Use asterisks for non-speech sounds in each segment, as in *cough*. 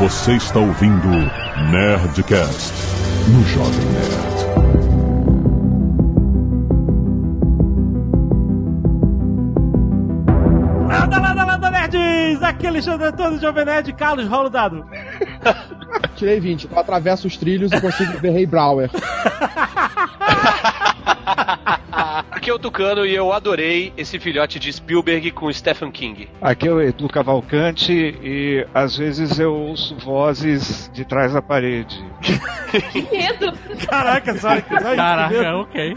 Você está ouvindo Nerdcast no Jovem Nerd. Landa, landa, landa, nerds! Aqui é Alexandre Antônio, Jovem Nerd, Carlos, rola o dado. *laughs* Tirei 20, eu atravesso os trilhos e consigo ver Rei Brower. *laughs* Aqui é o Tucano e eu adorei esse filhote de Spielberg com Stephen King. Aqui é o Edu Cavalcante e às vezes eu ouço vozes de trás da parede. Que medo! Caraca, isso Caraca, ok.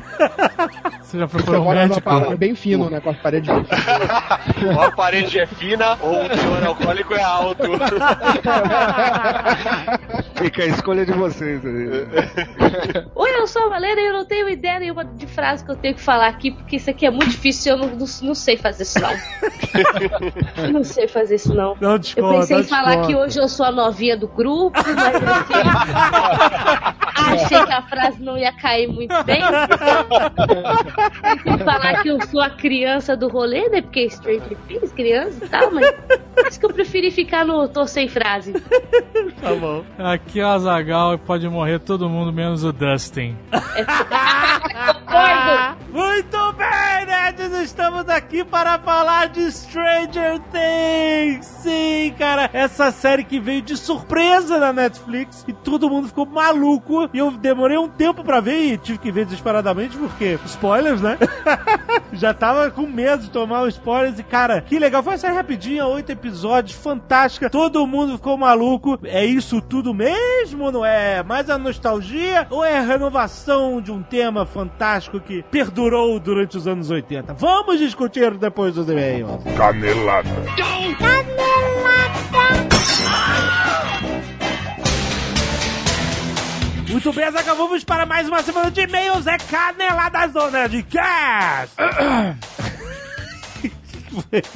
*laughs* Você já procurou um médico? parede bem fino, né? Com as paredes. ou a parede é fina ou o teor alcoólico é alto. *laughs* Fica a escolha de vocês aí. *laughs* Oi, eu sou a Valera e eu não tenho ideia nenhuma de frase que eu tenho que falar aqui, porque isso aqui é muito difícil e eu não, não, não sei fazer isso, não. Eu *laughs* não sei fazer isso, não. Não Eu pensei não em falar desconta. que hoje eu sou a novinha do grupo, mas assim, achei que a frase não ia cair muito bem. Pensei em falar que eu sou a criança do rolê, né? Porque Stranger Things, criança e tal, mas acho que eu preferi ficar no tô sem frase. Tá bom. Aqui é o Azagal e pode morrer todo mundo menos o Dustin. Muito bem, nerds! Estamos aqui para falar de Stranger Things! Sim, cara! Essa série que veio de surpresa na Netflix e todo mundo ficou maluco. E eu demorei um tempo pra ver e tive que ver desesperadamente porque spoilers, né? *laughs* Já tava com medo de tomar os spoilers e, cara, que legal. Foi uma série rapidinha, oito episódios, fantástica. Todo mundo ficou maluco. É isso tudo mesmo? Não é mais a nostalgia ou é a renovação de um tema fantástico que perdurou durante os anos 80? Vamos discutir depois dos e-mails. Canelada. Muito bem, Zaga, vamos para mais uma semana de e-mails. É Canelada Zona de Cast.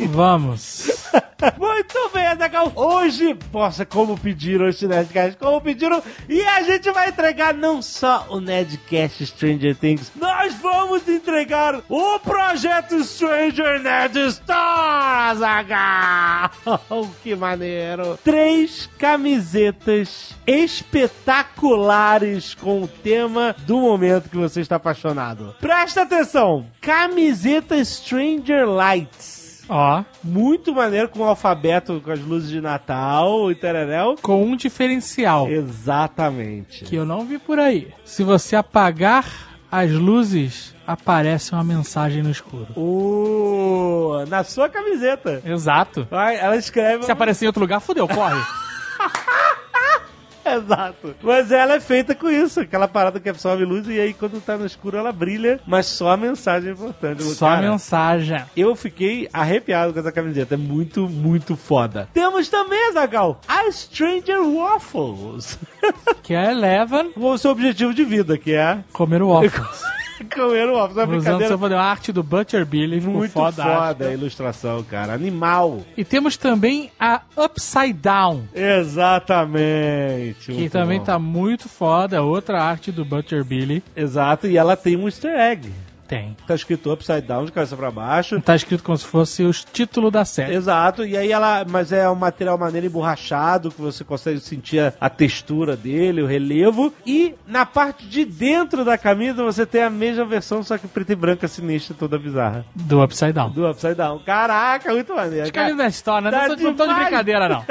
Vamos. *laughs* Muito bem, Azaghal. Hoje, nossa, como pediram este Nerdcast, como pediram, e a gente vai entregar não só o Nerdcast Stranger Things, nós vamos entregar o projeto Stranger Nerd Store, Azaghal. *laughs* que maneiro. Três camisetas espetaculares com o tema do momento que você está apaixonado. Presta atenção, camiseta Stranger Lights. Ó, Muito maneiro com o alfabeto, com as luzes de Natal e tereréu. com um diferencial Exatamente. que eu não vi por aí. Se você apagar as luzes, aparece uma mensagem no escuro. Uh, na sua camiseta. Exato. Ela escreve. Se aparecer em outro lugar, fodeu, corre. *laughs* *laughs* Exato. Mas ela é feita com isso, aquela parada que absorve luz e aí quando tá no escuro ela brilha, mas só a mensagem é importante. Só Cara, a mensagem. Eu fiquei arrepiado com essa camiseta, é muito, muito foda. Temos também, Zagal, a Stranger Waffles. *laughs* Que é Eleven com o seu objetivo de vida, que é comer o waffles. *laughs* comer o. É uma Usando brincadeira poder, a arte do Butcher Billy. Muito foda. foda, a ilustração, cara. Animal. E temos também a Upside Down. Exatamente. Que Muito também bom. tá muito foda. Outra arte do Butcher Billy. Exato, e ela tem um easter egg. Tem. Tá escrito upside down, de cabeça pra baixo. Tá escrito como se fosse o título da série. Exato, e aí ela. Mas é um material maneiro emborrachado, que você consegue sentir a, a textura dele, o relevo. E na parte de dentro da camisa você tem a mesma versão, só que preta e branca, sinistra, toda bizarra. Do Upside Down. Do upside down. Caraca, muito maneiro. Os cara. caras da história, né? Tá Não tô, não tô de brincadeira, não.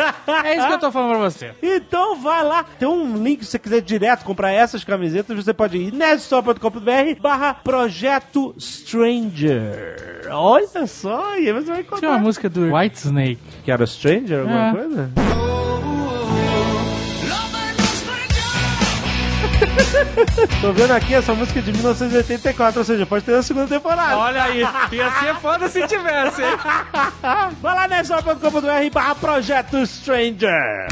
É isso que eu tô falando pra você. *laughs* Então vai lá, tem um link se você quiser direto comprar essas camisetas, você pode ir nerdstore.com.br barra projeto Stranger. Olha só, e aí você vai Tinha uma encontrar. música do White Snake. Que era Stranger, alguma É. coisa? *laughs* Tô vendo aqui essa música de 1984, ou seja, pode ter a segunda temporada. Olha aí, ia ser foda se tivesse, hein? *laughs* Vai lá nerdstore.com.br barra projeto Stranger.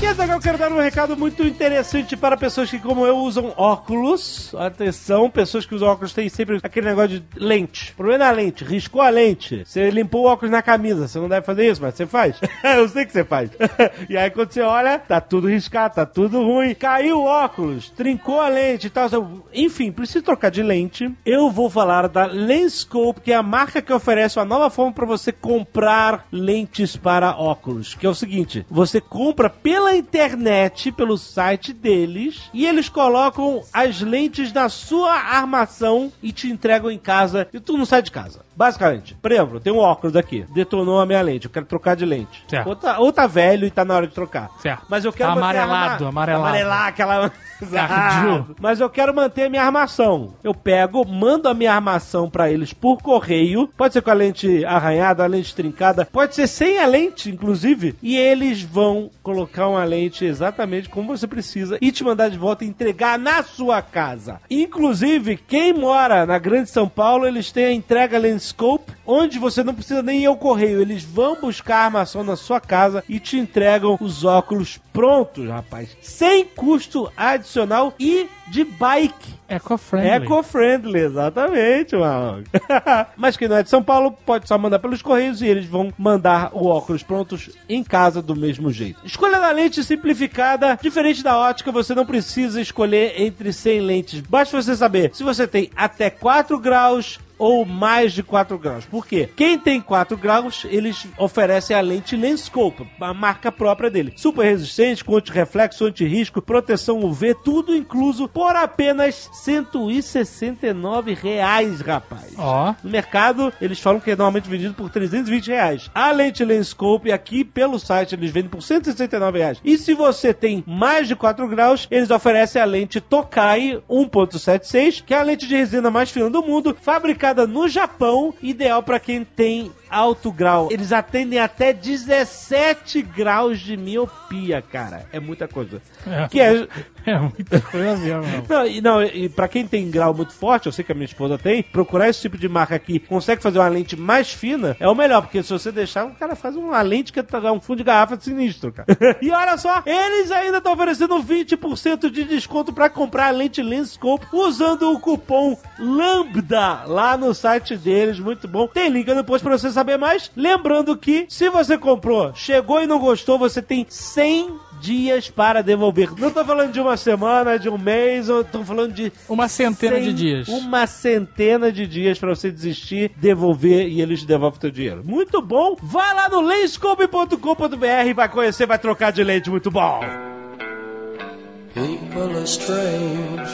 E agora eu quero dar um recado muito interessante para pessoas que, como eu, usam óculos. Atenção, pessoas que usam óculos têm sempre aquele negócio de lente. O problema é a lente, riscou a lente. Você limpou o óculos na camisa, você não deve fazer isso, mas você faz. *laughs* eu sei que você faz. *laughs* e aí quando você olha, tá tudo riscado, tá tudo ruim. Caiu o óculos, trincou a lente e tal. Enfim, preciso trocar de lente. Eu vou falar da Lenscope, que é a marca que oferece uma nova forma para você comprar lentes para óculos. Que é o seguinte: você compra pela internet, pelo site deles, e eles colocam as lentes na sua armação e te entregam em casa e tu não sai de casa. Basicamente, por exemplo, tem um óculos aqui, detonou a minha lente, eu quero trocar de lente. Certo. Ou tá, ou tá velho e tá na hora de trocar. Certo. Mas eu quero Tá manter a amarelado, arma- amarelado. Amarelar aquela. Cardio. *laughs* Exato. Mas eu quero manter a minha armação. Eu pego, mando a minha armação pra eles por correio. Pode ser com a lente arranhada, a lente trincada. Pode ser sem a lente, inclusive. E eles vão colocar uma lente exatamente como você precisa e te mandar de volta e entregar na sua casa. Inclusive, quem mora na Grande São Paulo, eles têm a entrega Lenscope, onde você não precisa nem ir ao correio. Eles vão buscar a armação na sua casa e te entregam os óculos prontos, rapaz. Sem custo adicional e de bike. Eco-friendly. Eco-friendly, exatamente, maluco. *laughs* Mas quem não é de São Paulo pode só mandar pelos correios e eles vão mandar o óculos prontos em casa do mesmo jeito. Escolha da lente simplificada, diferente da ótica, você não precisa escolher entre 100 lentes. Basta você saber se você tem até 4 graus ou mais de 4 graus. Por quê? Quem tem 4 graus, eles oferecem a lente Lenscope, a marca própria dele. Super resistente, com anti-reflexo, anti-risco, proteção UV, tudo incluso por apenas 169 reais, rapaz. Ó. No mercado, eles falam que é normalmente vendido por 320 reais. A lente Lenscope, aqui pelo site, eles vendem por 169 reais. E se você tem mais de 4 graus, eles oferecem a lente Tokai 1.76, que é a lente de resina mais fina do mundo, fabricada no Japão, ideal para quem tem alto grau. Eles atendem até 17 graus de miopia, cara. É muita coisa. É. Que é, *laughs* É muita coisa mesmo. não, e, não, e pra quem tem grau muito forte, eu sei que a minha esposa tem, procurar esse tipo de marca aqui, consegue fazer uma lente mais fina, é o melhor, porque se você deixar, o cara faz uma lente que é um fundo de garrafa sinistro, cara. *laughs* e olha só, eles ainda estão oferecendo 20% de desconto pra comprar a lente Lenscope usando o cupom LAMBDA lá no site deles, muito bom. Tem link post pra você saber mais. Lembrando que, se você comprou, chegou e não gostou, você tem 100 dias para devolver. Não tô falando de uma semana, de um mês, eu tô falando de Uma centena de cem- dias. Uma centena de dias pra você desistir, devolver e eles devolvem o teu dinheiro. Muito bom. Vai lá no lenscope.com.br, vai conhecer, vai trocar de leite, muito bom.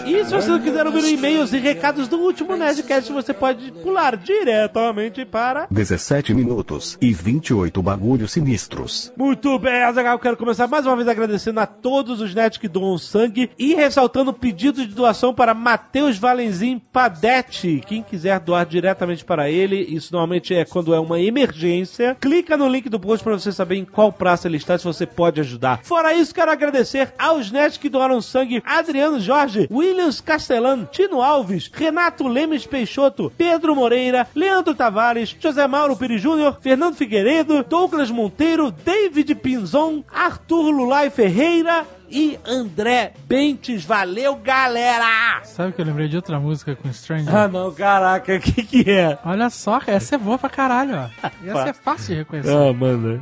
E se você não quiser ouvir e-mails e recados do último Nerdcast, você pode pular diretamente para 17 minutos e 28 bagulhos sinistros. Muito bem, Azaghal, eu quero começar mais uma vez agradecendo a todos os netos que doam sangue e ressaltando o pedido de doação para Matheus Valentim Padete. Quem quiser doar diretamente para ele, isso normalmente é quando é uma emergência, clica no link do post para você saber em qual praça ele está, se você pode ajudar. Fora isso, quero agradecer aos netos que doaram sangue, Adriano Jorge, Williams Castellan, Tino Alves, Renato Lemes Peixoto, Pedro Moreira, Leandro Tavares, José Mauro Piri Júnior, Fernando Figueiredo, Douglas Monteiro, David Pinzon, Arthur Lulai Ferreira e André Bentes. Valeu, galera! Sabe que eu lembrei de outra música com Stranger? Ah, não, caraca, o que que é? Olha só, essa é boa pra caralho, ó. *laughs* Essa é fácil de reconhecer. Ah, mano.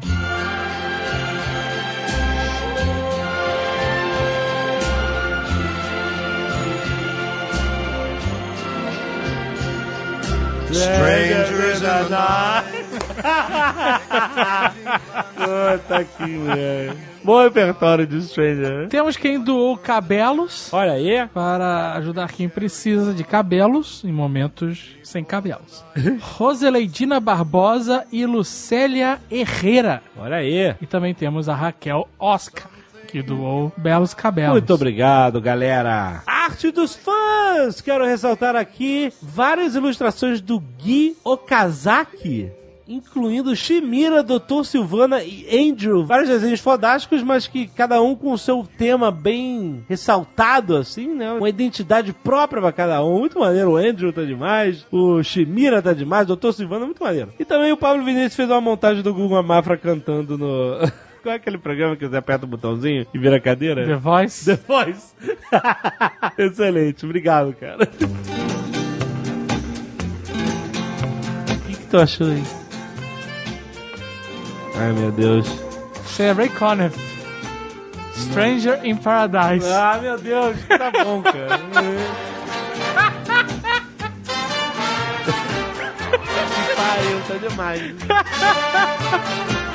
Strangers the night. *laughs* Puta que merda. Bom repertório de Stranger. né? Temos quem doou cabelos Olha aí. para ajudar quem precisa de cabelos em momentos sem cabelos. *laughs* Roseleidina Barbosa e Lucélia Herrera. Olha aí. E também temos a Raquel Oscar, que doou belos cabelos. Muito obrigado, galera. Arte dos fãs! Quero ressaltar aqui várias ilustrações do Gui Okazaki. Incluindo Shimira, Dr. Silvana e Andrew. Vários desenhos fodásticos, mas que cada um com o seu tema bem ressaltado, assim, né? Uma identidade própria pra cada um. Muito maneiro. O Andrew tá demais. O Shimira tá demais. O Dr. Silvana, muito maneiro. E também o Pablo Vinícius fez uma montagem do Google Mafra cantando no. *laughs* Qual é aquele programa que você aperta o botãozinho e vira a cadeira? The Voice. The Voice. *laughs* Excelente, obrigado, cara. O que, que tu achou aí? Ai, meu Deus. Você é Ray Conniff. Stranger in Paradise. Ah, meu Deus, tá bom, cara. *laughs* que pariu, tá demais. *laughs*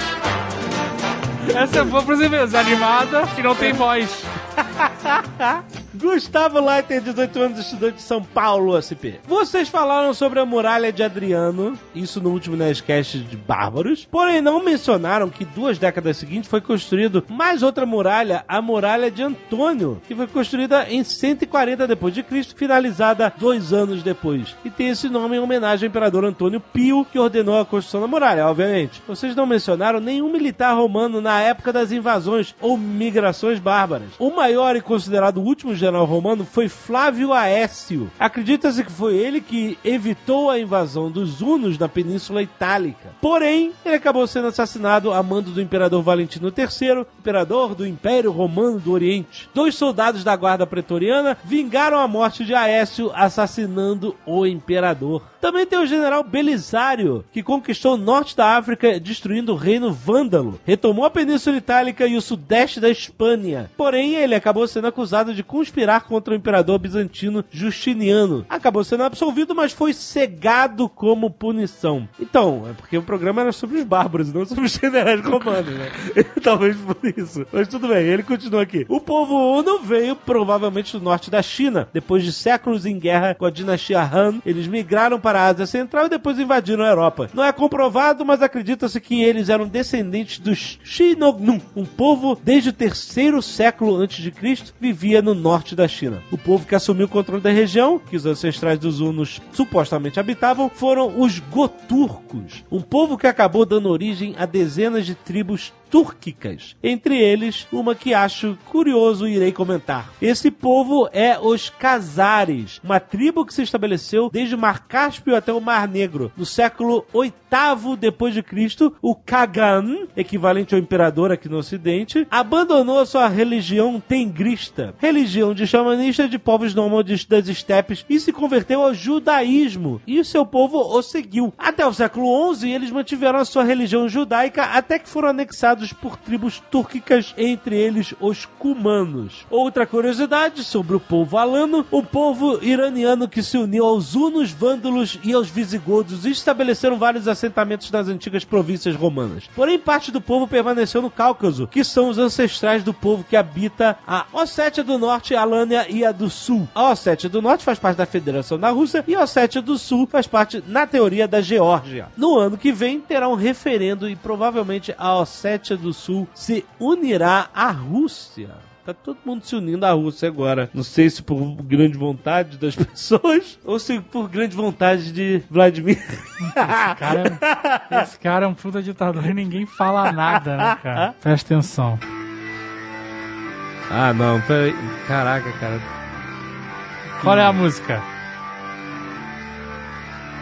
Essa é boa pros e-mails. Animada e não tem voz. *laughs* Gustavo Leiter, 18 anos, estudante de São Paulo, SP. Vocês falaram sobre a muralha de Adriano, isso no último Nerdcast de Bárbaros, porém não mencionaram que duas décadas seguintes foi construído mais outra muralha, a muralha de Antônio, que foi construída em 140 depois de Cristo, finalizada dois anos depois. E tem esse nome em homenagem ao imperador Antônio Pio, que ordenou a construção da muralha, obviamente. Vocês não mencionaram nenhum militar romano na época das invasões ou migrações bárbaras. O maior e considerado último general romano foi Flávio Aécio. Acredita-se que foi ele que evitou a invasão dos hunos na Península Itálica. Porém, ele acabou sendo assassinado a mando do imperador Valentino III, imperador do Império Romano do Oriente. Dois soldados da guarda pretoriana vingaram a morte de Aécio, assassinando o imperador. Também tem o general Belisário, que conquistou o norte da África, destruindo o reino vândalo. Retomou a Península Itálica e o sudeste da Espanha. Porém, ele acabou sendo acusado de conspirar contra o imperador bizantino Justiniano. Acabou sendo absolvido, mas foi cegado como punição. Então, é porque o programa era sobre os bárbaros, não sobre os generais romanos, né? *laughs* Talvez por isso. Mas tudo bem, ele continua aqui. O povo Uno veio provavelmente do norte da China. Depois de séculos em guerra com a dinastia Han, eles migraram para a Ásia Central e depois invadiram a Europa. Não é comprovado, mas acredita-se que eles eram descendentes dos Shinognum, um povo desde o terceiro século antes de Cristo vivia no norte da China. O povo que assumiu o controle da região, que os ancestrais dos Hunos supostamente habitavam, foram os Goturcos, um povo que acabou dando origem a dezenas de tribos túrquicas. Entre eles, uma que acho curioso e irei comentar. Esse povo é os Cazares, uma tribo que se estabeleceu desde o Mar Cáspio até o Mar Negro. No século VIII depois de Cristo, o Kagan, equivalente ao imperador aqui no ocidente, abandonou sua religião tengrista, religião de xamanista de povos nômades das estepes e se converteu ao judaísmo. E seu povo o seguiu. Até o século XI, eles mantiveram a sua religião judaica até que foram anexados por tribos túrquicas, entre eles os cumanos. Outra curiosidade sobre o povo alano, o povo iraniano que se uniu aos hunos, vândalos e aos visigodos e estabeleceram vários assentamentos nas antigas províncias romanas. Porém, parte do povo permaneceu no Cáucaso, que são os ancestrais do povo que habita a Ossétia do Norte, a Alânia e a do Sul. A Ossétia do Norte faz parte da Federação da Rússia e a Ossétia do Sul faz parte, na teoria, da Geórgia. No ano que vem, terá um referendo e provavelmente a Ossétia do Sul se unirá à Rússia. Tá todo mundo se unindo à Rússia agora. Não sei se por grande vontade das *laughs* pessoas ou se por grande vontade de Vladimir. Cara, esse cara é um puta ditador e ninguém fala nada, né, cara? Presta atenção. ah, não. Peraí. Caraca, cara. Qual é a música?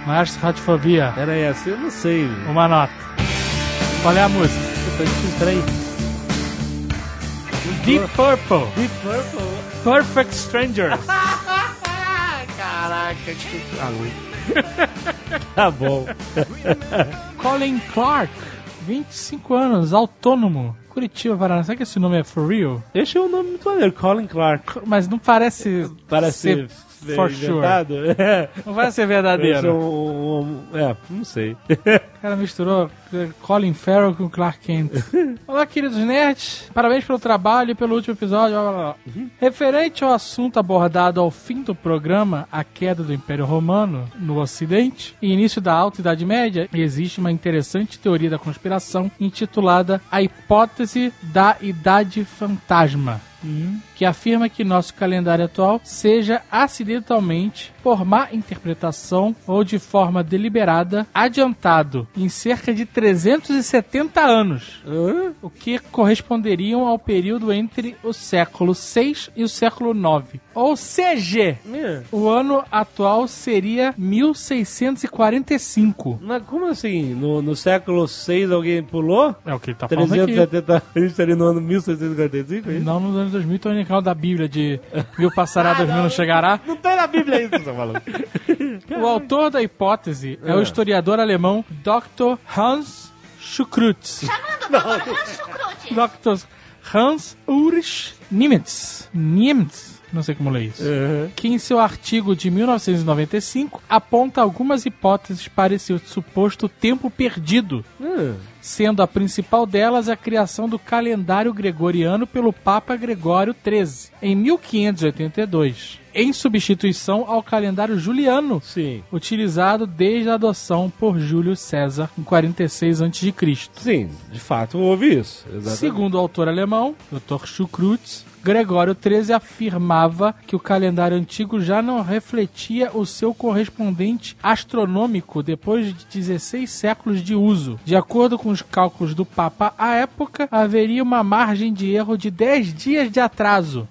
Marcha Radiofobia. Era essa? Eu não sei. Uma nota. Qual é a música? Tá difícil, peraí. Deep Purple. Deep Purple. Perfect Strangers. *laughs* Caraca, que Tá bom. *laughs* Colin Clark. 25 anos, autônomo. Curitiba, Paraná. Será que esse nome é for real? Esse é um nome muito maneiro, Colin Clark. Mas não parece. Parece ser for sure. inventado. *laughs* É. Não parece ser verdadeiro. um, um- É, não sei. O cara misturou Colin Farrell com Clark Kent. *laughs* Olá, queridos nerds. Parabéns pelo trabalho e pelo último episódio. Blá, blá, blá. Referente ao assunto abordado ao fim do programa, a queda do Império Romano no Ocidente e início da Alta Idade Média, existe uma interessante teoria da conspiração intitulada A Hipótese da Idade Fantasma. Que afirma que nosso calendário atual seja acidentalmente por má interpretação ou de forma deliberada, adiantado em cerca de 370 anos, o que corresponderiam ao período entre o século 6 e o século 9. Ou É. o ano atual seria 1645. Mas como assim? No, no século 6 alguém pulou? É o que ele tá falando aqui. 370 a gente estaria no ano 1645, é? Não nos anos 2000, tô indo da Bíblia de mil passará, dois mil não chegará. Não tem na Bíblia isso, falando. O autor da hipótese é o É. historiador alemão Dr. Hans Schukrutz. Dr. Hans Ulrich Niemitz. Niemitz. Não sei como ler isso. Uhum. Que em seu artigo de 1995 aponta algumas hipóteses para esse suposto tempo perdido, Hum. sendo a principal delas a criação do calendário gregoriano pelo Papa Gregório XIII, em 1582, em substituição ao calendário juliano, Sim. utilizado desde a adoção por Júlio César em 46 a.C. Sim, de fato houve isso. Exatamente. Segundo o autor alemão, Dr. Schukrutz, Gregório XIII afirmava que o calendário antigo já não refletia o seu correspondente astronômico depois de 16 séculos de uso. De acordo com os cálculos do Papa à época, haveria uma margem de erro de 10 dias de atraso.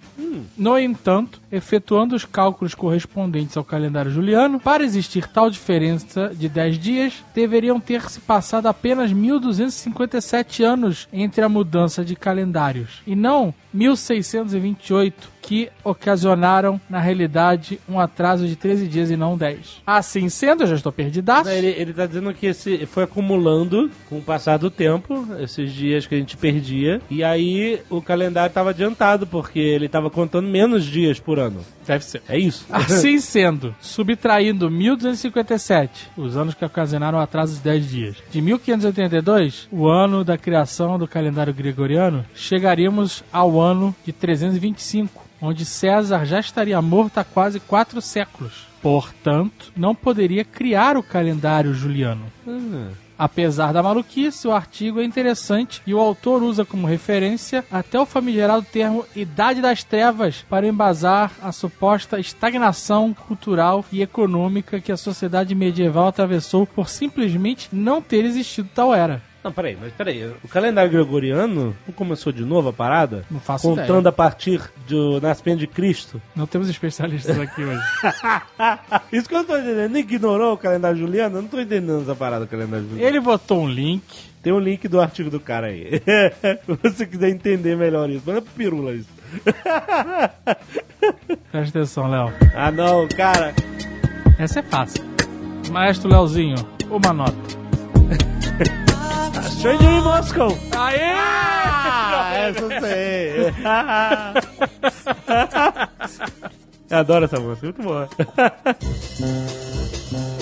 No entanto, efetuando os cálculos correspondentes ao calendário juliano, para existir tal diferença de 10 dias, deveriam ter se passado apenas 1257 anos entre a mudança de calendários, e não 1628, que ocasionaram, na realidade, um atraso de 13 dias e não 10. Assim sendo, eu já estou perdidaço. Ele, ele tá dizendo que esse foi acumulando com o passar do tempo, esses dias que a gente perdia, e aí o calendário estava adiantado, porque ele estava contando menos dias por ano. Deve ser. É isso? *laughs* *laughs* Assim sendo, subtraindo 1257, os anos que ocasionaram o atraso de 10 dias, de 1582, o ano da criação do calendário gregoriano, chegaríamos ao ano de 325, onde César já estaria morto há quase quatro séculos. Portanto, não poderia criar o calendário juliano. Apesar da maluquice, o artigo é interessante e o autor usa como referência até o famigerado termo Idade das Trevas para embasar a suposta estagnação cultural e econômica que a sociedade medieval atravessou por simplesmente não ter existido tal era. Não, peraí, mas peraí. O calendário gregoriano não começou de novo a parada? Não faço Contando ideia. a partir do nascimento de Cristo? Não temos especialistas aqui hoje. *laughs* Isso que eu não tô entendendo. Ele ignorou o calendário juliano? Eu não tô entendendo essa parada do calendário juliano. Ele botou um link. Tem um link do artigo do cara aí. *laughs* Se você quiser entender melhor isso. Manda pro Pirula isso. *laughs* Presta atenção, Léo. Ah, não, cara. Essa é fácil. Maestro Leozinho, uma nota. Stranger in Moscow. Aê! Ah, *laughs* essa eu sei. Eu adoro essa música, muito boa. *laughs*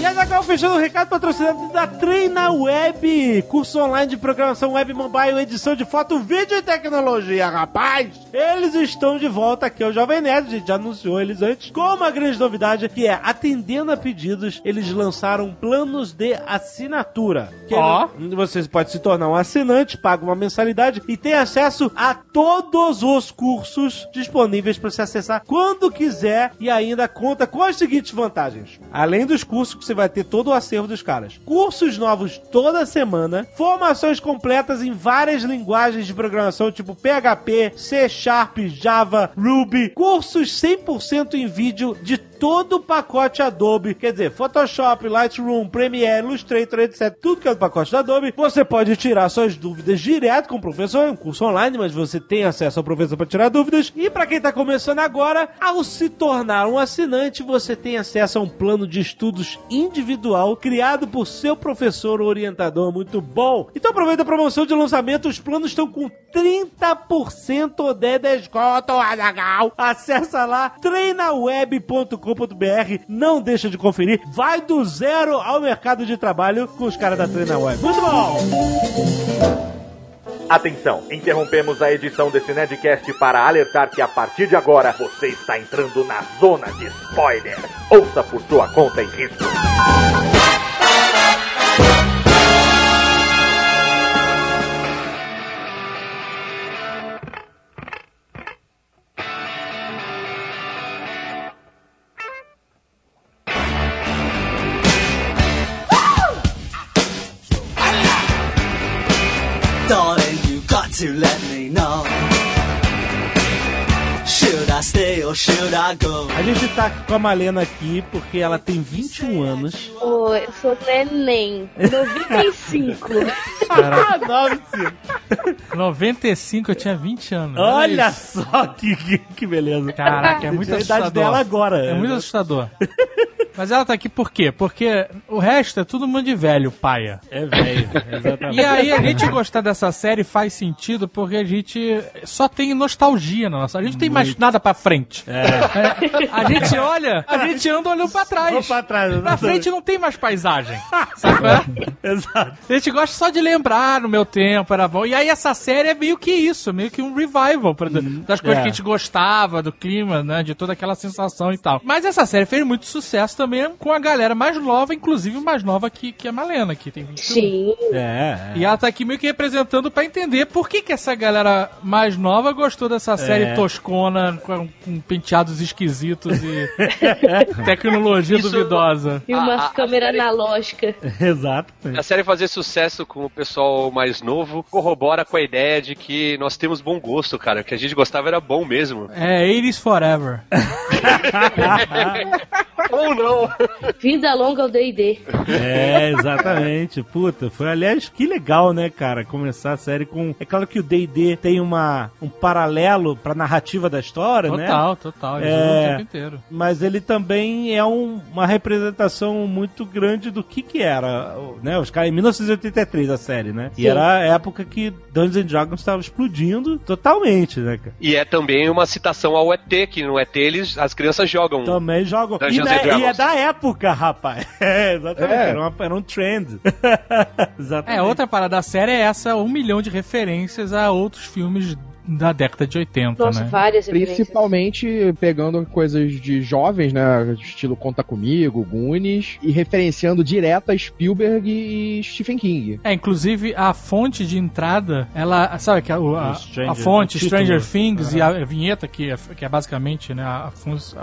E agora fechando o recado patrocinado da Treina Web, curso online de programação web mobile, edição de foto, vídeo e tecnologia, rapaz! Eles estão de volta aqui ao Jovem Nerd, a gente já anunciou eles antes, com uma grande novidade, que é, atendendo a pedidos, eles lançaram planos de assinatura. Ó. Você pode se tornar um assinante, paga uma mensalidade e tem acesso a todos os cursos disponíveis para você acessar quando quiser e ainda conta com as seguintes vantagens. Além dos cursos que você vai ter todo o acervo dos caras. Cursos novos toda semana, formações completas em várias linguagens de programação, tipo PHP, C Sharp, Java, Ruby, cursos 100% em vídeo de todo o pacote Adobe, quer dizer, Photoshop, Lightroom, Premiere, Illustrator, etc. Tudo que é do pacote da Adobe. Você pode tirar suas dúvidas direto com o professor, é um curso online, mas você tem acesso ao professor para tirar dúvidas. E para quem tá começando agora, ao se tornar um assinante, você tem acesso a um plano de estudos individual criado por seu professor orientador muito bom. Então aproveita a promoção de lançamento, os planos estão com 30% de desconto, Azaghal. Acessa lá treinaweb.com.br, não deixa de conferir, vai do zero ao mercado de trabalho com os caras da Treina Web. Muito bom! Atenção, interrompemos a edição desse Nerdcast para alertar que a partir de agora você está entrando na zona de spoiler. Ouça por sua conta e risco. Tá com a Malena aqui porque ela tem 21 anos. Ô, eu sou neném. 95. Ah, 95. 95, eu tinha 20 anos. Olha isso. só que, que, que beleza. Caraca, é muito a idade assustador. dela agora. É muito assustador. *laughs* Mas ela tá aqui por quê? Porque o resto é todo mundo de velho, paia. É velho, exatamente. E aí a gente gostar dessa série faz sentido porque a gente só tem nostalgia na nossa. A gente não tem mais nada pra frente. É, a gente olha, a gente anda olhando pra trás. Vou pra trás. Pra frente não tem mais paisagem. Sabe? é? *laughs* Exato. A gente gosta só de lembrar no meu tempo, era bom. E aí essa série é meio que isso, meio que um revival pra- das coisas é. que a gente gostava, do clima, né? De toda aquela sensação e tal. Mas essa série fez muito sucesso também com a galera mais nova, inclusive mais nova que, que a Malena, que tem 21. Sim. É. E ela tá aqui meio que representando pra entender por que, que essa galera mais nova gostou dessa série É. toscona, com, com penteados esquisitos e *laughs* tecnologia Isso- duvidosa. E umas A- a- a série- analógicas. *laughs* Exato. A série fazer sucesso com o pessoal mais novo corrobora com a ideia de que nós temos bom gosto, cara. Que a gente gostava era bom mesmo. É, 80s Forever. *laughs* Ou não. *laughs* Vida longa ao D&D. É, exatamente. Puta, foi aliás que legal, né, cara, começar a série com. É claro que o D&D tem uma um paralelo pra narrativa da história, né? Total, total. É. o tempo inteiro. Mas ele também é um- uma representação muito grande do que que era, né? Os caras em 1983 a série, né? E Sim. era a época que Dungeons and Dragons estava explodindo totalmente, né, cara? E é também uma citação ao ET, que no ET eles, as crianças jogam. Também jogam. E, Dungeons na- and Dragons. É da época, rapaz. *laughs* É, exatamente. É. Era, uma- era um trend. *laughs* exatamente. É, outra parada da série é essa, um milhão de referências a outros filmes da década de 80, Nossa, né? várias referências. Principalmente pegando coisas de jovens, né? Estilo Conta Comigo, Goonies, e referenciando direto a Spielberg e Stephen King. É, inclusive a fonte de entrada, ela, sabe que a, a, Stranger- a fonte. Stranger Things e a vinheta que é, que é basicamente né, a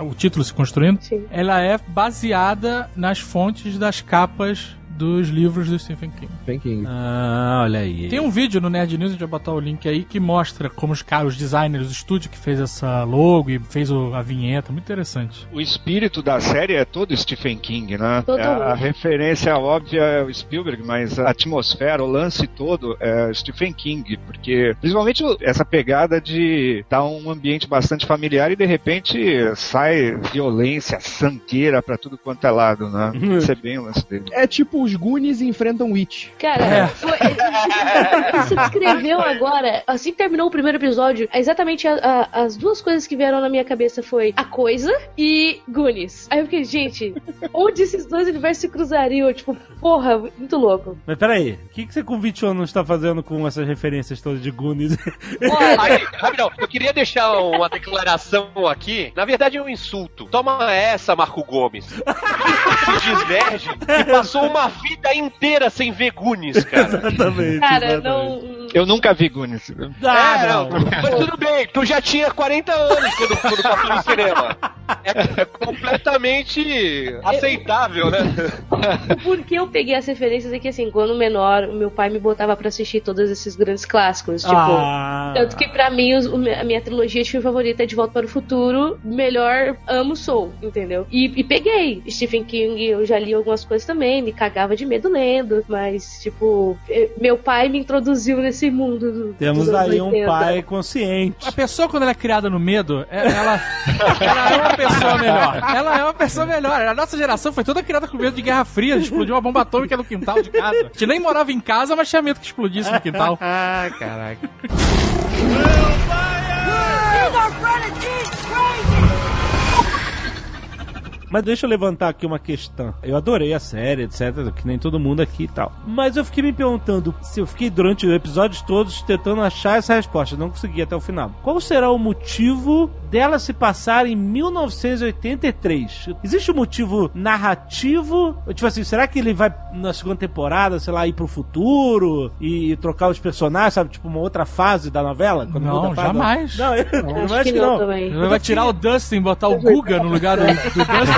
o título se construindo, Sim. ela é baseada nas fontes das capas dos livros do Stephen King. Stephen King. Ah, olha aí. Tem um vídeo no Nerd News, a gente vai botar o link aí, que mostra como os caras, os designers do estúdio que fez essa logo e fez o- a vinheta, muito interessante. O espírito da série é todo Stephen King, né? Totalmente. A, a referência óbvia é o Spielberg, mas a atmosfera, o lance todo é Stephen King, porque principalmente o- essa pegada de dar um ambiente bastante familiar e de repente sai violência, sangueira pra tudo quanto é lado, né? Isso é bem o lance dele. É tipo os Goonies enfrentam Witch. Cara, É. foi... *laughs* você descreveu agora, assim que terminou o primeiro episódio, exatamente a- a- as duas coisas que vieram na minha cabeça foi a coisa e Goonies. Aí eu fiquei, gente, onde esses dois universos se cruzariam? Tipo, porra, muito louco. Mas peraí, o que, que você com 20 anos está fazendo com essas referências todas de Goonies? *laughs* Aí, rapidão, eu queria deixar uma declaração aqui. Na verdade, é um insulto. Toma essa, Marco Gomes. *laughs* Se desverde e passou uma vida inteira sem ver Goonies, cara. *laughs* exatamente. cara, exatamente. não. Eu nunca vi Goonies. Ah, É, não. Mas tudo bem, tu já tinha 40 anos quando, quando passou no cinema. É, completamente aceitável, né? Por que eu peguei as referências é que, assim, quando menor, o meu pai me botava pra assistir todos esses grandes clássicos. Tipo. Ah. Tanto que pra mim os- a minha trilogia de filme favorita é De Volta para o Futuro, melhor amo Soul, entendeu? E, e peguei Stephen King, eu já li algumas coisas também, me cagava de medo lendo, mas tipo, eh, meu pai me introduziu nesse mundo. do- Temos aí um 80. pai consciente. A pessoa, quando ela é criada no medo, é- ela, ela é uma pessoa melhor. Ela é uma pessoa melhor. A nossa geração foi toda criada com medo de Guerra Fria, de explodir uma bomba atômica no quintal de casa. A gente nem morava em casa, mas tinha medo que explodisse no quintal. *laughs* Ah, caraca. Mas deixa eu levantar aqui uma questão. Eu adorei a série, etc, que nem todo mundo aqui e tal. Mas eu fiquei me perguntando, se eu fiquei durante os episódios todos tentando achar essa resposta, não consegui até o final. Qual será o motivo dela se passar em 1983? Existe um motivo narrativo? Tipo assim, será que ele vai na segunda temporada, sei lá, ir pro futuro e, trocar os personagens, sabe? Tipo uma outra fase da novela? Quando Não, jamais. Não, *laughs* eu, eu Acho acho que não não. Ele vai tirar o Dustin, botar o Guga no lugar do, do *laughs* Dustin.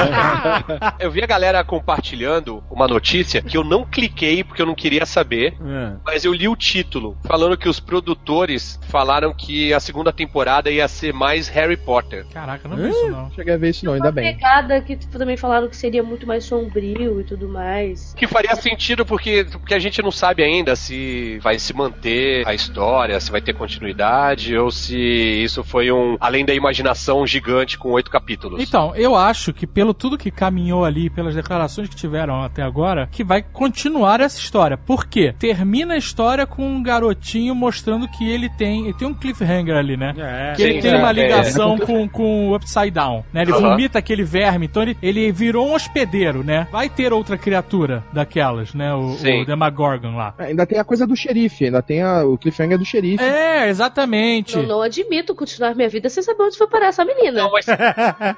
Eu vi a galera compartilhando uma notícia que eu não cliquei porque eu não queria saber, É. mas eu li o título, falando que os produtores falaram que a segunda temporada ia ser mais Harry Potter. Caraca, não vi isso não. Cheguei a ver isso não, ainda Uma bem. pegada que tipo, também falaram que seria muito mais sombrio e tudo mais. Que faria sentido porque, porque a gente não sabe ainda se vai se manter a história, se vai ter continuidade ou se isso foi um além da imaginação gigante com oito capítulos. Então, eu acho que pelo tudo que caminhou ali, pelas declarações que tiveram até agora, que vai continuar essa história. Por quê? Termina a história com um garotinho mostrando que ele tem. Ele tem um cliffhanger ali, né? É. Que ele Sim, tem é, uma é, ligação *laughs* com, com o Upside Down, né? Ele Aham. vomita aquele verme, então ele, ele virou um hospedeiro, né? Vai ter outra criatura daquelas, né? O, Sim. o Demagorgon lá. É, Ainda tem a coisa do xerife, ainda tem a- o cliffhanger do xerife. É, exatamente. Eu não admito continuar minha vida sem saber onde foi parar essa menina. Não, mas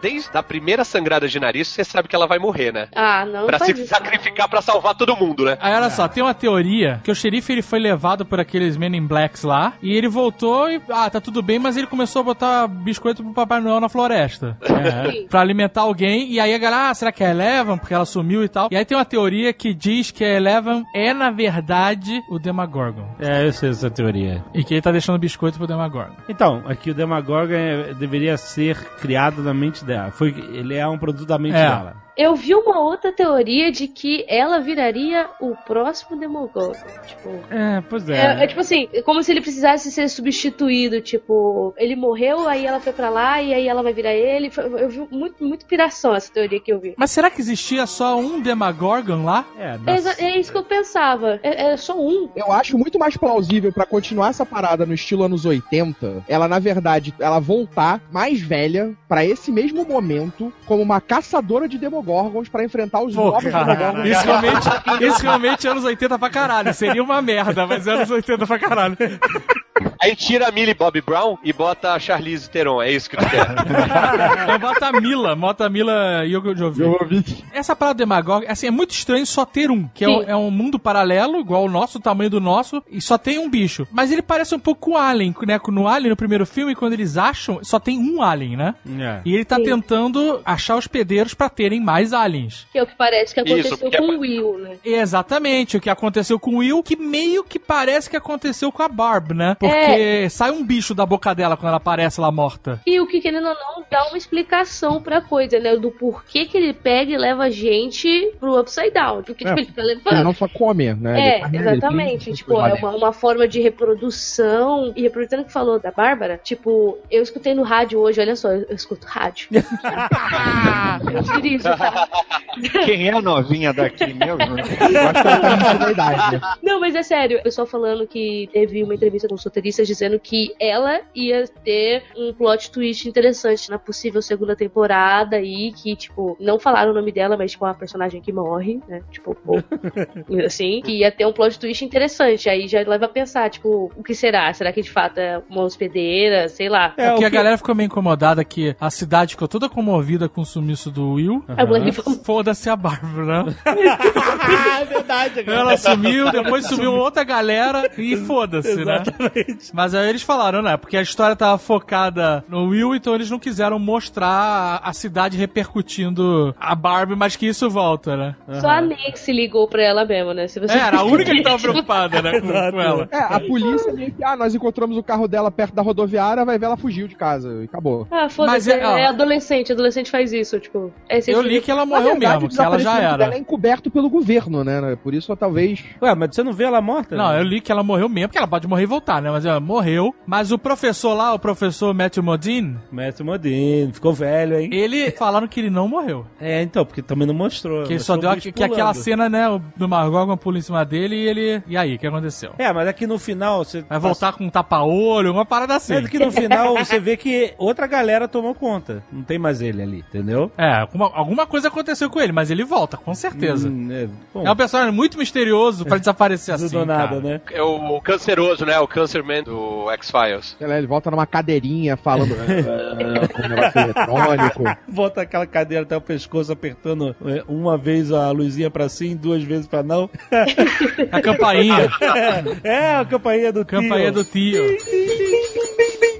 desde a primeira sangrada de nariz, você sabe que ela vai morrer, né? Ah, não. Pra não se isso, sacrificar pra salvar todo mundo, né? Aí olha só, tem uma teoria que o xerife ele foi levado por aqueles Men in Blacks lá e ele voltou e ah, tá tudo bem, mas ele começou a botar biscoito pro Papai Noel na floresta. Sim. *laughs* Pra alimentar alguém, e aí a galera, ah, será que é a Eleven? Porque ela sumiu e tal. E aí tem uma teoria que diz que a Eleven é, na verdade, o Demagorgon. É, eu sei essa teoria. E que ele tá deixando biscoito pro Demagorgon. Então, aqui o Demagorgon é- deveria ser criado na mente dela. Foi, ele é um produto da mente É. dela. Eu vi uma outra teoria de que ela viraria o próximo Demogorgon. Tipo. É, pois é. É, é tipo assim, como se ele precisasse ser substituído. Tipo, ele morreu, aí ela foi pra lá e aí ela vai virar ele. Eu vi muito, muito piração essa teoria que eu vi. Mas será que existia só um Demagorgon lá? É, É, da- exa- é isso que eu pensava. É, é só um. Eu acho muito mais plausível pra continuar essa parada no estilo anos 80, ela na verdade, ela voltar mais velha pra esse mesmo momento como uma caçadora de demogorgons pra enfrentar os Pô, novos cara, demogorgons. isso realmente, isso realmente é anos 80 pra caralho. Seria uma merda, mas é anos 80 pra caralho. Aí tira a Millie Bobby Brown e bota a Charlize Theron. É isso que tu quer. *laughs* Então bota a Mila, bota a Mila Jovovich. Essa parada do Demagog, assim, é muito estranho só ter um, que é um, é um mundo paralelo, igual o nosso, o tamanho do nosso, e só tem um bicho. Mas ele parece um pouco com o Alien, né? No Alien, no primeiro filme, quando eles acham, só tem um Alien, né? É. E ele tá Sim. tentando achar hospedeiros pra terem mais aliens. Que é o que parece que Isso, aconteceu com é- o Will, né? Exatamente, o que aconteceu com o Will, que meio que parece que aconteceu com a Barb, né? Porque sai um bicho da boca dela quando ela aparece lá morta. E o que, querendo ou não, dá uma explicação pra coisa, né? Do porquê que ele pega e leva a gente pro Upside Down. Porque, tipo, É, ele fica Ele levando. não só come, né? É, Ele- ele exatamente. tem- tipo, é uma, uma forma de reprodução. E aproveitando que falou da Bárbara, tipo, eu escutei no rádio hoje, olha só, eu, eu escuto rádio. *laughs* eu dirijo, tá? Quem é a novinha daqui mesmo? Eu acho que ela tá idade. né? Não, mas é sério, o pessoal falando que teve uma entrevista com os roteiristas dizendo que ela ia ter um plot twist interessante na possível segunda temporada e que, tipo, não falaram o nome dela, mas, tipo, uma personagem que morre, né? Tipo, pô, *laughs* assim, que ia ter um plot twist interessante. Aí já leva a pensar, tipo, o que será? Será que de fato é uma hospedeira? Sei lá. É, Porque o a que- galera ficou meio incomodada que a cidade ficou toda comovida com o sumiço do Will. Aí falou, Foda-se a Bárbara, né? *laughs* É verdade, cara. Ela sumiu, depois sumiu outra galera e foda-se, né? Exatamente. Mas aí eles falaram, né? Porque a história tava focada no Will, então eles não quiseram mostrar a, cidade repercutindo a Barbie, mas que isso volta, né? Só a Nancy ligou pra ela mesmo, né? Se você É, era a única que tava *laughs* preocupada, né? Com, com ela. É, a polícia meio que, ah, nós encontramos o carro dela perto da rodoviária, vai ver ela fugiu de casa e acabou. Ah, Mas foda-se, é, ó. é, adolescente, adolescente faz isso, tipo. É, esse Eu tipo li que ela morreu verdade, mesmo, que ela já era. é encoberto pelo governo, né? Por isso, talvez. Ué, mas você não vê ela morta? Não, eu li que ela morreu mesmo, porque ela pode morrer e voltar, né? Mas ela morreu. Mas o professor lá, o professor Matthew Modine, Mestre Modino, ficou velho, hein? ele *laughs* falaram que ele não morreu. É, então, porque também não mostrou. Que ele só deu o a- que aquela cena, né, o- do Margógon pula em cima dele e ele. E aí, o que aconteceu? É, mas aqui no final você. Vai voltar com um tapa-olho, uma parada assim. É que no final você vê que outra galera tomou conta. Não tem mais ele ali, entendeu? É, alguma, alguma coisa aconteceu com ele, mas ele volta, com certeza. Hum, é, bom, É um personagem muito misterioso pra *laughs* desaparecer assim. do nada, cara. né? É o canceroso, né? O Do X-Files. Ele volta numa cadeirinha falando com *laughs* um negócio eletrônico. Bota aquela cadeira até o pescoço apertando é, uma vez a luzinha pra sim, duas vezes pra não. A campainha. É, a campainha do tio. campainha do tio.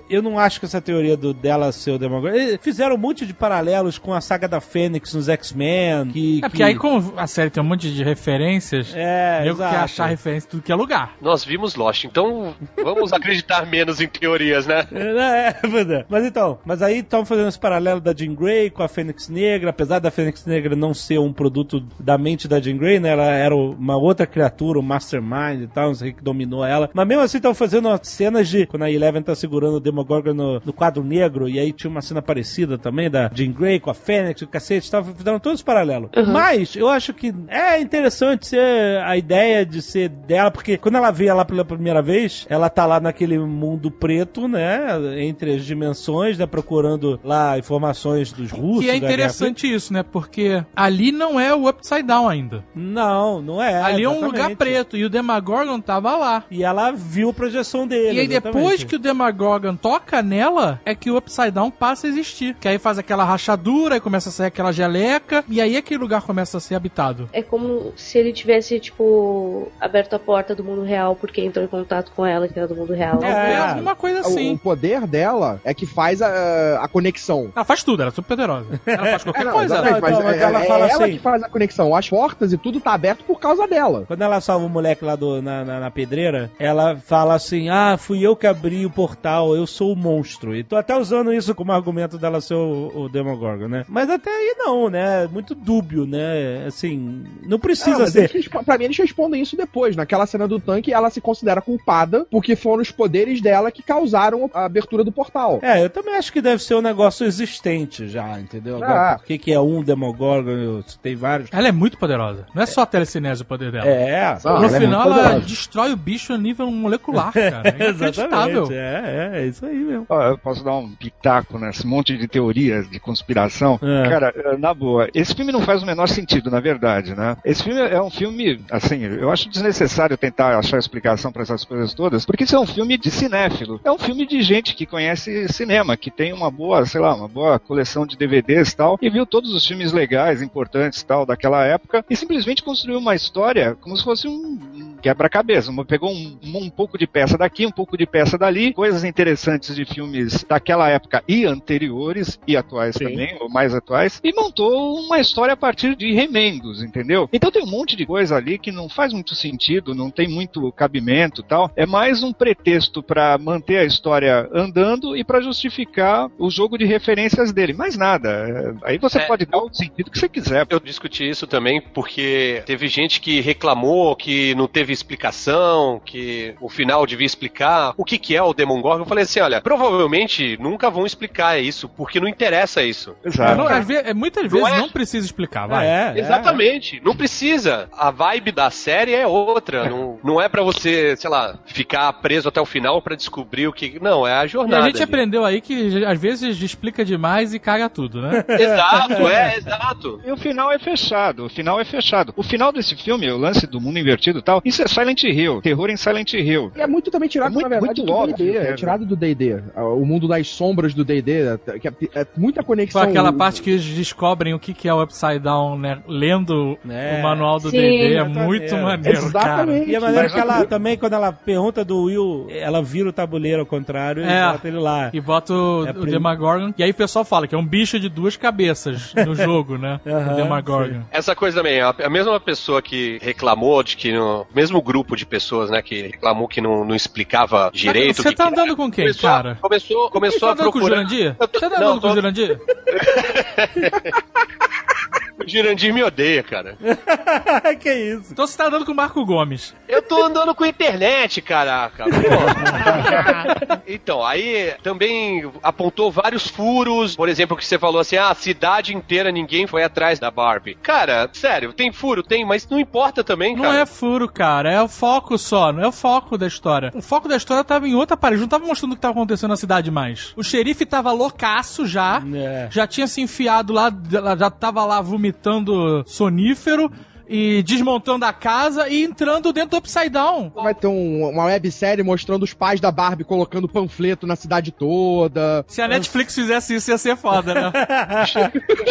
eu não acho que essa teoria do dela ser o Demogorgon. Eles fizeram um monte de paralelos com a saga da Fênix nos X-Men. Que, É porque que- aí, como a série tem um monte de referências, É, eu exato. quer achar referência em tudo que é lugar. Nós vimos Lost, então vamos acreditar menos em teorias, né? É, pois é. Mas então, mas aí estão fazendo esse paralelo da Jean Grey com a Fênix Negra, apesar da Fênix Negra não ser um produto da mente da Jean Grey, né? Ela era uma outra criatura, um mastermind e tal, não sei o que dominou ela. Mas mesmo assim estão fazendo cenas de quando a Eleven tá segurando o Demogorgon no, no quadro negro, e aí tinha uma cena parecida também da Jean Grey com a Fênix, o cacete, tava fazendo todos os paralelos. Mas eu acho que é interessante ser a ideia de ser dela, porque quando ela vê ela pela primeira vez, ela tá lá naquele mundo preto, né? Entre as dimensões, né? Procurando lá informações dos russos. Que é interessante isso, né? Porque ali não é o Upside Down ainda. Não, não é. ali é um exatamente. lugar preto e o Demagorgon tava lá. E ela viu a projeção dele. E aí depois exatamente. que o Demagorgon toca nela, é que o Upside Down passa a existir. Que aí faz aquela rachadura, aí começa a sair aquela geleca, e aí aquele lugar começa a ser habitado. É como se ele tivesse, tipo, aberto a porta do mundo real porque entrou em contato com ela, que era do mundo real. É, alguma coisa O, assim. o poder dela é que faz a, a conexão. Ela faz tudo, ela é super poderosa. Ela faz *laughs* qualquer É, não, coisa. mas Não, mas é, ela é fala ela assim- que faz a conexão. As portas e tudo tá aberto por causa dela. Quando ela salva o moleque lá do, na, na, na pedreira, ela fala assim: Ah, fui eu que abri o portal, eu sou o monstro. E tô até usando isso como argumento dela ser o, o Demogorgon, né? Mas até aí não, né? Muito dúbio, né? Assim, não Ah, precisa mas ser. eles pra mim, eles respondem isso depois. Naquela cena do tanque, ela se considera culpada porque foram os poderes dela que causaram a abertura do portal. É, eu também acho que deve ser um negócio existente já, entendeu? Agora, Ah. por que, que é um Demogorgon? eu- Tem vários. Ela é muito poderosa. Não é só a telecinese o poder dela. É, Ah, no ela é final, muito ela destrói o bicho a nível molecular, cara. É *laughs* inacreditável. É, é, é isso aí mesmo. Ó, eu posso dar um pitaco nesse monte de teorias de conspiração. É. Cara, eh, na boa, esse filme não faz o menor sentido, na verdade, né? Esse filme é um filme, assim, eu acho desnecessário tentar achar explicação pra essas coisas todas, porque isso é um filme de cinéfilo. É um filme de gente que conhece cinema, que tem uma boa, sei lá, uma boa coleção de DVDs e tal, e viu todos os filmes legais, importantes tal, daquela época, e simplesmente construiu uma história como se fosse um quebra-cabeça. Pegou um, um pouco de peça daqui, um pouco de peça dali, coisas interessantes de filmes daquela época e anteriores, e atuais também, ou mais atuais, e montou uma história a partir de remendos, entendeu? Então tem um monte de coisa ali que não faz muito sentido, não tem muito cabimento e tal. É mais um pretexto pra manter a história andando e pra justificar o jogo de referências dele. Mais nada. É, Aí você É, pode dar o sentido que você quiser. Eu discuti isso também porque teve gente que reclamou que não teve explicação, que o final devia explicar o que, que é o Demogorgon. Eu falei assim, olha, provavelmente nunca vão explicar isso, porque não interessa isso. Exato. Não, às ve- é, muitas Não vezes é? não precisa explicar, vai. É, é. Exatamente, não precisa. A vibe da série é outra. Não, não é pra você, sei lá, ficar preso até o final pra descobrir o que. Não, é a E jornada. a gente ali. aprendeu aí que às vezes explica demais e caga tudo, né? *laughs* Exato, é, *laughs* exato. E o final é fechado, o final é fechado. O final desse filme, o lance do mundo invertido e tal, isso é Silent Hill, terror em Silent Hill. E é muito também tirado, É muito- na verdade, muito do D&D. É tirado do D&D. O mundo das sombras do D&D. Que é, é muita Foi conexão. aquela O- parte que eles descobrem o que é o Upside Down, né? Lendo É. o manual do Sim, D&D é muito maneiro, Exatamente. E a maneira Mas que ela também, quando ela pergunta do Will, ela vira o tabuleiro ao contrário É. e bota ele lá. cara. E bota o, É o Demagorgon. E aí o pessoal fala que é um bicho de duas cabeças no *laughs* jogo, né? Aham, o Demagorgon. Essa coisa também, a, a mesma pessoa que reclamou de que no mesmo grupo de pessoas, né, que reclamou que não, não explicava direito. Você que tá que andando com quem, começou, cara? Começou, Você começou tá a andando com o procurar. Jurandir? Você tá não, andando com o tô- Jurandir? *laughs* O Jurandir me odeia, cara. *laughs* que isso? Então você tá andando com o Marco Gomes. Eu tô andando com a internet, caraca. *laughs* Então, aí também apontou vários furos. Por exemplo, que você falou assim: ah, a cidade inteira ninguém foi atrás da Barbie. Cara, sério, tem furo? Tem, mas não importa também, Não cara. é furo, cara. É o foco só. Não é o foco da história. O foco da história tava em outra parede. Não tava mostrando o que tava acontecendo na cidade mais. O xerife tava loucaço já. É. Já tinha se enfiado lá, já tava lá vomitando sonífero. E desmontando a casa e entrando dentro do Upside Down. Vai ter um- uma websérie mostrando os pais da Barbie colocando panfleto na cidade toda. Se a Netflix fizesse isso, ia ser foda, né? *laughs*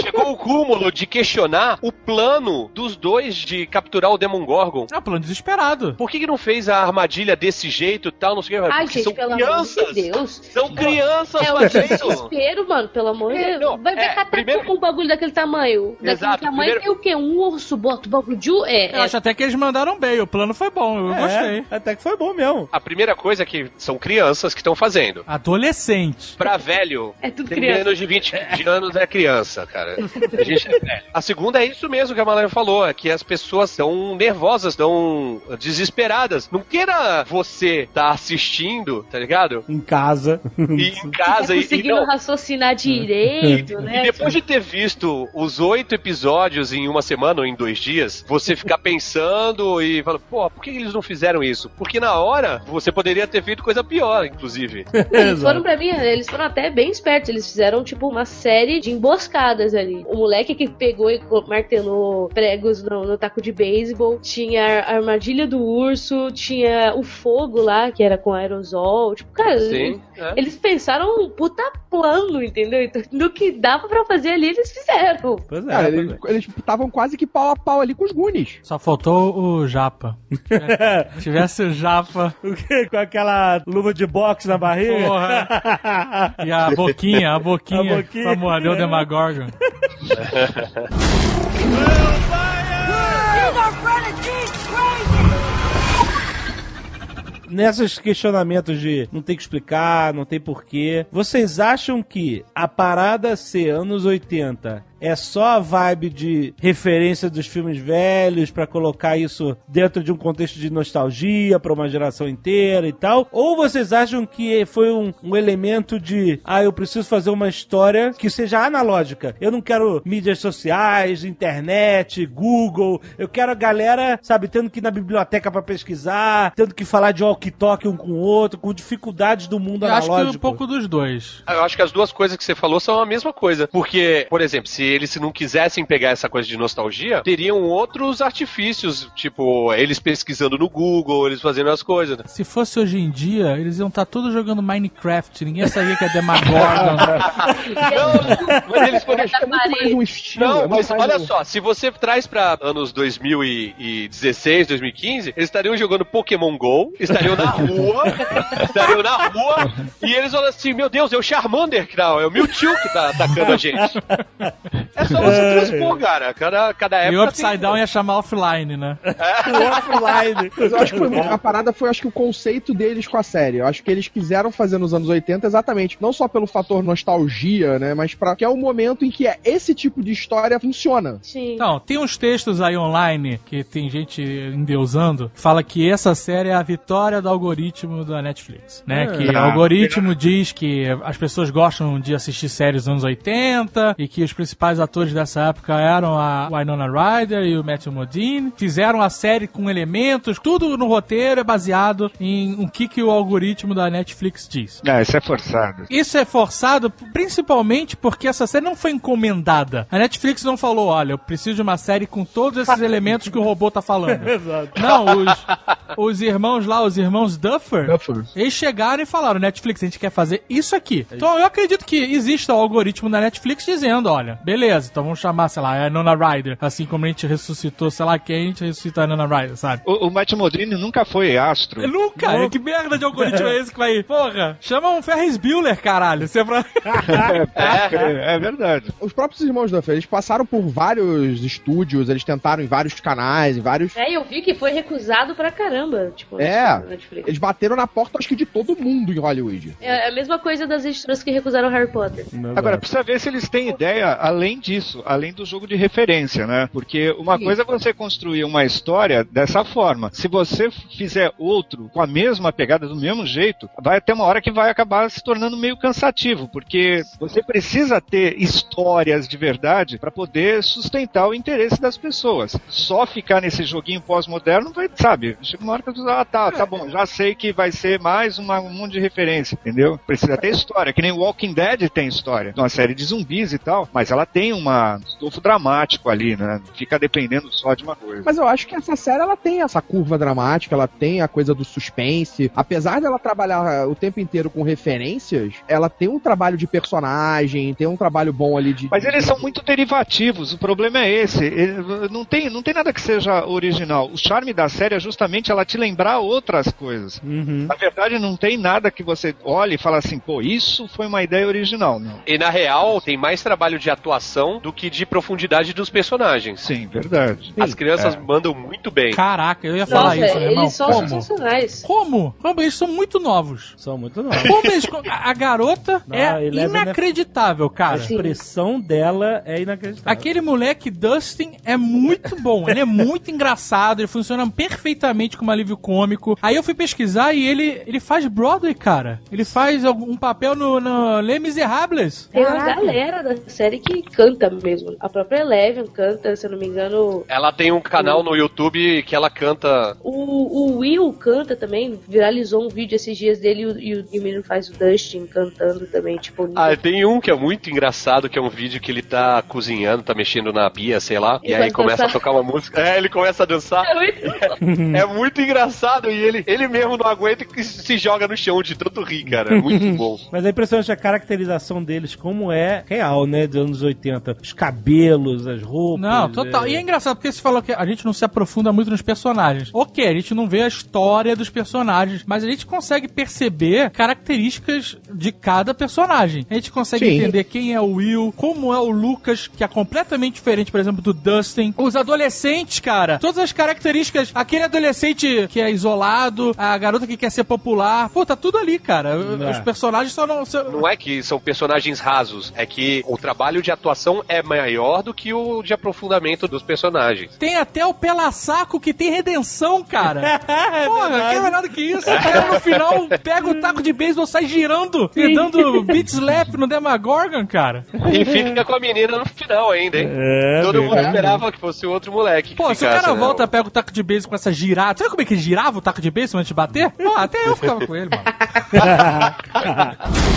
Chegou o cúmulo de questionar o plano dos dois de capturar o Demon Gorgon. É um plano desesperado. Por que, que não fez a armadilha desse jeito e tal? Não sei o que. Ai, Porque gente, são pelo crianças. amor de Deus. São crianças É fazendo. desespero, mano, pelo amor de É, Deus. não, Vai vai é, catar primeiro- com um bagulho daquele tamanho. Daquele Exato, tamanho primeiro- tem o quê? Um urso, bota o bagulho de... É, Eu é. acho até que eles mandaram bem, o plano foi bom, eu gostei. É, até que foi bom mesmo. A primeira coisa é que são crianças que estão fazendo. Adolescente. Pra velho, É tudo tem criança. menos de 20 *laughs* de anos é criança, cara. A gente é velho. A segunda é isso mesmo que a Malaya falou, é que as pessoas estão nervosas, estão desesperadas. Não queira você estar assistindo, tá ligado? Em casa. E em casa Tá e conseguindo não, raciocinar direito, né? E depois de ter visto os oito episódios em uma semana ou em dois dias, você ficar pensando e falar, pô, por que eles não fizeram isso? Porque na hora você poderia ter feito coisa pior, inclusive. *laughs* Eles foram pra mim, eles foram até bem espertos. Eles fizeram, tipo, uma série de emboscadas ali. O moleque que pegou e martelou pregos no, no taco de beisebol, tinha a armadilha do urso, tinha o fogo lá, que era com aerosol. Tipo, cara, Sim. é. eles pensaram um puta plano, entendeu? Então, no que dava pra fazer ali, eles fizeram. Pois é. Cara, eles eles estavam quase que pau a pau ali com os Goonies. Só faltou o Japa. *laughs* é. Tivesse o Japa O quê? Com aquela luva de boxe na barriga? Porra. *laughs* e a boquinha, a boquinha, A boquinha. pra morder o Demagorgon. *laughs* Nesses questionamentos de não tem que explicar, não tem porquê, vocês acham que a parada ser anos 80 é só a vibe de referência dos filmes velhos pra colocar isso dentro de um contexto de nostalgia pra uma geração inteira e tal? Ou vocês acham que foi um, um elemento de, ah, eu preciso fazer uma história que seja analógica? Eu não quero mídias sociais, internet, Google. Eu quero a galera, sabe, tendo que ir na biblioteca pra pesquisar, tendo que falar de walkie-talkie um com o outro, com dificuldades do mundo Eu acho que analógico. um pouco dos dois. Eu acho que as duas coisas que você falou são a mesma coisa. Porque, por exemplo, se eles não quisessem pegar essa coisa de nostalgia, teriam outros artifícios, tipo, eles pesquisando no Google, eles fazendo as coisas. né? Se fosse hoje em dia, eles iam estar todos jogando Minecraft. Ninguém sabia que é Demagorgon. *laughs* Mas eles poderiam. É muito mais um estilo. é Não, muito mas olha um- só, se você traz pra anos 2016, 2015, eles estariam jogando Pokémon GO, estariam na *laughs* rua, estariam na rua, e eles olham assim, meu Deus, é o Charmander que tá, é o Mewtwo que tá atacando a gente. *laughs* É só você transpor, cara. Cada, cada época e o Upside tem- Down ia chamar offline, né? *laughs* offline. Mas *laughs* eu acho que foi muito- a parada foi, acho que o conceito deles com a série. Eu acho que eles quiseram fazer nos anos 80 exatamente, não só pelo fator nostalgia, né, mas para que é o momento em que é esse tipo de história funciona. Sim. Não, tem uns textos aí online que tem gente endeusando, que fala que essa série é a vitória do algoritmo da Netflix, né? É. que o Ah, algoritmo diz que as pessoas gostam de assistir séries dos anos 80 e que os principais atores dessa época eram a Winona Ryder e o Matthew Modine. Fizeram a série com elementos, tudo no roteiro é baseado em o que, que o algoritmo da Netflix diz. Ah, isso é forçado. Isso é forçado principalmente porque essa série não foi encomendada. A Netflix não falou, olha, eu preciso de uma série com todos esses elementos que o robô tá falando. *laughs* Exato. Não, os, os irmãos lá, os irmãos Duffer, eles chegaram e falaram, Netflix, a gente quer fazer isso aqui. Então eu acredito que exista o algoritmo da Netflix dizendo, olha, beleza, então vamos chamar, sei lá, a Nona Ryder, assim como a gente ressuscitou, sei lá quem, a gente ressuscita a Nona Ryder, sabe? O, o Matt Modini nunca foi astro. Nunca! Que merda de algoritmo é esse que vai... Porra, chama um Ferris Bueller, caralho. Você é pra... *laughs* É, é verdade. Os próprios irmãos Duffer, eles passaram por vários estúdios, eles tentaram em vários canais, em vários. É, eu vi que foi recusado pra caramba, tipo, É. Eles bateram na porta, acho que de todo mundo em Hollywood. É a mesma coisa das editoras que recusaram Harry Potter. Agora, precisa ver se eles têm ideia além disso, além do jogo de referência, né? Porque uma coisa é você construir uma história dessa forma. Se você fizer outro com a mesma pegada, do mesmo jeito, vai ter uma hora que vai acabar se tornando meio cansativo, porque você precisa ter histórias de verdade para poder sustentar o interesse das pessoas. Só ficar nesse joguinho pós-moderno vai, sabe, chega uma hora que pessoas, ah, tá, tá bom, já sei que vai ser mais uma, um monte de referência, entendeu? Precisa ter história, que nem Walking Dead tem história, uma série de zumbis e tal, mas ela tem uma estofo dramático ali, né? Fica dependendo só de uma coisa. Mas eu acho que essa série ela tem essa curva dramática, ela tem a coisa do suspense. Apesar dela trabalhar o tempo inteiro com referências, ela tem um trabalho de personagem, tem um trabalho bom ali de. Mas eles são muito derivativos, o problema é esse. Ele- não, tem, não tem nada que seja original. O charme da série é justamente ela te lembrar outras coisas. Uhum. Na verdade, não tem nada que você olhe e fala assim, pô, isso foi uma ideia original. Não. E na real, tem mais trabalho de atuação do que de profundidade dos personagens. Sim, verdade. As crianças É. mandam muito bem. Caraca, eu ia falar Nossa, isso, meu irmão. eles são Como? sensacionais. Como? Como? Eles são muito novos. São muito *laughs* novos. Como eles... A a garota Não, é inacreditável, A cara. expressão dela é inacreditável. Aquele moleque Dustin é muito bom, ele é muito *laughs* engraçado, ele funciona perfeitamente como alívio cômico. Aí eu fui pesquisar e ele, ele faz Broadway, cara. Ele faz algum- um papel no, no Les Miserables. Tem uma galera da série que canta mesmo. A própria Eleven canta, se eu não me engano. Ela tem um canal no YouTube que ela canta. O, o Will canta também. Viralizou um vídeo esses dias dele e o, e o, o menino faz o Dustin cantando também. Tipo, Ah, tem um que é muito engraçado, que é um vídeo que ele tá cozinhando, tá mexendo na pia, sei lá, e, E aí começa dançar. a tocar uma música. É, ele começa a dançar. é muito *laughs* É muito engraçado e ele, ele mesmo não aguenta e se joga no chão de tanto rir, cara. É muito *laughs* bom. Mas é impressionante a caracterização deles, como é real, né, dos anos 80. Os cabelos, as roupas. Não, total. é- E é engraçado porque você falou que a gente não se aprofunda muito nos personagens. Ok, a gente não vê a história dos personagens, mas a gente consegue perceber características de cada personagem. A gente consegue Sim. entender quem é o Will, como é o Lucas, que é completamente diferente, por exemplo, do Dustin. Os adolescentes, cara, todas as características. Aquele adolescente que é isolado, a garota que quer ser popular. Pô, tá tudo ali, cara. É. Os personagens só não. só- Não é que são personagens rasos, é que o trabalho de atuação é maior do que o de aprofundamento dos personagens. Tem até o Pela Saco que tem redenção, cara. *laughs* Porra, que melhor do que isso? O cara no final pega o taco de beisebol, sai girando e dando beat slap no Demagorgon, cara. E fica com a menina no final ainda, hein? É, Todo mundo esperava que fosse outro moleque. que Pô, se o ficasse, cara né? volta, pega o taco de beisebol com essa girada. Sabe como é que ele girava o taco de beisebol antes de bater? Pô, até eu ficava com ele, mano. *laughs*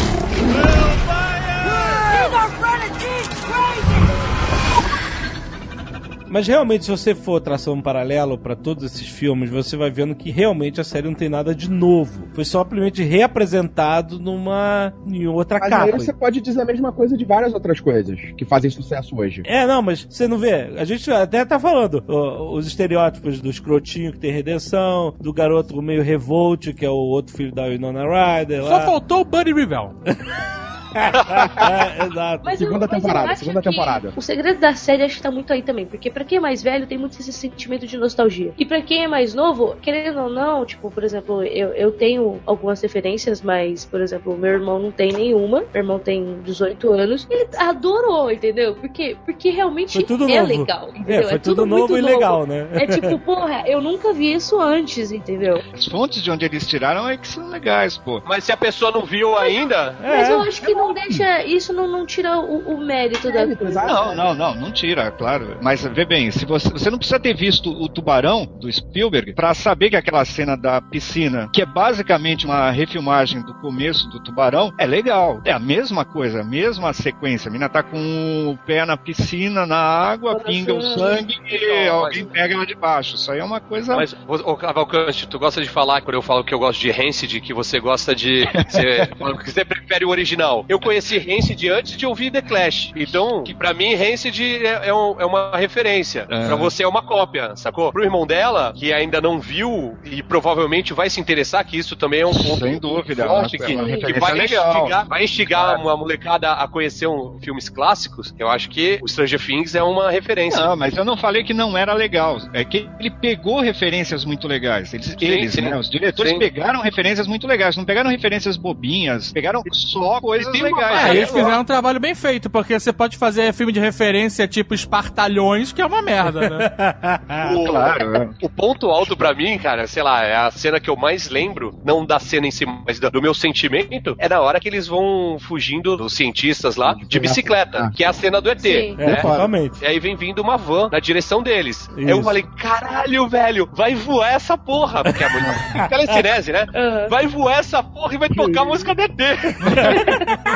Mas realmente, se você for traçar um paralelo pra todos esses filmes, você vai vendo que realmente a série não tem nada de novo. Foi simplesmente reapresentado numa em outra Mas capa. aí você pode dizer a mesma coisa de várias outras coisas que fazem sucesso hoje. É, não, mas você não vê. A gente até tá falando ó, os estereótipos do escrotinho que tem redenção, do garoto meio revolt, que é o outro filho da Winona Ryder. Só Lá. faltou o Buddy Rivel. *laughs* é, exato. Mas Segunda eu, mas temporada, segunda temporada. O segredo da série acho que tá muito aí também. Porque pra quem é mais velho, tem muito esse sentimento de nostalgia. E pra quem é mais novo, querendo ou não, tipo, por exemplo, eu, eu tenho algumas referências, mas, por exemplo, meu irmão não tem nenhuma. Meu irmão tem 18 anos. Ele adorou, entendeu? Porque, porque realmente Foi tudo é novo. legal. É, Entendeu? foi tudo novo muito e legal, né? É tipo, porra, eu nunca vi isso antes, entendeu? As fontes de onde eles tiraram é que são legais, pô. Mas se a pessoa não viu ainda, Mas É. eu acho que não deixa. Isso não, não tira o, o mérito da Mérito, coisa. Não, não, não, não tira, claro. Mas vê bem, se você, você não precisa ter visto o Tubarão do Spielberg pra saber que aquela cena da piscina, que é basicamente uma refilmagem do começo do Tubarão, é legal. É a mesma coisa, a mesma sequência. A mina tá com o pé na piscina, na água, Coração. pinga o sangue e Não, alguém pega ela de baixo. Isso aí é uma coisa. Mas, ô, ô, Cavalcante, tu gosta de falar, quando eu falo que eu gosto de Rancid, que você gosta de. *laughs* Você, que você prefere o original. Eu conheci Rancid antes de ouvir The Clash. Então, que pra mim, Rancid é, é um- é uma referência. É. Pra você é uma cópia, sacou? Pro irmão dela, que ainda não viu e provavelmente vai se interessar, que isso também é um ponto Sem dúvida, forte, é que, uma que vai legal. instigar, vai instigar Claro. uma molecada a conhecer um, filmes clássicos. Eu acho que o Stranger Things é uma referência. Não, mas eu não falei que não era legal. É que ele pegou referências muito legais. Eles, eles sim. né? Os diretores Sim. pegaram referências muito legais. Não pegaram referências bobinhas. Pegaram só coisas legais. É, né? eles fizeram um trabalho bem feito, porque você pode fazer filme de referência tipo Espartalhões, que é uma merda, né? *laughs* O, Claro, é. o ponto alto pra mim, cara, sei lá, é a cena que eu mais lembro, não da cena em si, mas do, meu sentimento, é na hora que eles vão fugindo dos cientistas lá de bicicleta, que é a cena do ET. Sim. É, né? totalmente. E aí vem vindo uma van na direção deles. Aí eu Isso. falei, caralho, velho, vai voar essa porra. Porque é muito *laughs* telecinese, né? Aham. Vai voar essa porra e vai tocar a música do ET. *laughs*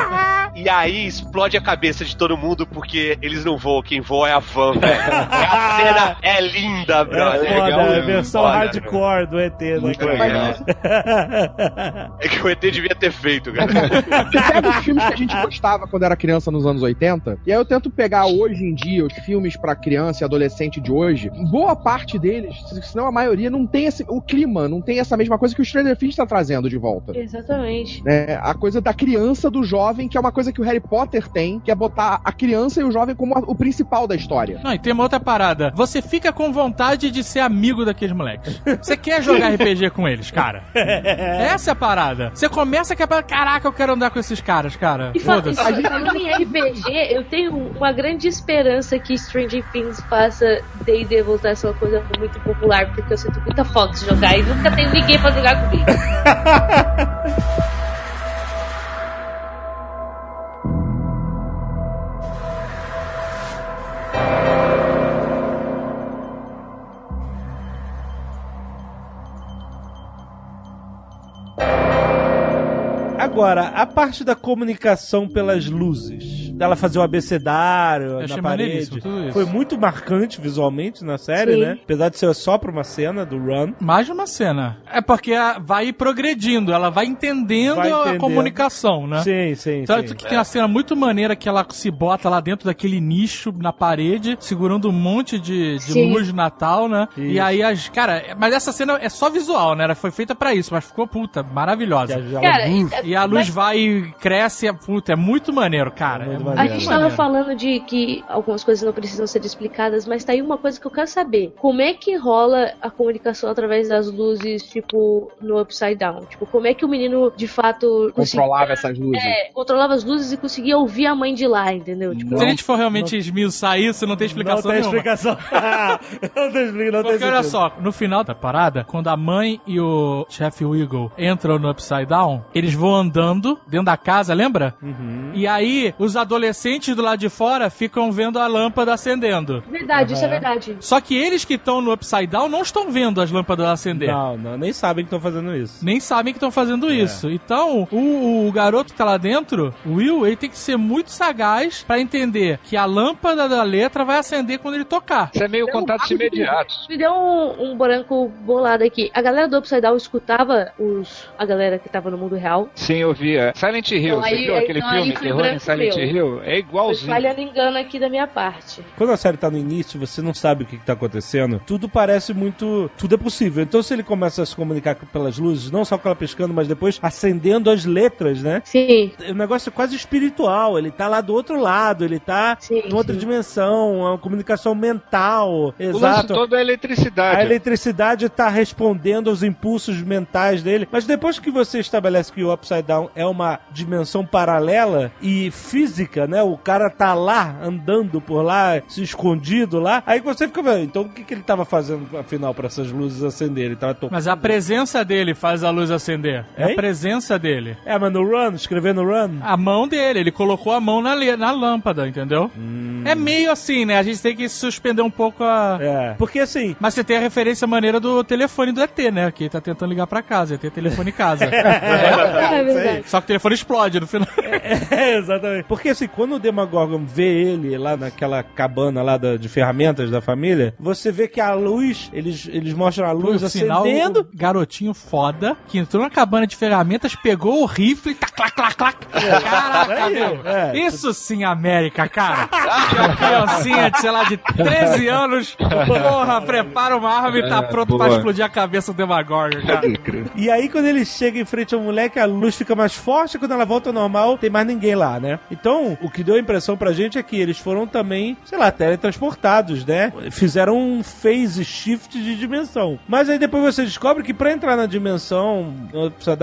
e aí explode a cabeça de todo mundo porque eles não voam, quem voa é a van, velho. A *laughs* cena é linda, É brother. foda, legal, é a né? versão Foda, hardcore do ET, né, Muito cara? legal. *laughs* É que o ET devia ter feito, cara. Pega os filmes que a gente gostava quando era criança nos anos 80, e aí eu tento pegar hoje em dia os filmes pra criança e adolescente de hoje. Boa parte deles, se não a maioria, não tem esse, o clima, não tem essa mesma coisa que o Stranger Things tá trazendo de volta. Exatamente. né? A coisa da criança, do jovem, que é uma coisa que o Harry Potter tem, que é botar a criança e o jovem como a- o principal da história. Não, e tem uma outra parada. Você fica com vontade de ser amigo daqueles moleques. Você quer jogar RPG com eles, cara. *laughs* Essa é a parada. Você começa a quebrar. Caraca, eu quero andar com esses caras, cara. E fa- Foda-se. e falando em RPG, eu tenho uma grande esperança que Stranger Things faça D&D voltar a ser uma coisa muito popular, porque eu sinto muita Fox jogar e nunca tem ninguém pra jogar comigo. *laughs* Agora, a parte da comunicação pelas luzes, dela fazer o abecedário Eu na parede, maneiríssimo tudo isso. foi muito marcante visualmente na série, Sim. né? Apesar de ser só pra uma cena do Run. Mais de uma cena. É porque a- vai progredindo, ela vai entendendo, Vai a entendendo. comunicação, né? Sim, sim, Tanto sim. que tem uma cena muito maneira que ela se bota lá dentro daquele nicho na parede, segurando um monte de, de luz de Natal, né? Isso. E aí as. Cara, mas essa cena é só visual, né? Ela foi feita pra isso, mas ficou puta, maravilhosa. Cara, E a luz mas- vai e cresce, é, puta, é muito maneiro, cara. Muito é maneiro. A gente tava maneiro. falando de que algumas coisas não precisam ser explicadas, mas tá aí uma coisa que eu quero saber. Como é que rola a comunicação através das luzes, tipo, no Upside Down? Tipo, como é que o menino, de fato, Controlava essas luzes. é, controlava as luzes e conseguia ouvir a mãe de lá, entendeu? Tipo, Se a gente for realmente esmiuçar isso, não tem explicação não tem nenhuma. explicação. *laughs* não tem explicação, não tem Porque olha sentido. só, no final da parada, quando a mãe e o chefe Wiggle entram no Upside Down, eles vão andando dentro da casa, lembra? Uhum. E aí, os adolescentes do lado de fora ficam vendo a lâmpada acendendo. verdade, isso é verdade. Só que eles que estão no Upside Down não estão vendo as lâmpadas acender. Não, não, nem sabem que estão fazendo isso. Nem sabem que estão fazendo É. isso. Então, o, o garoto que tá lá dentro, o Will, ele tem que ser muito sagaz pra entender que a lâmpada da letra vai acender quando ele tocar. Isso é meio contatos imediatos. Me deu um, um branco bolado aqui. A galera do Upside Down escutava os, a galera que tava no mundo real. Sim, eu vi. é. Silent Hill, Então, você aí- viu aí- aquele então, aí filme Terror em Silent meu. Hill? É Foi igualzinho. falhando engano aqui da minha parte. Quando a série tá no início, você não sabe o que, que tá acontecendo, tudo parece muito. Tudo é possível. Então, se ele começa a se comunicar pelas luzes, não só com ela piscando, mas depois acendendo as letras, né? Sim, O negócio é quase espiritual. Ele tá lá do outro lado, ele tá Sim, em outra sim. dimensão, uma comunicação mental. O lance Exato. todo é a A eletricidade. eletricidade tá respondendo aos impulsos mentais dele. Mas depois que você estabelece que o Upside Down é uma dimensão paralela e física, né? O cara tá lá, andando por lá, se escondido lá. Aí você fica vendo, então o que, que ele tava fazendo, afinal, pra essas luzes acenderem? Ele tava tocando. Mas a presença dele faz a luz acender. É a presença dele. É, mas no run, escrevendo run. A mão dele, ele colocou a mão na, na lâmpada, entendeu? É meio assim, né? A gente tem que suspender um pouco a. É. Porque assim, Mas você tem a referência maneira do telefone do ET, né? Que ele tá tentando ligar pra casa, ele tem telefone em casa. *laughs* é verdade. Só que o telefone explode no final. *laughs* É, exatamente. Porque assim, quando o Demogorgon vê ele lá naquela cabana lá da- de ferramentas da família, você vê que a luz, eles, eles mostram a luz Por sinal, acendendo. o garotinho foda que entrou na cabana de ferramentas, pegou o rifle, tá, clac, clac, clac. Caraca, Aí, meu. é. Isso sim, América, cara. Que uma criancinha de, sei lá, de 13 anos, porra, prepara uma arma e tá pronto pra boa. explodir a cabeça do Demagorgon, cara. E aí, quando ele chega em frente ao moleque, a luz fica mais forte. Quando ela volta ao normal, tem mais ninguém lá, né? Então, o que deu a impressão pra gente é que eles foram também, sei lá, teletransportados, né? Fizeram um phase shift de dimensão. Mas aí depois você descobre que pra entrar na dimensão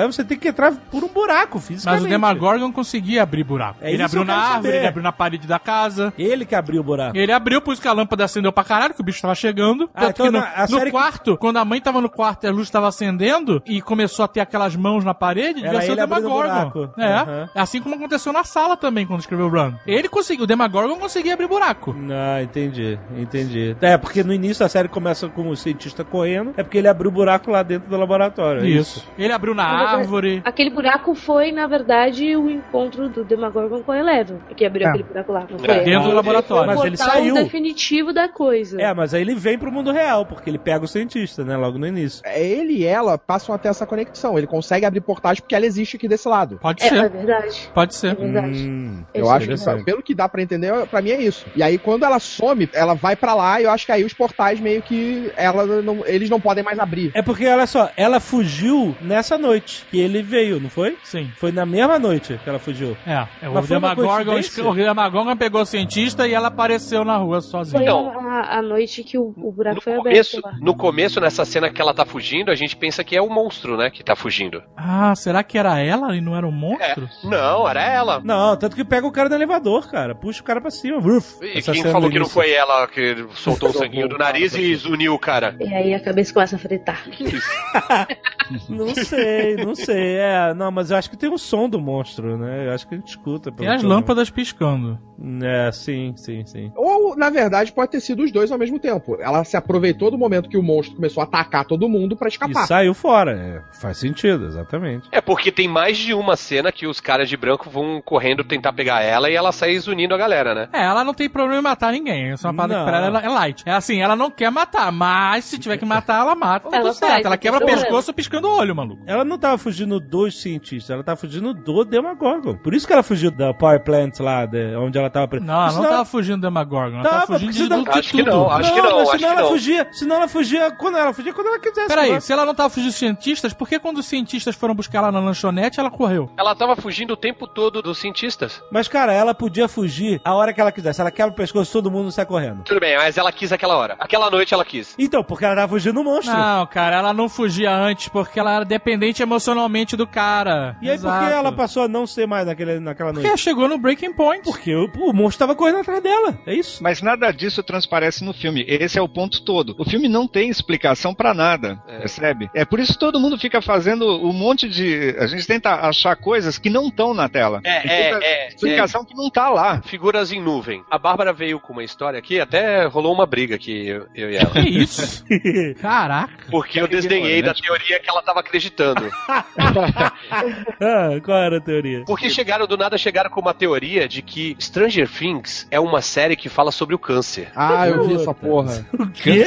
você tem que entrar por um buraco, fisicamente. Mas o Demagorgon conseguia abrir buraco. É ele abriu na árvore, saber. ele abriu na parede da casa. Ele que abriu o buraco. Ele abriu, por isso que a lâmpada acendeu pra caralho, que o bicho tava chegando. Ah, Tanto então que no, no série que- quarto, quando a mãe tava no quarto e a luz tava acendendo e começou a ter aquelas mãos na parede, devia ser o Demagorgon. É. Aham. Assim como aconteceu na sala também, quando escreveu Run. Ele conseguiu, o Demagorgon conseguia abrir buraco. Ah, entendi, entendi. É, porque no início a série começa com o cientista correndo, é porque ele abriu o buraco lá dentro do laboratório. é Isso. Ele abriu na Na verdade, árvore. Aquele buraco foi, na verdade, o encontro do Demagorgon com a Eleven. Que abriu É. aquele buraco lá, não É. foi? Dentro do laboratório. o Mas ele saiu. definitivo da coisa. É, mas aí ele vem pro mundo real, porque ele pega o cientista, né, logo no início. É, Ele e ela passam a ter essa conexão. Ele consegue abrir portais porque ela existe aqui desse lado. Pode É, é ser. verdade. Pode É ser. verdade. Hum, Eu Isso acho é que, pelo que dá pra entender, pra mim é isso. E aí, quando ela some, ela vai pra lá e eu acho que aí os portais meio que ela não- eles não podem mais abrir. É porque, olha só, ela fugiu nessa noite que ele veio, não foi? Sim. Foi na mesma noite que ela fugiu. É, é o Demagorgon, o Demagorgon pegou o cientista e ela apareceu na rua sozinha. Foi Então, a, a noite que o, o buraco foi começo, aberto lá. no começo, nessa cena que ela tá fugindo, a gente pensa que é o monstro, né? Que tá fugindo. Ah, será que era ela e não era um monstro? Não, era ela. Não, tanto que pega o cara no elevador, cara. Puxa o cara pra cima. Uf, E quem falou que não início. foi ela que soltou o sanguinho do nariz e zuniu o cara? E aí a cabeça começa a fritar. Que isso? *laughs* Não sei, não sei. É, não, mas eu acho que tem o som do monstro, né? Eu acho que a gente escuta. Tem pelo as som. lâmpadas piscando. É, sim, sim, sim. Ou, na verdade, pode ter sido os dois ao mesmo tempo. Ela se aproveitou do momento que o monstro começou a atacar todo mundo pra E escapar. saiu fora. É, faz sentido, exatamente. É porque tem mais de uma cena que os caras de branco vão correndo tentar pegar ela e ela sai zunindo a galera, né? É, ela não tem problema em matar ninguém. Essa é uma parada Não. que pra ela é light. É assim, ela não quer matar, mas se tiver que matar, ela mata. Tá Ela tudo certo. faz, Ela não quebra o pescoço piscando o olho, maluco. Ela não tava fugindo dos cientistas, ela tava fugindo do Demagorgon. Por isso que ela fugiu da Power Plant lá, de, onde ela tava presa. Não, ela não tava fugindo do Demagorgon. Ela tava, Tava, fugindo de, senão- de Acho que tudo. não, acho que não, mas acho senão que ela não. fugia, senão ela fugia quando ela fugia quando ela quisesse. Peraí, se ela não tava fugindo dos cientistas, por que quando os cientistas foram buscar ela na lanchonete, ela correu? Ela tava fugindo o tempo todo dos cientistas. Mas, cara, ela podia fugir a hora que ela quisesse. Ela quebra o pescoço, todo mundo sai correndo. Tudo bem, mas ela quis aquela hora. Aquela noite ela quis. Então, porque ela tava fugindo do monstro. Não, cara, ela não fugia antes porque ela era dependente emocionalmente do cara. E aí, por Exato. que ela passou a não ser mais naquele, naquela noite? Porque ela chegou no breaking point. Porque o, o monstro tava correndo atrás dela. É isso? Mas nada disso transparece no filme. Esse é o ponto todo. O filme não tem explicação pra nada, É. percebe? É por isso que todo mundo fica fazendo um monte de. A gente tenta achar coisas que não estão na tela. É, é, tanta é, Explicação que não tá lá. Figuras em nuvem. A Bárbara veio com uma história aqui, até rolou uma briga aqui, eu, eu e ela. Que isso? *laughs* Caraca. Porque eu desdenhei da teoria que ela tava acreditando. *laughs* ah, qual era a teoria? Porque chegaram, do nada, chegaram com uma teoria de que Stranger Things é uma série que fala sobre o câncer. Ah, eu vi essa porra. O quê?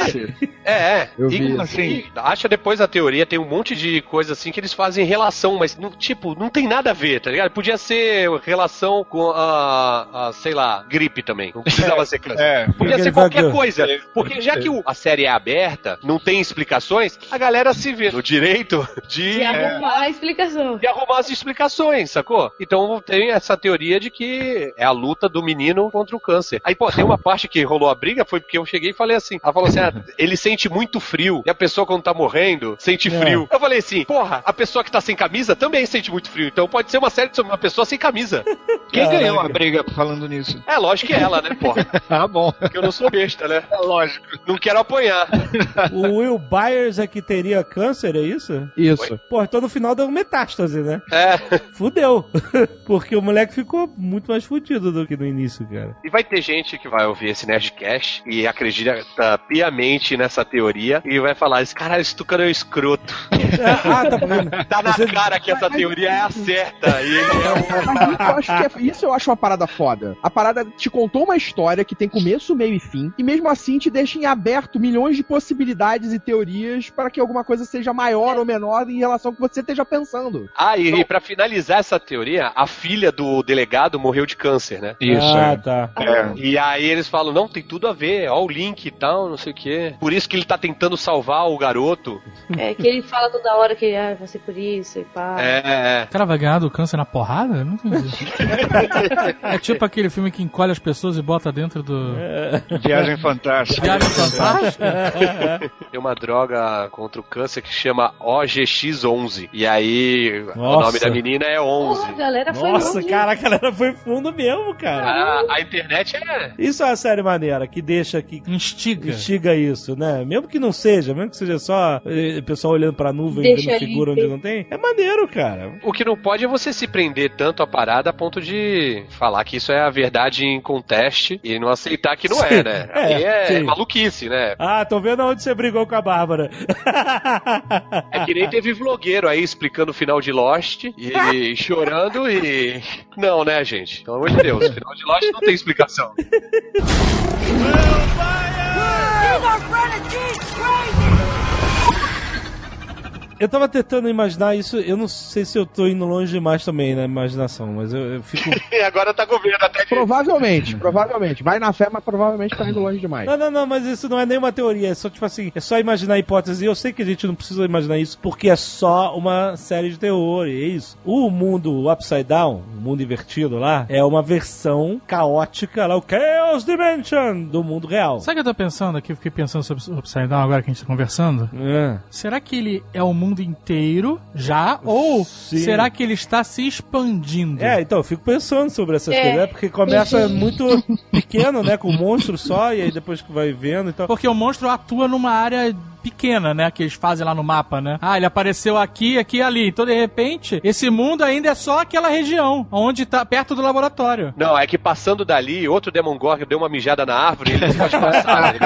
É, é. Eu E vi. como assim? Acha depois da teoria, tem um monte de coisa assim que eles fazem relação, mas, não- tipo, não tem nada a ver, tá ligado? Podia ser relação com a, a, sei lá, gripe também. Não precisava ser câncer. É. Podia ser qualquer vai- coisa. Porque já que o- a série é aberta, não tem explicações, a galera se vê no direito de, E arrumar a explicação. de arrumar as explicações, sacou? Então tem essa teoria de que é a luta do menino contra o câncer. Aí, pô, tem uma parte que rolou a briga, foi porque eu cheguei e falei assim: ela falou assim, ah, ele sente muito frio. E a pessoa, quando tá morrendo, sente É. frio. Eu falei assim, porra, a pessoa que tá sem camisa também sente muito frio. Então pode ser uma série sobre uma pessoa sem camisa. *laughs* Quem Caraca. ganhou a briga falando nisso? É lógico que é ela, né, porra? Ah, *laughs* bom. Porque eu não sou besta, né? É lógico. Não quero apanhar. O Will Byers é que teria câncer, é isso? Isso. Pô, então no final deu metástase, né? É. Fudeu. *laughs* Porque o moleque ficou muito mais fudido do que no início, cara. E vai ter gente que vai ouvir esse Nerdcast e acredita piamente nessa teoria e vai falar: esse caralho, esse tucano é um escroto. ah, tá. *laughs* Tá na Você- cara que essa teoria é a certa. E ele é um. Mas isso eu, acho que é- isso eu acho uma parada foda. A parada te contou uma história que tem começo, meio e fim, e mesmo assim te deixa em aberto milhões de possibilidades e teorias para que alguma coisa seja maior ou menor em relação ao que você esteja pensando. Ah, e, e pra finalizar essa teoria, a filha do delegado morreu de câncer, né? Isso, ah, é. tá. É. E aí eles falam, não, tem tudo a ver, ó o link e tal, não sei o quê. Por isso que ele tá tentando salvar o garoto. É que ele fala toda hora que ah, vai ser por isso e pá. É, é. O cara vai ganhar do câncer na porrada? Eu Não entendi. *laughs* é tipo aquele filme que encolhe as pessoas e bota dentro do. Viagem fantástica. Viagem Fantástica? Tem uma droga contra o câncer que chama OGX11. E aí, o Nossa. nome da menina é 11. Porra, a galera foi Nossa, longe. cara, a galera foi fundo mesmo, cara. A, a internet é. Isso é uma série maneira que deixa que Instiga. instiga isso, né? Mesmo que não seja, mesmo que seja só eh, pessoal olhando pra nuvem e Deixa vendo figura onde não tem, é maneiro, cara. O que não pode é você se prender tanto à parada a ponto de falar que isso é a verdade em conteste e não aceitar que não é, né? É, Aí é, sim. maluquice, né? Ah, tô vendo onde você brigou com a Bárbara. É que nem teve vlogueiro aí explicando o final de Lost e *laughs* chorando e. Não, né, gente? Pelo amor de Deus, o final de Lost não tem explicação. *laughs* Eu tava tentando imaginar isso, eu não sei se eu tô indo longe demais também na imaginação, mas eu, eu fico. E *laughs* agora tá com medo até de. Provavelmente, provavelmente. Vai na fé, mas provavelmente tá indo longe demais. Não, não, não, mas isso não é nenhuma teoria, é só tipo assim, é só imaginar a hipótese. E eu sei que a gente não precisa imaginar isso porque é só uma série de terror, e é isso. O mundo Upside Down, o mundo invertido lá, é uma versão caótica lá, o Chaos Dimension do mundo real. Sabe o que eu tô pensando aqui? Eu fiquei pensando sobre o Upside Down agora que a gente tá conversando. É. Será que ele é o mundo inteiro já? Ou Sim. será que ele está se expandindo? É, então, eu fico pensando sobre essas É. coisas, né? Porque começa muito pequeno, né? Com um monstro só, e aí depois que vai vendo, então. Porque o monstro atua numa área pequena, né? Que eles fazem lá no mapa, né? Ah, ele apareceu aqui, aqui e ali. Então, de repente, esse mundo ainda é só aquela região, onde tá perto do laboratório. Não, é que passando dali, outro Demogorgon deu uma mijada na árvore e ele pode passar. né?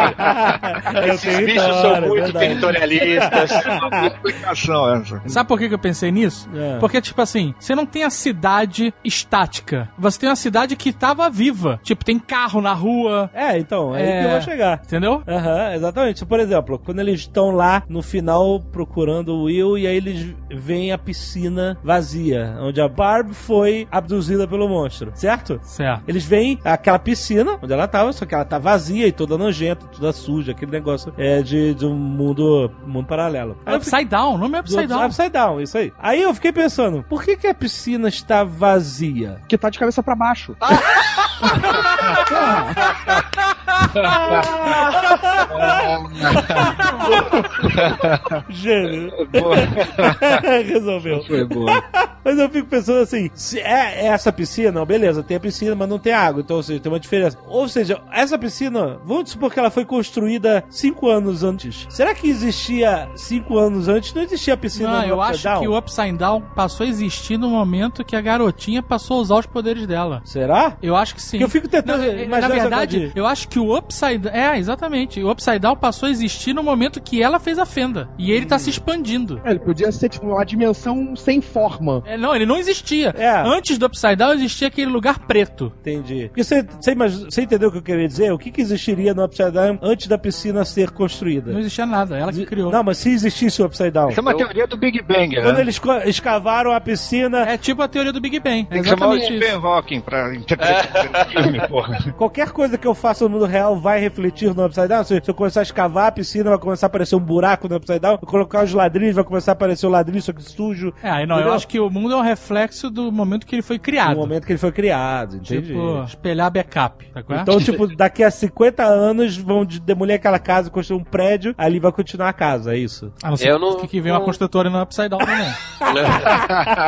*laughs* É Esses bichos são território, muito verdade. territorialistas. *laughs* explicação essa. Sabe por que, que eu pensei nisso? É. Porque, tipo assim, você não tem a cidade estática. Você tem uma cidade que tava viva. Tipo, tem carro na rua, É, então, é, aí É. que eu vou chegar. entendeu? Aham, exatamente. Por exemplo, quando eles estão lá no final procurando o Will e aí eles veem a piscina vazia, onde a Barb foi abduzida pelo monstro, certo? Certo. Eles veem aquela piscina onde ela tava, só que ela tá vazia e toda nojenta, toda suja, aquele negócio é de, de um mundo, mundo paralelo. Aí eu fiquei- Upside Down, o nome é Upside do- Down. Upside Down, isso aí. Aí eu fiquei pensando, por que, que a piscina está vazia? Que tá de cabeça pra baixo. *laughs* *laughs* *laughs* *laughs* Gênio. Boa. *laughs* Resolveu. Foi boa. *laughs* Mas eu fico pensando assim, se é essa piscina, não, beleza, tem a piscina, mas não tem água, então ou seja, tem uma diferença. Ou seja, essa piscina, vamos supor que ela foi construída cinco anos antes. Será que existia cinco anos antes? Não existia a piscina Não, no eu acho Down? que o Upside Down passou a existir no momento que a garotinha passou a usar os poderes dela. Será? Eu acho que sim. Que eu fico tentando Na, imaginar na verdade, eu acho que o Upside É, exatamente. O Upside Down passou a existir no momento que ela fez a fenda. E ele tá se expandindo. É, ele podia ser tipo uma dimensão sem forma. É, não, ele não existia. É. Antes do Upside Down existia aquele lugar preto. Entendi. Porque você, você, entendeu o que eu queria dizer? O que, que existiria no Upside Down antes da piscina ser construída? Não existia nada, ela que criou. Não, mas se existisse o Upside Down. Isso é uma teoria do Big Bang, Quando né? eles co- escavaram a piscina, É tipo a teoria do Big Bang. É Tem que chamar o exatamente Stephen. Hawking pra interpretar o filme, *laughs* porra. qualquer coisa que eu faça no mundo real vai refletir no Upside Down. Se se eu começar a escavar a piscina, vai começar a aparecer um buraco no Upside Down. Eu colocar os ladrilhos, vai começar a aparecer o ladrilho, só que sujo. É, aí não, eu Entendeu? acho que o mundo é um reflexo do momento que ele foi criado. momento que ele foi criado, entendi. Tipo, espelhar backup. Tá é? Então, tipo, daqui a 50 anos vão de- demolir aquela casa, construir um prédio, ali vai continuar a casa, é isso? A não ser Eu não- que, que vem uma não- construtora no Upside Down também. *laughs*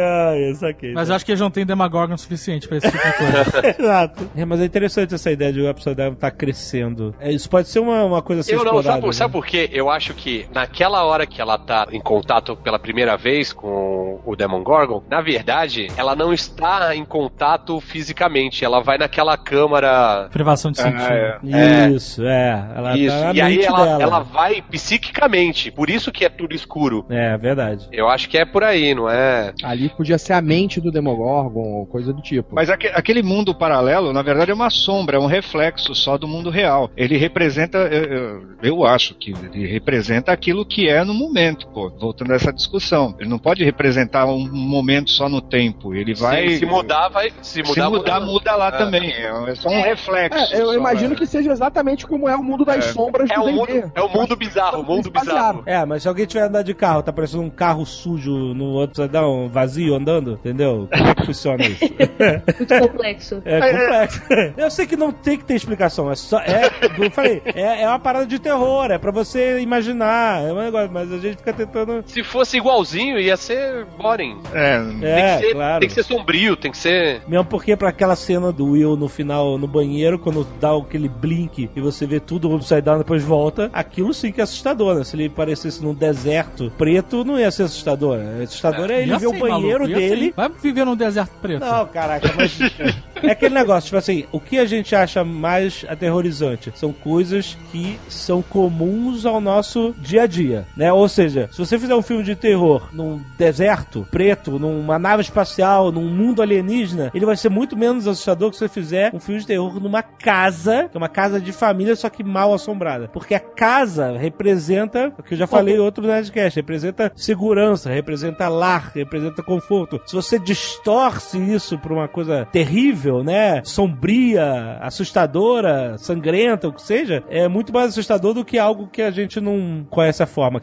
Ah, isso aqui. Mas eu acho que eles não têm Demagorgon suficiente pra esse tipo de coisa. *laughs* Exato. É, mas é interessante essa ideia de o Upside Down estar crescendo. É, isso pode ser uma, uma coisa a ser Eu não, explorada. Sabe, por- né? sabe por quê? Eu acho que naquela hora que ela tá em contato pela primeira vez com o Demogorgon, na verdade, ela não está em contato fisicamente. Ela vai naquela câmara. Privação de sentido. Ah, é. Isso, é. Ela Isso. tá e aí ela, dela. ela vai psiquicamente. Por isso que é tudo escuro. É, verdade. Eu acho que é por aí, não é? Ali podia ser a mente do Demogorgon ou coisa do tipo. Mas aque- aquele mundo paralelo, na verdade, é uma sombra, é um reflexo só do mundo real. Ele representa, eu, eu- eu acho que ele representa aquilo que é no momento, pô. Voltando a essa discussão. Ele não pode representar um momento só no tempo. Ele vai. se mudar, vai. Se mudar, se mudar, muda, lá É. também. É só um reflexo. É, eu só, imagino é. que seja exatamente como é o mundo das É. sombras É do o mundo, é o mundo bizarro, o mundo bizarro. É, mas se alguém tiver andando de carro, tá parecendo um carro sujo no Upside Down, vazio andando, entendeu? Como é que funciona isso? *laughs* Muito complexo. É complexo. Eu sei que não tem que ter explicação. É só. É, eu falei, é, é uma parada de terror, é pra você imaginar. É um negócio, mas a gente fica tentando. Se fosse igualzinho, ia ser boring. É, Tem, É, que ser, claro. tem que ser sombrio, tem que ser. Mesmo porque pra aquela cena do Will no final, no banheiro, quando dá aquele blink e você vê tudo upside down depois volta, aquilo sim que é assustador, né? Se ele aparecesse num deserto preto, não ia ser assustador. Assustador é, ele Ia ver o sim, banheiro maluco, ia dele. Vai viver num deserto preto. Não, caraca, mas. *laughs* É aquele negócio, tipo assim, o que a gente acha mais aterrorizante são coisas que são comuns ao nosso dia a dia, né? Ou seja, se você fizer um filme de terror num deserto preto, numa nave espacial, num mundo alienígena, ele vai ser muito menos assustador que se você fizer um filme de terror numa casa, que é uma casa de família, só que mal assombrada. Porque a casa representa, o que eu já falei em outro Nerdcast, representa segurança, representa lar, representa conforto. Se você distorce isso pra uma coisa terrível, né? Sombria, assustadora, sangrenta, o que seja, é muito mais assustador do que algo que a gente não conhece a forma.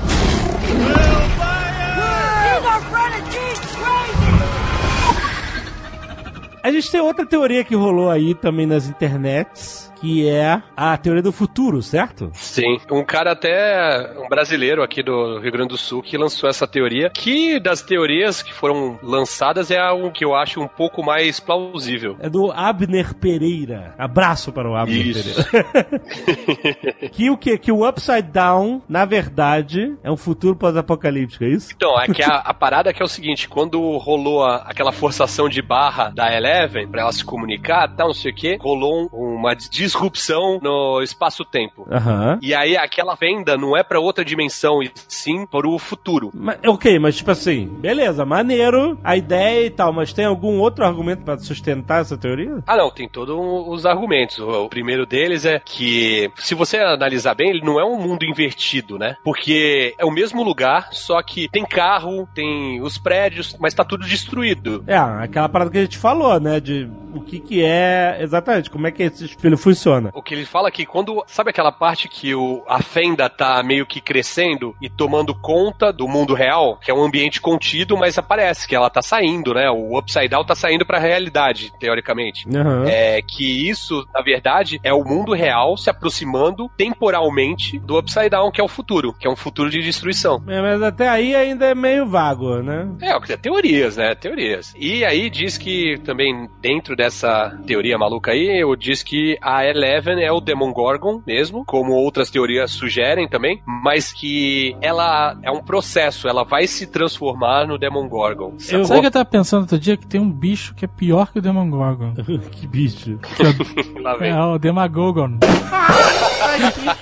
A gente tem outra teoria que rolou aí também nas internets, que é a teoria do futuro, certo? Sim. Um cara até, um brasileiro aqui do Rio Grande do Sul, que lançou essa teoria, que das teorias que foram lançadas é um que eu acho um pouco mais plausível. É do Abner Pereira. Abraço para o Abner Isso. Pereira. *laughs* que o que? Que o Upside Down, na verdade, é um futuro pós-apocalíptico, é isso? Então, é que a, a parada que é o seguinte, quando rolou a- aquela forçação de barra da Eleven pra ela se comunicar, tal, não sei o que, rolou um- uma disrupção no espaço-tempo. Aham. E aí aquela venda não é pra outra dimensão, e sim para o futuro. Mas, ok, mas tipo assim, beleza, maneiro, a ideia e tal, mas tem algum outro argumento pra sustentar essa teoria? Ah, não, tem todos os argumentos. O, o primeiro deles é que, se você analisar bem, ele não é um mundo invertido, né? Porque é o mesmo lugar, só que tem carro, tem os prédios, mas tá tudo destruído. É, aquela parada que a gente falou, né? De o que que é exatamente, como é que esse espelho funciona. O que ele fala é que quando. Sabe aquela parte que o, a fenda tá meio que crescendo e tomando conta do mundo real? Que é um ambiente contido, mas aparece que ela tá saindo, né? O Upside Down tá saindo pra realidade, teoricamente. Aham. É que isso, na verdade, é o mundo real se aproximando temporalmente do Upside Down, que é o futuro, que é um futuro de destruição. É, mas até aí ainda é meio vago, né? É, é teorias, né? Teorias. E aí diz que também dentro dessa teoria maluca aí, eu diz que a Eleven é o Demon Gorgon mesmo, como outras teorias sugerem também, mas que ela é um processo, ela vai se transformar no Demon Gorgon. Eu- Sabe o que eu tava pensando outro dia? Que tem um bicho que é pior que o Demogorgon. *laughs* que bicho. *laughs* Lá vem. É o Demagogon. *laughs*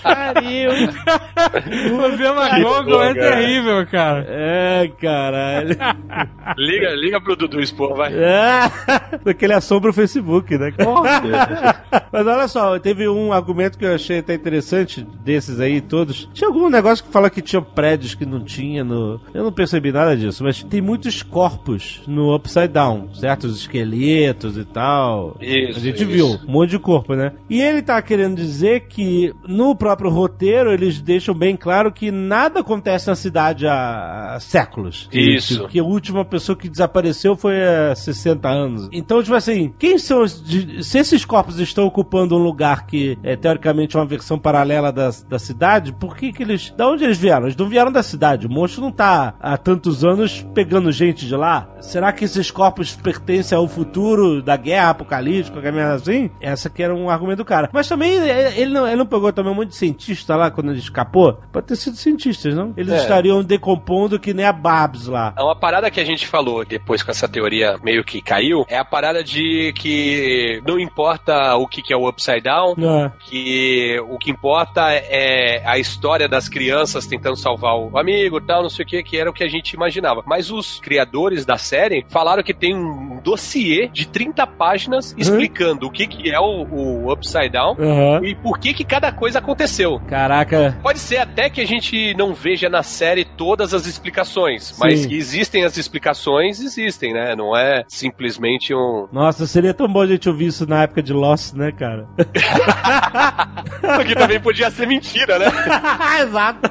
Pariu. o Demagogon é terrível, cara. É, caralho. Liga, liga pro Dudu Expor, vai. É, daquele assombra o Facebook, né? Mas olha só, teve um argumento que eu achei até interessante desses aí todos. Tinha algum negócio que fala que tinha prédios que não tinha no. Eu não percebi nada disso, mas tem muitos corpos no Upside Down, certo? Os esqueletos e tal. Isso, A gente isso. viu um monte de corpo, né? E ele tá querendo dizer que no próprio roteiro eles deixam bem claro que nada acontece na cidade há, há séculos. Isso. Que, a última pessoa que desapareceu foi há 60 anos. Então, tipo assim, quem são os. se esses corpos estão ocupando um lugar que é teoricamente uma versão paralela da, da cidade, por que que eles. Da onde eles vieram? Eles não vieram da cidade. O monstro não tá há tantos anos pegando gente de lá. Será que esses corpos pertencem ao futuro da guerra apocalíptica, qualquer merda assim? Essa que era um argumento do cara. Mas também é, ele não, ele não pegou também um monte de cientista lá quando ele escapou? Pode ter sido cientistas, não? Eles É. estariam decompondo que nem a Babs lá. É Uma parada que a gente falou depois com essa teoria meio que caiu é a parada de que não importa o que que é o Upside Down, É. que o que importa é a história das crianças tentando salvar o amigo e tal, não sei o que, que era o que a gente imaginava. Mas os criadores da série falaram que tem um dossiê de 30 páginas explicando o que, que é o, o Upside Down Aham. e por que que cada coisa aconteceu. Caraca. Pode ser até que a gente não veja na série todas as explicações, mas Sim. que existem as explicações, existem, né? Não é simplesmente um. Nossa, seria tão bom a gente ouvir isso na época de Lost, né, cara? *laughs* que também podia ser mentira, né? *laughs* Exato.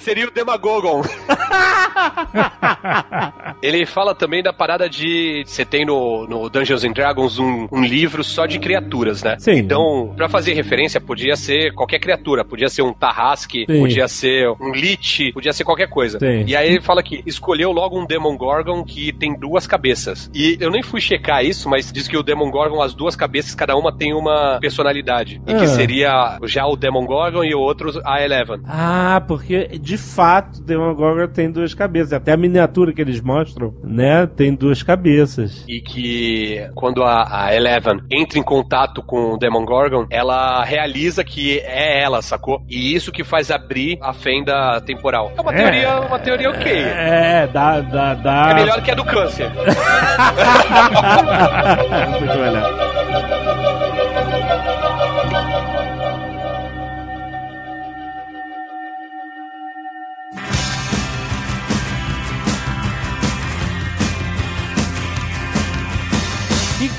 Seria o Demagogon. *laughs* Ele fala também da parada de. Você tem no, no Dungeons and Dragons um, um livro só de criaturas, né? Sim. Então, pra fazer referência, podia ser qualquer criatura. Podia ser um Tarrasque, Sim. podia ser um Lich, podia ser qualquer coisa. Sim. E aí ele fala que escolheu logo um Demon Gorgon que tem duas cabeças. E eu nem fui checar isso, mas diz que o Demon Gorgon, as duas cabeças, cada uma tem uma personalidade. E Ah. que seria já o Demon Gorgon e o outro a Eleven. Ah, porque de fato o Demogorgon tem duas cabeças. Até a miniatura que eles mostram, né, tem duas cabeças. e que quando a, a Eleven entra em contato com o Demon Gorgon, ela realiza que é ela, sacou? E isso que faz abrir a fenda temporal. É uma É. teoria, uma teoria ok. É, dá, dá, dá. É melhor que a do câncer. *laughs* *laughs* Muito melhor.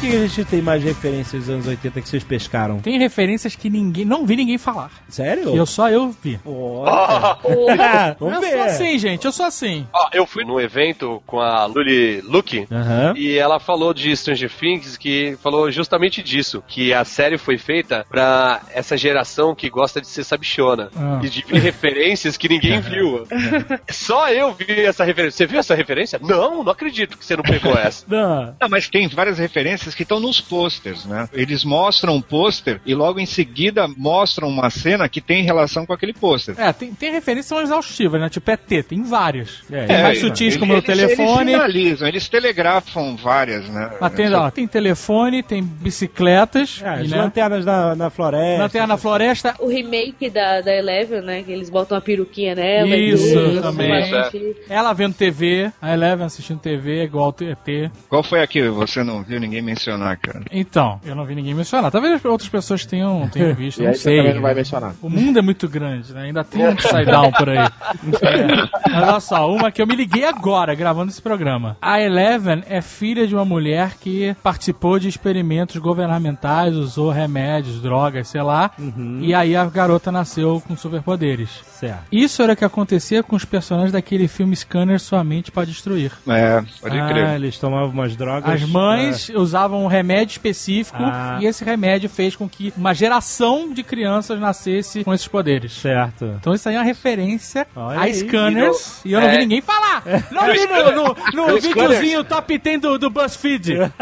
Que, que a gente tem mais referências dos anos 80 que vocês pescaram? Tem referências que ninguém. Não vi ninguém falar. Sério? Eu só eu vi. Olha. *laughs* *laughs* Vamos eu ver. sou assim, gente. Eu sou assim. Ó, eu fui num evento com a Luli Luke. E ela falou de Stranger Things, que falou justamente disso, que a série foi feita pra essa geração que gosta de ser sabichona. Ah. E de ver *laughs* referências que ninguém viu. Só eu vi essa referência. Você viu essa referência? Não, não acredito que você não pegou essa. Não. Não, mas tem várias referências que estão nos posters, né? Eles mostram um pôster e logo em seguida mostram uma cena que tem relação com aquele pôster. É, tem, tem referências são exaustivas, né? Tipo ET, tem várias. É, Tem mais É, sutis eles- como o eles- telefone. Eles sinalizam, eles telegrafam várias, né? Mas tem, ó, tem telefone, tem bicicletas, É, e, as né? lanternas na, na floresta. Lanterna na floresta. O remake da, da Eleven, né? Que eles botam uma peruquinha nela. Isso, e também. gente- Ela vendo TV, a Eleven assistindo TV, igual ao ET. Qual foi a que você não viu ninguém mencionar, cara? Então, eu não vi ninguém mencionar. Talvez outras pessoas tenham, tenham *laughs* visto, E não aí você sei. também não vai mencionar. O mundo é muito grande, né? Ainda tem um upside down por aí. É. Mas olha só, uma que eu me liguei agora, gravando esse programa. A Eleven é filha de uma mulher que participou de experimentos governamentais, usou remédios, drogas, sei lá. E aí a garota nasceu com superpoderes. Certo. Isso era o que acontecia com os personagens daquele filme Scanner Sua Mente para Destruir. É, pode ah, crer. eles tomavam umas drogas. As mães usavam um remédio específico Ah. e esse remédio fez com que uma geração de crianças nascesse com esses poderes. Certo. Então isso aí é uma referência Olha a aí. Scanners e, eu não é. vi ninguém falar. Não vi no, no, no videozinho top 10 do, do BuzzFeed. *laughs*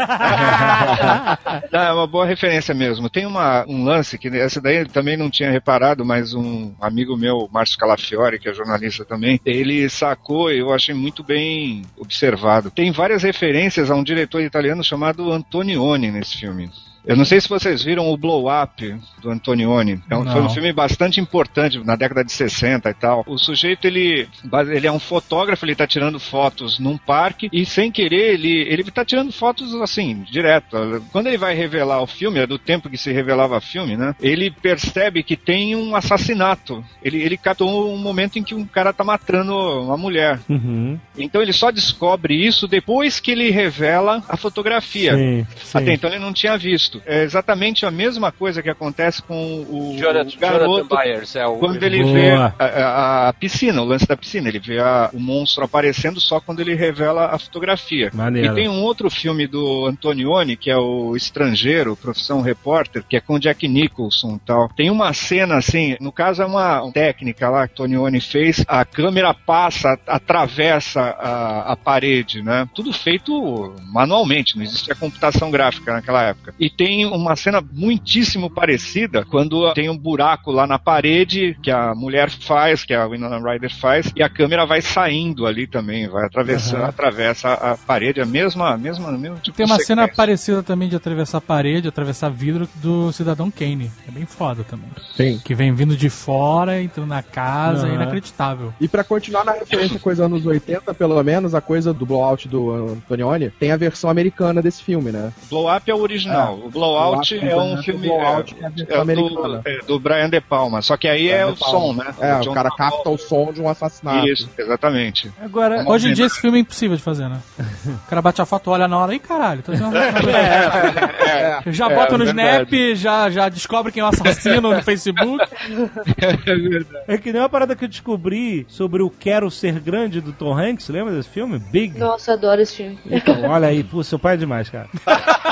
Não, é uma boa referência mesmo. Tem uma, um lance que essa daí eu também não tinha reparado, mas um amigo meu, Márcio Calafiore, que é jornalista também, ele sacou eu achei muito bem observado. Tem várias referências a um diretor italiano chamado Antonioni nesse filme. Eu não sei se vocês viram o Blow Up do Antonioni. É um, foi um filme bastante importante na década de 60 e tal. O sujeito, ele, ele é um fotógrafo, ele tá tirando fotos num parque e sem querer ele, ele tá tirando fotos assim, direto. Quando ele vai revelar o filme, é do tempo que se revelava filme, né? Ele percebe que tem um assassinato. Ele, ele catou um momento em que um cara tá matando uma mulher. Uhum. Então ele só descobre isso depois que ele revela a fotografia. Sim, sim. Até então ele não tinha visto. É exatamente a mesma coisa que acontece com o, Jonathan, o garoto Jonathan Byers é o. quando ele Boa. vê a, a- a piscina, o lance da piscina. Ele vê a- o monstro aparecendo só quando ele revela a fotografia. Maneiro. E tem um outro filme do Antonioni, que é o Estrangeiro, Profissão Repórter, que é com Jack Nicholson e tal. Tem uma cena assim, no caso é uma técnica lá que Antonioni fez, a câmera passa, atravessa a, a parede, né? Tudo feito manualmente, não existia computação gráfica naquela época. E tem uma cena muitíssimo parecida quando tem um buraco lá na parede que a mulher faz, que a Winona Ryder faz, e a câmera vai saindo ali também, vai atravessando, Aham. atravessa a parede, a mesma, a mesma, a mesma tipo Tem uma de cena sequência. parecida também de atravessar a parede, atravessar vidro do Cidadão Kane. É bem foda também. Sim. Que vem vindo de fora, entrando na casa, é Aham. inacreditável. E pra continuar na referência coisa anos 80, pelo menos, a coisa do blowout do Antonioni, tem a versão americana desse filme, né? Blow Up é o original. Blowout Eu acho é um filme Blowout é, é é do, americana. é do Brian De Palma, só que aí é o som, né? É, John o cara capta o som de um assassinato. Isso, exatamente. Agora, Hoje em dia esse filme é impossível de fazer, né? O cara bate a foto, olha na hora, ih caralho, tô *laughs* dizendo. É, Já É, bota no verdade. Snap, já, já descobre quem é o assassino no Facebook. *laughs* é que nem uma parada que eu descobri sobre o Quero Ser Grande do Tom Hanks, lembra desse filme? Big. Nossa, adoro esse filme. Então, olha aí, pô, seu pai é demais, cara. *laughs*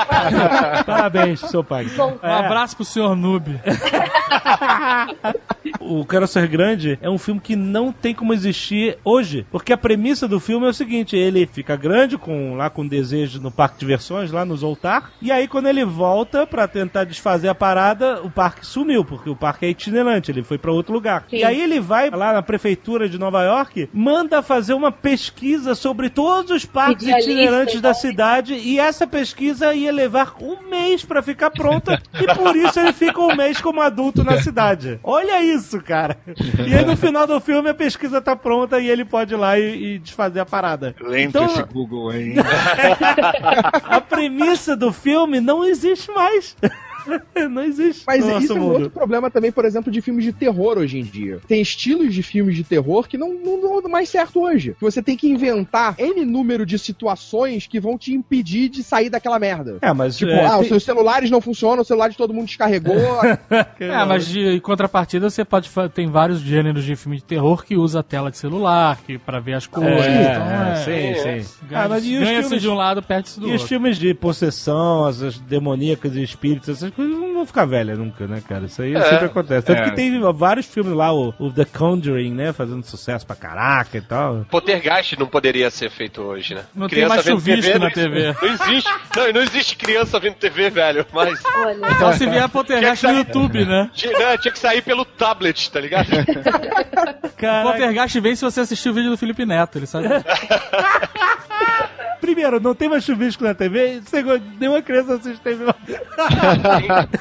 Parabéns, seu pai. Bom, Um abraço pro senhor Noob. *laughs* O Quero Ser Grande é um filme que não tem como existir hoje, porque a premissa do filme é o seguinte, ele fica grande com lá com desejo no parque de diversões, lá no Zoltar, e aí quando ele volta pra tentar desfazer a parada, o parque sumiu, porque o parque é itinerante, ele foi pra outro lugar. Sim. E aí ele vai lá na prefeitura de Nova York, manda fazer uma pesquisa sobre todos os parques Idealista, itinerantes da então. cidade, e essa pesquisa ia levar um mês pra ficar pronta, e por isso ele fica um mês como adulto na cidade. *laughs* Olha isso, cara. E aí no final do filme a pesquisa tá pronta e ele pode ir lá e, e desfazer a parada. Lento Então, esse Google aí. *laughs* a premissa do filme não existe mais. *laughs* não existe. Mas no nosso isso é um mundo. outro problema também, por exemplo, de filmes de terror hoje em dia. Tem estilos de filmes de terror que não, não dão mais certo hoje. Que você tem que inventar N número de situações que vão te impedir de sair daquela merda. É, mas Tipo, é, ah, os tem- seus celulares não funcionam, o celular de todo mundo descarregou. *laughs* *laughs* É, mas de em contrapartida você pode tem vários gêneros de filme de terror que usa a tela de celular, que para ver as coisas. É, então, é, sim, é. sim. Ganha- Ah, mas e os Ganha-se filmes- de um lado, perde-se do E os outro. filmes de possessão, essas demoníacas e espíritos, essas coisas não vão ficar velhas nunca, né, cara? Isso aí É. sempre acontece. Tanto É. que tem vários filmes lá, o, o The Conjuring, né, fazendo sucesso pra caraca e tal. Poltergeist não poderia ser feito hoje, né? Não tem mais chuvisco na não- TV. Não existe. Não, não existe criança vendo TV, velho. Mas. olha. Só se vier Poltergeist no YouTube, né? *laughs* Tinha, né, tinha que sair pelo tablet, tá ligado? *laughs* Cara, Poltergeist vem se você assistir o vídeo do Felipe Neto, ele sabe. *laughs* primeiro, não tem mais chuvisco na TV. Segundo, nenhuma criança assiste TV.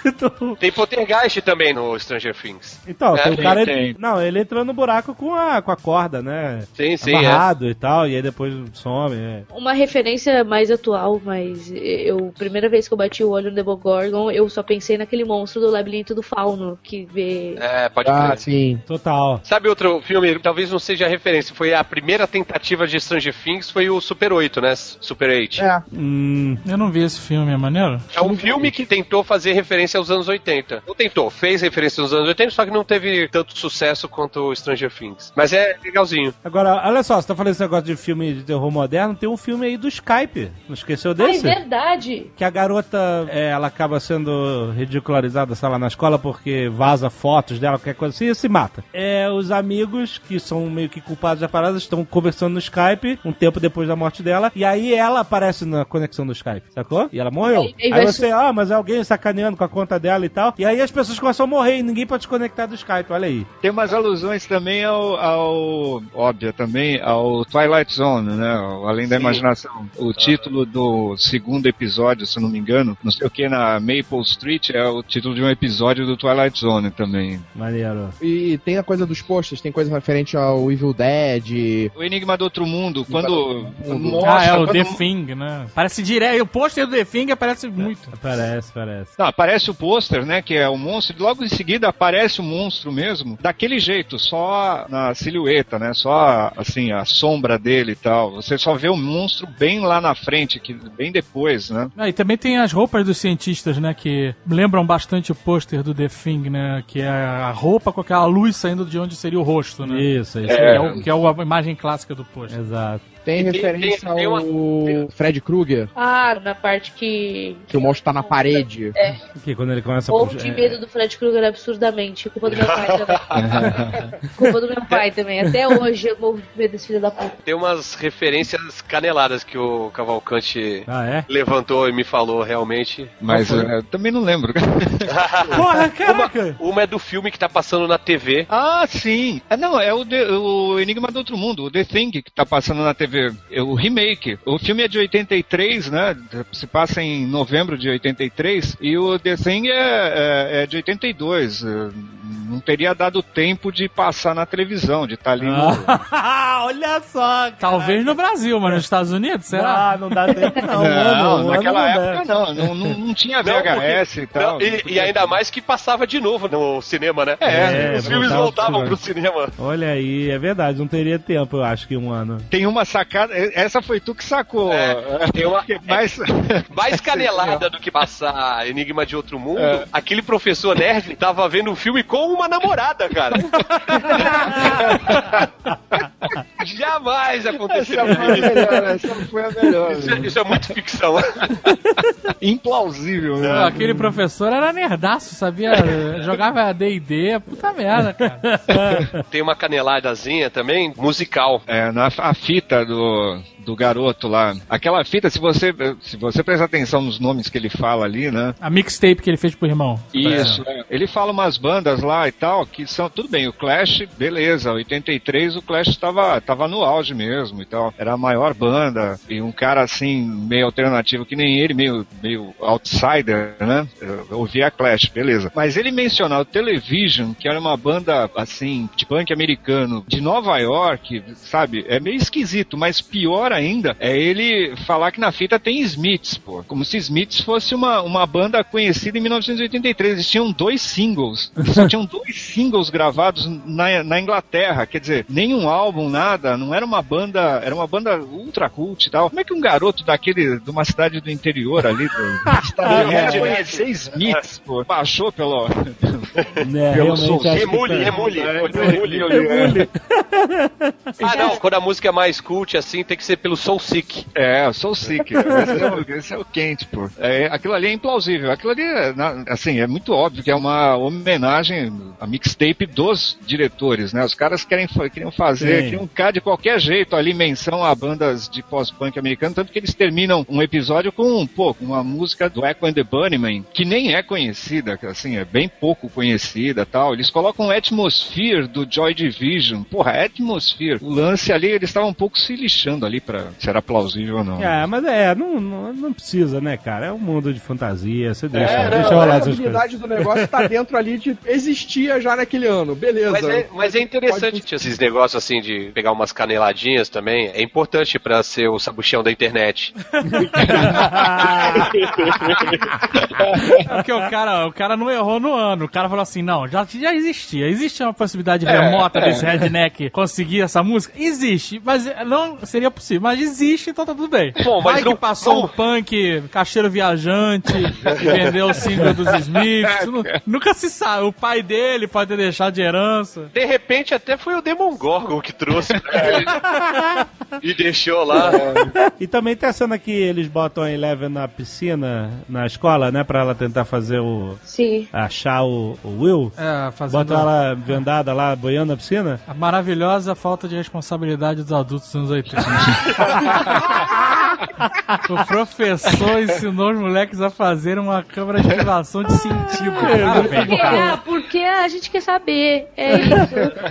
então, *laughs* Tem Poltergeist também no Stranger Things. então, É, tem o cara. tem. Não, ele entrou no buraco com a, com a corda, né? Sim, sim, é. Amarrado e tal, e aí depois some. É. Uma referência mais atual, mas eu, primeira vez que eu bati o olho no Demogorgon, eu só pensei naquele monstro do labirinto do fauno, que vê. É, pode ah, crer. sim. Total. Sabe outro filme, talvez não seja referência, foi a primeira tentativa de Stranger Things, foi o Super 8, né? Super 8. É. Hum, Eu não vi esse filme, é maneiro? É um filme que tentou fazer referência aos anos 80. Não tentou, fez referência aos anos 80, só que não teve tanto sucesso quanto o Stranger Things. Mas é legalzinho. Agora, olha só, você tá falando esse negócio de filme de terror moderno, tem um filme aí do Skype. Não esqueceu Ah, é desse? verdade! que a garota, é, ela acaba sendo ridicularizada, sei lá, na escola porque vaza fotos dela, qualquer coisa assim, e se mata. É, os amigos, que são meio que culpados da parada, estão conversando no Skype, um tempo depois da morte dela, e aí ela aparece na conexão do Skype, sacou? E ela morreu. Aí- aí você, ah, mas é alguém sacaneando com a conta dela e tal, e aí as pessoas começam a morrer e ninguém pode se conectar do Skype, olha aí. Tem umas alusões também ao, ao óbvia também, ao Twilight Zone, né? Além da Sim. Imaginação. O título do segundo episódio, se eu não me engano, não sei o que, na Maple Street, é o título de um episódio do Twilight Zone também. Maneiro. E tem a coisa dos posters, tem coisa referente ao Evil Dead. O Enigma do Outro Mundo, quando Mundo. mostra... ah, é o The Thing, né? Parece direto. O pôster do The Thing aparece muito. Parece, parece. Não, aparece o pôster, né, que é o monstro, e logo em seguida aparece o monstro mesmo, daquele jeito, só na silhueta, né, só, assim, a sombra dele e tal. Você só vê o monstro bem lá na frente, que bem depois, né. Ah, e também tem as roupas dos cientistas, né? Que lembram bastante o pôster do The Thing, né? Que é a roupa com aquela luz saindo de onde seria o rosto, né? Isso, isso. Que é, o- que é a imagem clássica do pôster. Exato. Tem Tem- referência tem- tem uma- ao Fred Krueger, Ah, na parte que. que o monstro tá na parede. Que quando ele começa Ou puxar- de medo do Fred Krueger absurdamente. Culpa do meu pai também. *laughs* Culpa do meu pai também. Até hoje eu morro de medo desse filho da puta. Tem umas referências caneladas que o Cavalcante Ah, é? levantou e me falou realmente. Mas é, também não lembro. *laughs* Porra, caraca! Uma é do filme que tá passando na TV. ah, sim! Ah, não, é o, The- o Enigma do Outro Mundo, o The Thing, que tá passando na TV, é o remake. O filme é de 83, né, se passa em novembro de 83, e o The Thing é, é, é de 82. é, não teria dado tempo de passar na televisão, de estar ali no... *laughs* Olha só, cara. Talvez no Brasil, mas nos Estados Unidos, será? Ah, não dá tempo não. *laughs* Não, mano, naquela ano não época não, não, não, não tinha Não, VHS porque- e tal. não, e, e ainda mais que passava de novo no cinema, né? É, os filmes voltava voltavam pro pro cinema. Olha aí, é verdade, não teria tempo, eu acho que um ano. Tem uma sacada, essa foi tu que sacou. É, tem uma- *laughs* mais, Mais canelada do que passar Enigma de Outro Mundo, É. aquele professor nerd tava vendo um filme com uma namorada, cara. *laughs* Jamais essa aconteceu foi a isso. melhor, essa foi a melhor. Isso, é- isso é muito ficção. *laughs* Implausível, né? aquele professor era nerdaço, sabia? Jogava D&D, puta merda, cara. Tem uma caneladazinha também, musical. É, na a fita do, do garoto lá. Aquela fita, se você, se você prestar atenção nos nomes que ele fala ali, né? A mixtape que ele fez pro irmão. Isso, é. ele fala umas bandas lá e tal, que são, tudo bem, o Clash, beleza, 83 o Clash estava tava no auge mesmo e tal, era a maior banda, e um cara assim, meio alternativo que nem ele, meio, meio outsider, né, eu ouvia Clash, beleza. Mas ele mencionar o Television, que era uma banda, assim, de punk americano, de Nova York, sabe, é meio esquisito, mas pior ainda é ele falar que na fita tem Smiths, pô, como se Smiths fosse uma, uma banda conhecida em 1983. Eles tinham dois singles. Só *laughs* tinham dois singles gravados na, na Inglaterra. Quer dizer, nenhum álbum, nada. Não era uma banda. Era uma banda ultra cult e tal. Como é que um garoto daquele, de uma cidade do interior ali, do *laughs* Estados Unidos, É. conhecer Smiths, pô? Baixou pelo. Né, *laughs* Pelo som. tá- remule. Remule, remule. Ah, não, quando a música é mais cult assim, tem que ser pelo Soul Sick. É, eu sou sick. Esse é, o, esse é o quente, pô. É, aquilo ali é implausível. Aquilo ali, é, na- assim, é muito óbvio que é uma homenagem à mixtape dos diretores, né? Os caras querem, queriam fazer, Sim. queriam ficar de qualquer jeito ali menção a bandas de pós-punk americano, tanto que eles terminam um episódio com, pô, com uma música do Echo and the Bunnymen, que nem é conhecida, que, assim, é bem pouco conhecida tal. Eles colocam Atmosphere do Joy Division. Porra, Atmosphere. O lance ali, eles estavam um pouco se lixando ali pra se era plausível ou não. É, mas é, não, não, não precisa, né, cara? É um mundo de fantasia, você deixa, É, deixa não, rolar a essas coisas. habilidade do negócio tá dentro ali de. Existia já naquele ano, beleza. Mas é, mas é interessante esses negócios assim de pegar umas caneladinhas também. É importante pra ser o sabuchão da internet. *laughs* É porque o cara, o cara não errou no ano. O cara falou assim: não, já, já existia. Existe uma possibilidade É, remota desse redneck conseguir essa música? Existe, mas não seria possível. Mas existe, então tá tudo bem. Bom, mas Vai não- que passou não- um punk, cacheiro viajante, *laughs* vendeu o single dos Smiths. Nu- Nunca se sabe. O pai dele pode ter deixado de herança. De repente até foi o Demon Gorgon que trouxe pra *laughs* ele. e deixou lá. E também tem a cena que eles botam a Eleven na piscina, na escola, né? Pra ela tentar fazer o. Sim. achar o, o Will. É, fazendo Botam ela vendada lá, boiando na piscina. a maravilhosa falta de responsabilidade dos adultos dos anos 80. *laughs* o professor ensinou os moleques a fazer uma câmera de gravação de sentido. Parabéns, cara. Ah, porque a gente quer saber. É isso.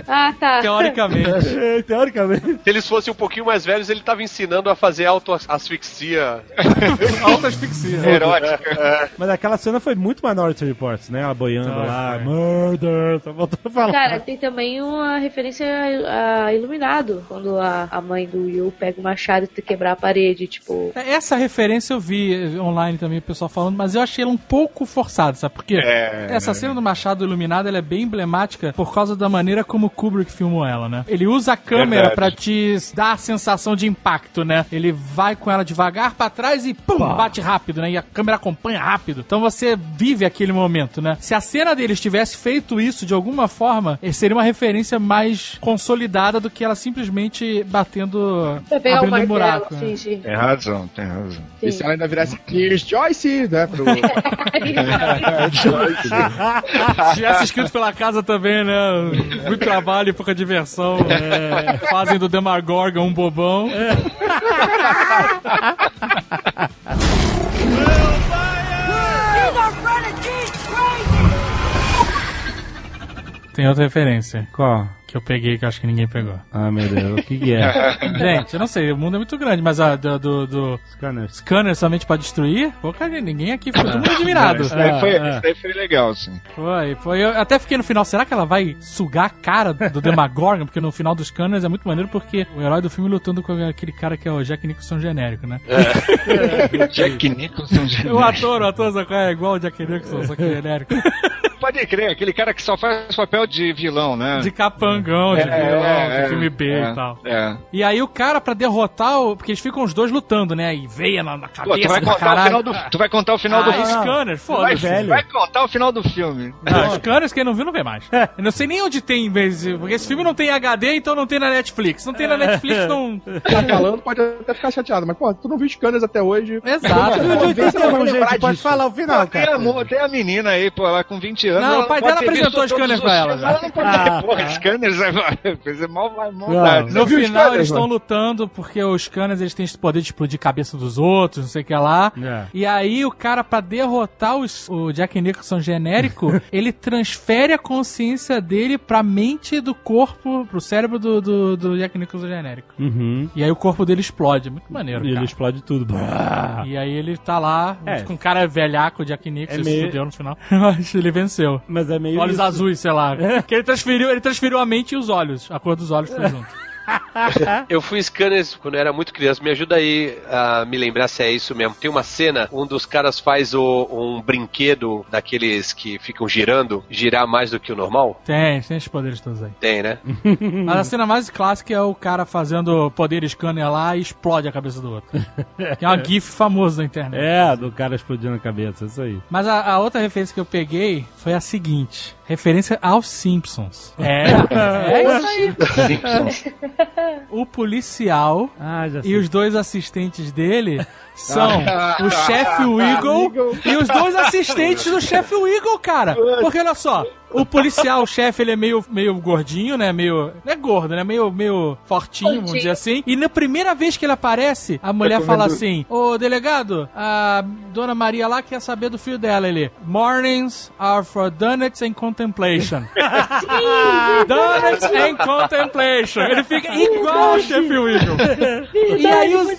Ah, tá. Teoricamente. É, teoricamente. Se eles fossem um pouquinho mais velhos, ele tava ensinando a fazer autoasfixia *laughs* Alta asfixia. Erótica. Mas aquela cena foi muito Minority Report, né? Ela boiando lá, murder, só voltou a falar. Cara, tem também uma referência a, a Iluminado, quando a, a mãe do Will pega o machado e tenta quebrar a parede, tipo. Essa referência eu vi online também, o pessoal falando, mas eu achei ela um pouco forçada, sabe por quê? É. Essa cena do Machado Iluminado ela é bem emblemática por causa da maneira como o Kubrick filmou ela, né? Ele usa a câmera pra te dar a sensação de impacto, né? Ele vai com ela devagar pra trás e pum, bate rápido, né? E a câmera acompanha rápido. Então você vive aquele momento, né? Se a cena deles tivesse feito isso de alguma forma, seria uma referência mais consolidada do que ela simplesmente batendo, o abrindo um buraco. né? sim. Tem razão, tem razão. E se ela ainda virasse Kiss Joyce, né? Pro... Se *laughs* *laughs* tivesse escrito pela casa também, né? Muito trabalho e pouca diversão. É, fazem do Demagorgon um bobão. Tem outra referência. Qual? Que eu peguei que eu acho que ninguém pegou. Ah, meu Deus, o que, que é? *laughs* Gente, eu não sei, o mundo é muito grande, mas a do, do, do Scanners. scanner somente pra destruir, pô, cara, ninguém aqui ficou todo mundo admirado. Isso daí, foi, Ah, ah. isso daí foi legal, assim. Foi, foi. Eu até fiquei no final, será que ela vai sugar a cara do Demagorgon? Porque no final dos Scanners é muito maneiro porque o herói do filme lutando com aquele cara que é o Jack Nicholson genérico, né? *laughs* Jack Nicholson de O ator, o ator é igual o Jack Nicholson, só que genérico. *laughs* Pode crer, aquele cara que só faz papel de vilão, né? De capangão, de É, vilão, é, de filme B é, e tal. É. E aí o cara, pra derrotar o. Porque eles ficam os dois lutando, né? E veia na, na Pô, cabeça tu vai contar o caralho. final do, tu vai contar o final ah, do Scanner, Vai, foda-se. vai contar o final do filme. Não, Scanners, quem não viu, não vê mais. Eu não sei nem onde tem, porque esse filme não tem HD, então não tem na Netflix. Não tem na Netflix, não. Tá falando, pode até ficar chateado, mas, pô, tu não viu Scanners até hoje. Exato. Você vai lembrar gente, pode disso. falar o final, Tem a, cara. mo- tem a menina aí, pô, ela com 20 anos. Não, ela o pai dela apresentou Scanners pra os ela. Ela não pode Ah, porra, ah. Scanners é, *laughs* coisa mal, mal, maldade. No os final, eles estão lutando porque os Scanners eles têm esse poder de explodir cabeça dos outros, não sei o que lá. É. E aí o cara, pra derrotar os- o Jack Nicholson genérico, *laughs* ele transfere a consciência dele pra mente do corpo, pro cérebro do, do, do Jack Nicholson genérico. Uhum. E aí o corpo dele explode. Muito maneiro, E ele cara. explode tudo. E aí ele tá lá, É. com um cara velhaco, o Jack Nicholson, É se meio- fudeu no final. *laughs* Mas ele venceu. Mas é meio. Olhos isso. azuis, sei lá. Que ele transferiu, ele transferiu a mente e os olhos. A cor dos olhos foi junto. *laughs* Eu fui scanners quando eu era muito criança. Me ajuda aí a me lembrar se é isso mesmo. Tem uma cena, um dos caras faz o- um brinquedo daqueles que ficam girando, girar mais do que o normal? Tem, tem esses poderes todos aí. Tem, né? *laughs* Mas a cena mais clássica é o cara fazendo poder scanner lá e explode a cabeça do outro. *laughs* que é uma gif famosa da internet. É, do cara explodindo a cabeça, isso aí. Mas a, a outra referência que eu peguei foi a seguinte. Referência aos Simpsons. É, é isso aí. *laughs* *laughs* O policial Ah, e os dois assistentes dele *laughs* são o chefe Wiggle e os dois *laughs* assistentes do chefe Wiggle, cara. Porque olha só, o policial, o chefe, ele é meio, meio gordinho, né? Meio. Não é gordo, né? Meio, meio fortinho, vamos dizer assim. E na primeira vez que ele aparece, a mulher fala assim: Ô delegado, a dona Maria lá quer saber do filho dela. Ele: Mornings are for donuts and contemplation. donuts and contemplation. Ele fica igual o chefe Wiggle. E aí os,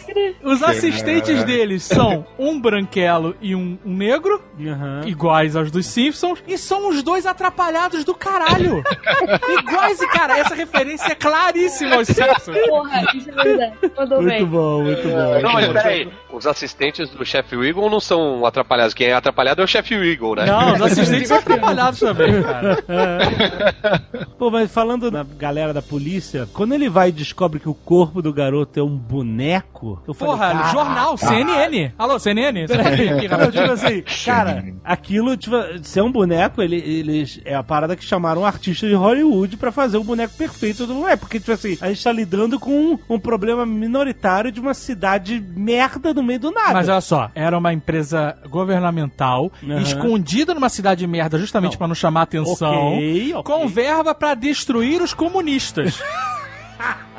os assistentes deles são um branquelo e um, um negro, Aham. iguais aos dos Simpsons, e são os dois atrapalhados do caralho. *laughs* iguais, e cara, essa referência é claríssima aos Simpsons. Porra, isso é verdade. Mandou Muito bem. bom, muito bom. Não, mas peraí. Os assistentes do chefe Wiggle não são atrapalhados. Quem é atrapalhado é o chefe Wiggle, né? Não, os assistentes são *laughs* atrapalhados também, cara. *laughs* Pô, mas falando na galera da polícia, quando ele vai descobre que o corpo do garoto é um boneco, eu falei, Porra, "Cara, jornal, CNN. Alô, CNN? Tipo rapidinho? assim, cara, aquilo, tipo, se é um boneco, ele, eles. É a parada que chamaram um artista de Hollywood pra fazer o boneco perfeito do boneco. Porque, tipo assim, a gente tá lidando com um, um problema minoritário de uma cidade merda no meio do nada. Mas olha só, era uma empresa governamental, Aham. escondida numa cidade merda, justamente pra não chamar atenção, Ok, ok. com verba pra destruir os comunistas. *laughs*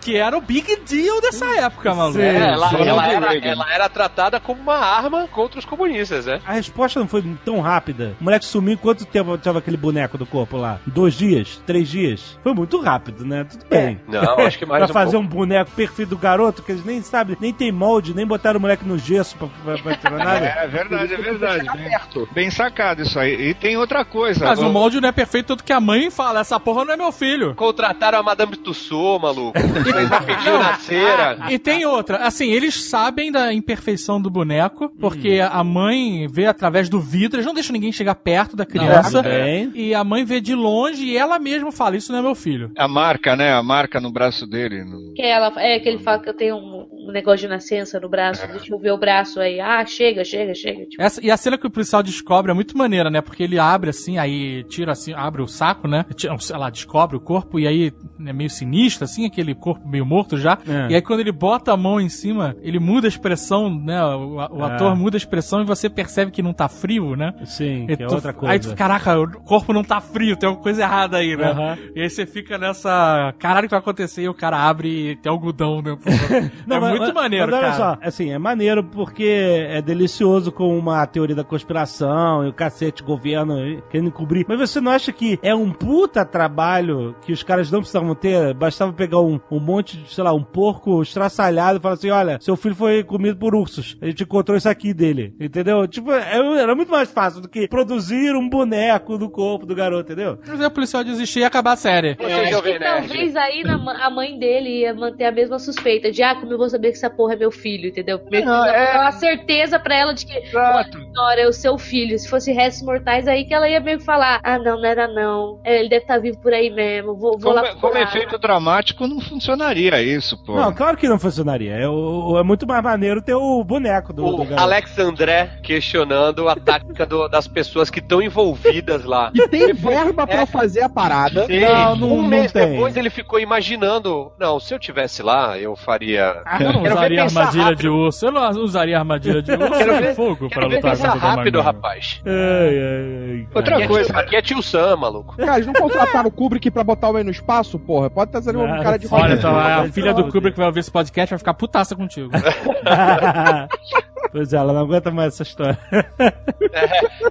que era o big deal dessa época, maluco. É, ela, ela era, ela era tratada como uma arma contra os comunistas, né? A resposta não foi tão rápida. O moleque sumiu quanto tempo tava aquele boneco do corpo lá? Dois dias? Três dias? Foi muito rápido, né? Tudo bem. Não, acho que mais pra um fazer pouco. um boneco perfeito do garoto, que eles nem sabem, nem tem molde, nem botaram o moleque no gesso pra, pra, pra tirar nada. É verdade, é verdade. Bem, bem sacado isso aí. E tem outra coisa. Mas o O- molde não é perfeito, tanto que a mãe fala: essa porra não é meu filho. Contrataram a Madame Tussauds, maluco. Fez cera. E tem outra, assim, eles sabem da imperfeição do boneco, porque a mãe vê através do vidro, eles não deixam ninguém chegar perto da criança. bem. E a mãe vê de longe e ela mesma fala: Isso não é meu filho. A marca, né? A marca no braço dele. no- Que ela, é que ele fala que eu tenho um, um negócio de nascença no braço. Deixa eu ver o braço aí. Ah, chega, chega, chega. Tipo, Essa, e a cena que o policial descobre é muito maneira, né? Porque ele abre assim, aí tira assim, abre o saco, né? Tira, sei lá, descobre o corpo e aí é meio sinistro, assim, aquele corpo meio morto já. É. E aí quando ele bota a mão em cima, ele muda a expressão, né? O, o É. ator muda a expressão e você percebe que não tá frio, né? Sim, E que é tu- outra coisa. Aí tu, caraca, o corpo não tá frio, tem alguma coisa errada aí, né? Aham. E aí você fica nessa. Caralho, o que vai acontecer? E o cara abre e tem algodão dentro. *laughs* é mas- muito mas- maneiro, mas olha cara. só, assim, é maneiro porque é delicioso com uma teoria da conspiração e o cacete, governo querendo encobrir. Mas você não acha que é um puta trabalho que os caras não precisavam ter? Bastava pegar um, um monte de, sei lá, um porco estraçalhado e falar assim: olha, seu filho foi comido por ursos. A gente encontrou isso aqui dele. Entendeu? Tipo, é- era muito mais fácil do que produzir um boneco do corpo do garoto, entendeu? Mas aí o policial desistir e acabar a série. Nerd. talvez aí na a mãe dele ia manter a mesma suspeita de, ah, como eu vou saber que essa porra é meu filho, entendeu? Não, é- uma certeza pra ela de que, olha, senhora, é o seu filho. Se fosse restos mortais, aí que ela ia meio que falar, ah, não, não era não. É, Ele deve estar vivo por aí mesmo, vou, vou Como, lá como procurar. efeito dramático não funcionaria isso, pô. Não, claro que não funcionaria. É, o- é muito mais maneiro ter o boneco do, do O garoto. Alex André questionando a tática do- das pessoas que estão envolvidas lá. E tem verba pra fazer a parada. Sim. Não, não- um não mês tem. depois ele ficou imaginando. Não, se eu tivesse lá, eu faria. Eu não usaria armadilha rápido. de urso. Eu não usaria armadilha de urso Quero de ver- fogo pra Quero ver lutar o rápido, rapaz. Ai, ai, Outra Aqui é coisa, tio- Aqui é tio Sam, maluco. Cara, eles não contrataram o Kubrick pra botar o homem no espaço, porra? Pode estar sendo um Não, cara de Olha, então a filha do Kubrick vai ouvir esse podcast vai ficar putaça contigo. *laughs* pois é, ela não aguenta mais essa história.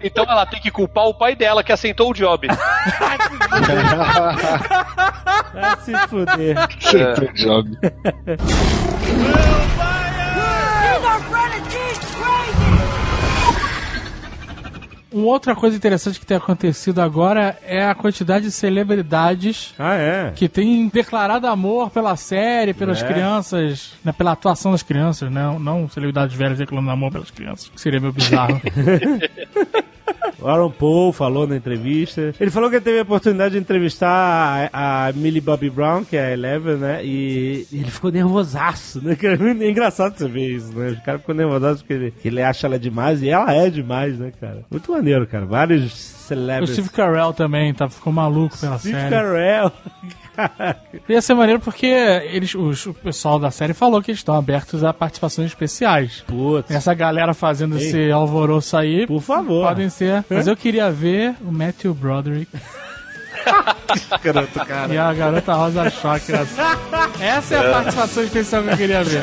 Então ela tem que culpar o pai dela que aceitou o job. Vai se fuder. Sempre job. Uma outra coisa interessante que tem acontecido agora é a quantidade de celebridades Ah, é? que têm declarado amor pela série, pelas É. crianças, né, pela atuação das crianças, né? Não celebridades velhas declarando amor pelas crianças, que seria meio bizarro. *laughs* O Aaron Paul falou na entrevista. Ele falou que ele teve a oportunidade de entrevistar a, a Millie Bobby Brown, que é a Eleven, né? E, ele ficou nervosaço, né? Que é muito engraçado você ver isso, né? O cara ficou nervosaço porque ele, ele acha ela demais e ela é demais, né, cara? Muito maneiro, cara. Vários o celebrities. Steve Carell também tá, ficou maluco pela Steve série. Carell. *laughs* Ia ser maneiro porque eles, os- o pessoal da série falou que eles estão abertos a participações especiais. Putz. Essa galera fazendo Ei. esse alvoroço aí, Por favor. podem ser. Mas eu queria ver o Matthew Broderick *laughs* Garoto, cara. e a garota Rosa Choque. *laughs* Essa é a participação especial que eu queria ver.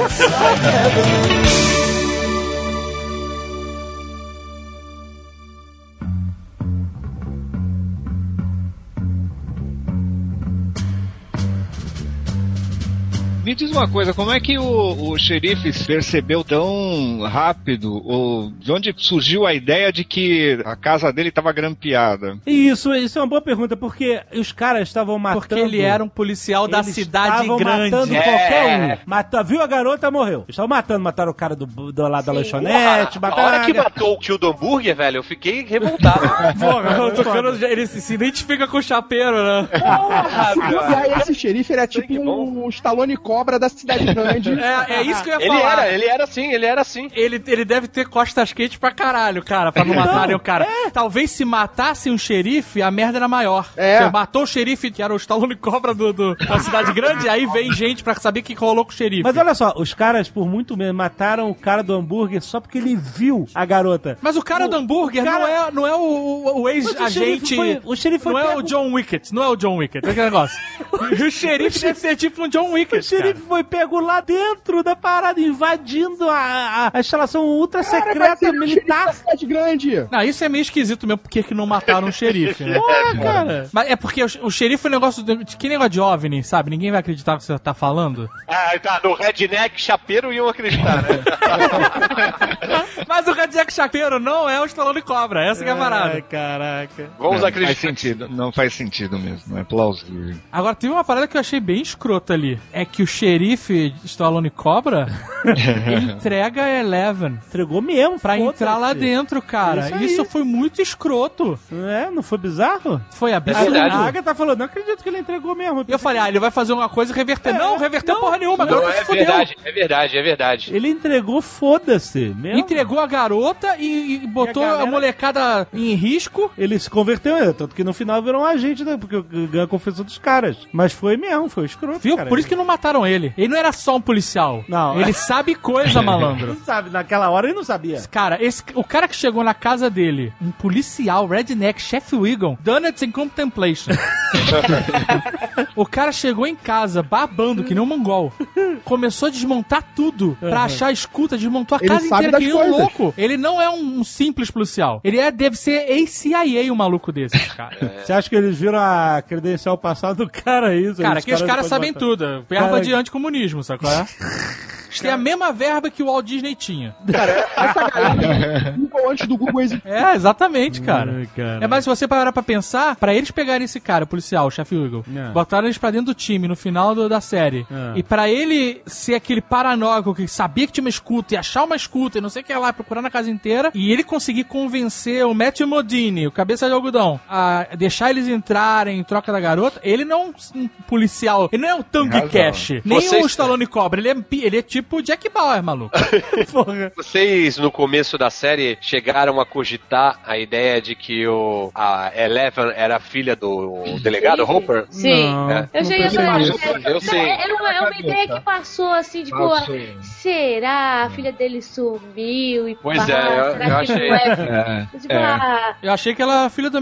Me diz uma coisa, como é que o, o xerife percebeu tão rápido, ou de onde surgiu a ideia de que a casa dele estava grampeada? Isso, isso é uma boa pergunta, porque os caras estavam matando. Porque ele era um policial da Eles cidade estavam grande. matando É. qualquer um. Mata, viu a garota, morreu. Estavam matando, mataram o cara do, do lado da lanchonete, Porra, a mataram hora que matou o tio do hambúrguer, velho, eu fiquei revoltado. *laughs* Porra, o Tucano, ele se, se identifica com o chapeiro, né? E aí esse xerife ele é tipo um Stallone Cobra da cidade *laughs* grande. É, é isso que eu ia ele falar. era, ele era assim, ele era assim. Ele, ele deve ter costas quentes pra caralho, cara, pra não matarem o cara. Talvez se matassem um xerife, a merda era maior. É. Você matou o xerife, que era o Stallone Cobra do, do- da cidade grande, aí vem gente pra saber o que rolou com o xerife. Mas olha só, os caras, por muito menos, mataram o cara do hambúrguer só porque ele viu a garota. Mas o cara O do hambúrguer cara- não é, não é o, o- ex-agente. o xerife foi Não é o John Wicket, não é o John Wicket, é aquele negócio. *laughs* o xerife deve ser tipo um John Wicket. O xerife foi pego lá dentro da parada, invadindo a, a, a instalação ultra Cara, secreta ele é militar. cidade grande. Não, isso é meio esquisito mesmo, porque que não mataram o xerife, né? *laughs* Porra, cara. Mas é porque o, o xerife é um negócio. De, que negócio de OVNI, sabe? Ninguém vai acreditar no que você tá falando. Ah, tá, no redneck chapeiro iam acreditar, né? *laughs* Mas o Jack Chapeiro não é o Stallone Cobra, essa que é a Ai, parada. caraca. Vamos não, faz acreditar. sentido, não faz sentido mesmo, não é plausível. Agora, teve uma parada que eu achei bem escrota ali. É que o xerife Stallone Cobra *laughs* entrega a Eleven Entregou mesmo, pra entrar lá dentro, cara. Isso. Isso, foi muito escroto. É, não foi bizarro? Foi A, absurdo. verdade. a Agatha falou, não acredito que ele entregou mesmo. E eu falei, ah, ele vai fazer uma coisa e reverter. não, reverteu porra nenhuma, Não, agora é verdade, é verdade, é verdade. Ele entregou, foda-se. Mesmo. Entregou a garota e, e botou E a a, galera- molecada em risco. Ele se converteu, é, tanto que no final virou um agente, né? Porque o Gun confessou dos caras. Mas foi mesmo, foi escroto. Viu? cara. Por isso que não mataram ele. Ele não era só um policial. Não. Ele sabe coisa, *laughs* malandro. Não sabe, naquela hora ele não sabia. Cara, esse, o cara que chegou na casa dele, um policial, redneck, chefe Wiggum, Donuts in Contemplation. *laughs* o cara chegou em casa, babando, que nem um mongol. Começou a desmontar tudo pra achar a escuta, desmontou a Ele casa inteira, que nem um louco. Ele não é um, um simples policial. Ele é, deve ser ex-CIA, um maluco desses, cara. Você acha que eles viram a credencial passada do cara isso? Cara, que os caras sabem botar- tudo. Verba Cara- de anticomunismo, sacou? É? *laughs* Eles têm a mesma verba que o Walt Disney tinha. Essa galera *laughs* Google antes do Google existir. É, exatamente, cara. Ai, cara. É, mas se você parar pra pensar, pra eles pegarem esse cara, o policial, o chefe Eagle, É. botaram eles pra dentro do time no final do- da série, É. e pra ele ser aquele paranoico que sabia que tinha uma escuta e achar uma escuta e não sei o que lá, procurar na casa inteira, e ele conseguir convencer o Matthew Modini, o cabeça de algodão, a deixar eles entrarem em troca da garota, ele não é um, policial, ele não é um Tank razão. Nem Vocês- o Stallone Cobra, ele é, ele é tipo Jack Bauer, maluco. *laughs* Porra. Vocês, no começo da série, chegaram a cogitar a ideia de que o, a Eleven era filha do delegado Hopper? Sim. Não. É. Eu cheguei a é- Eu sei. É, é uma, é uma ideia que passou assim, tipo, Passou. será? A filha dele sumiu e Pois pá, é, eu- eu achei. não é? É, Tipo, é. ah, Eu achei que ela é filha do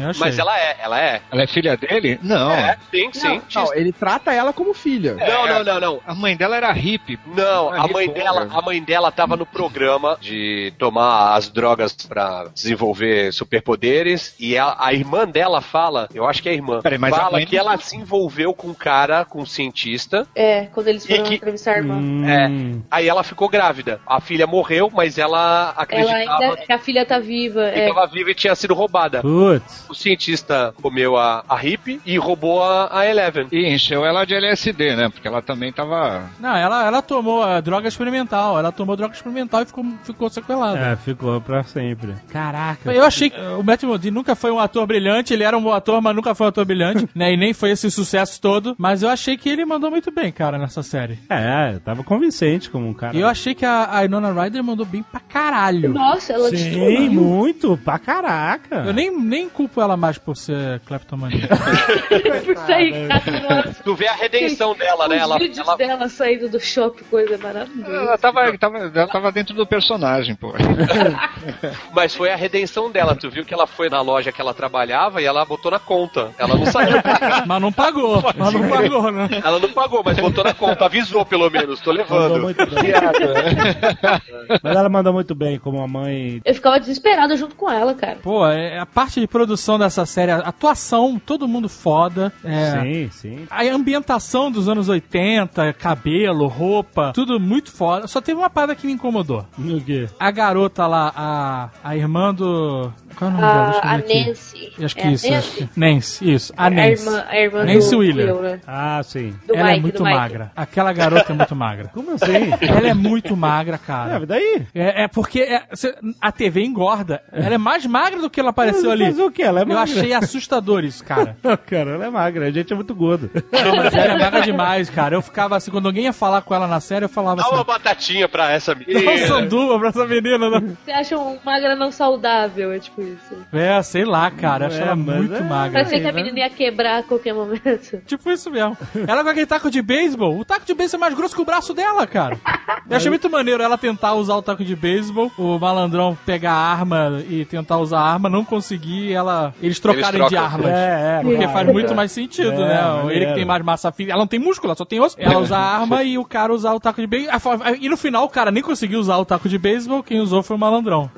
eu achei. Mas ela é, ela é. Ela é filha dele? Não. É, sim, sim. Não, ele trata ela como filha. Não, não, não, não. A mãe dela era hippie. Não, Era a mãe hippie dela, over. a mãe dela tava no programa de tomar as drogas pra desenvolver superpoderes e a, a irmã dela fala, eu acho que é a irmã, Peraí, mas a fala mãe que ela se envolveu com um cara, com um cientista, é, quando eles E foram que- entrevistar a irmã. Hum. aí ela ficou grávida. A filha morreu, mas ela Ela acreditava ainda, que a filha tá viva. que É. estava viva e tinha sido roubada. Putz. O cientista comeu a, a hippie e roubou a, a Eleven. E encheu ela de LSD, né? Porque ela também tava. Não, ela, ela tomou a droga experimental. Ela tomou droga experimental e ficou, ficou sequelada. É, ficou pra sempre. Caraca. Eu achei que o Matt Modini nunca foi um ator brilhante. Ele era um bom ator, mas nunca foi um ator brilhante. *laughs* né? E nem foi esse sucesso todo. Mas eu achei que ele mandou muito bem, cara, nessa série. É, tava convincente como um cara. E eu achei que a, a Inona Ryder mandou bem pra caralho. Nossa, ela Sim, destruiu. muito, pra caraca. Eu nem, nem culpo ela mais por ser kleptomania. *laughs* *laughs* Isso aí, cara. Tu vê a redenção dela, né? Os Ela, vídeos ela, dela saindo do shopping, coisa maravilhosa. Ela tava, tava, ela tava dentro do personagem, pô. *laughs* Mas foi a redenção dela. Tu viu que ela foi na loja que ela trabalhava e ela botou na conta. Ela não saiu. *laughs* mas não pagou. Mas não pagou, né? ela não pagou, mas botou na conta. Avisou, pelo menos. Tô levando. muito bem. *laughs* Mas ela mandou muito bem como a mãe. Eu ficava desesperada junto com ela, cara. Pô, é, a parte de produção dessa série, a atuação, todo mundo foda. É, Sim, sim. A ambientação dos anos 80, cabelo, roupa, tudo muito foda. Só teve uma parada que me incomodou. O quê? A garota lá, a, a irmã do. Qual é o nome dela? Deixa eu A, a. Nancy. Acho que É a isso. acho Nancy? que- Nancy, isso. A A Nancy. irmã, a irmã Nancy do Wheeler. Will, né? Ah, sim. Do Ela é Mike, muito do Mike. magra. Aquela garota é muito magra. *laughs* Como assim? Ela é muito magra, É, cara. daí? É, é porque é, cê- a TV engorda. Ela é mais magra do que ela apareceu ali. Fazer o quê? Ela é Eu magra. achei assustador isso, cara. *laughs* Cara, ela é magra. A gente é muito gordo. Não, mas ela é magra demais, cara. Eu ficava assim, quando alguém ia falar com ela na série, eu falava Dá uma assim. batatinha pra essa Dá um menina. sanduba pra essa menina. Não. Você acha um magra não saudável, é tipo isso. É, sei lá, cara. Eu achei É, ela muito é- magra. Parecia que a né? menina ia quebrar a qualquer momento. *laughs* Tipo isso mesmo. Ela com aquele taco de beisebol. O taco de beisebol é mais grosso que o braço dela, cara. Eu achei muito maneiro ela tentar usar o taco de beisebol, o malandrão pegar a arma e tentar usar a arma, não conseguir ela. Eles trocarem de trocam. armas. É, é. Porque claro. faz muito mais sentido, É, né? maneiro. Ele que tem mais massa física. Ela não tem músculo, ela só tem osso. Ela usa a arma *laughs* e o cara usar o taco de beisebol. E no final o cara nem conseguiu usar o taco de beisebol, quem usou foi o malandrão.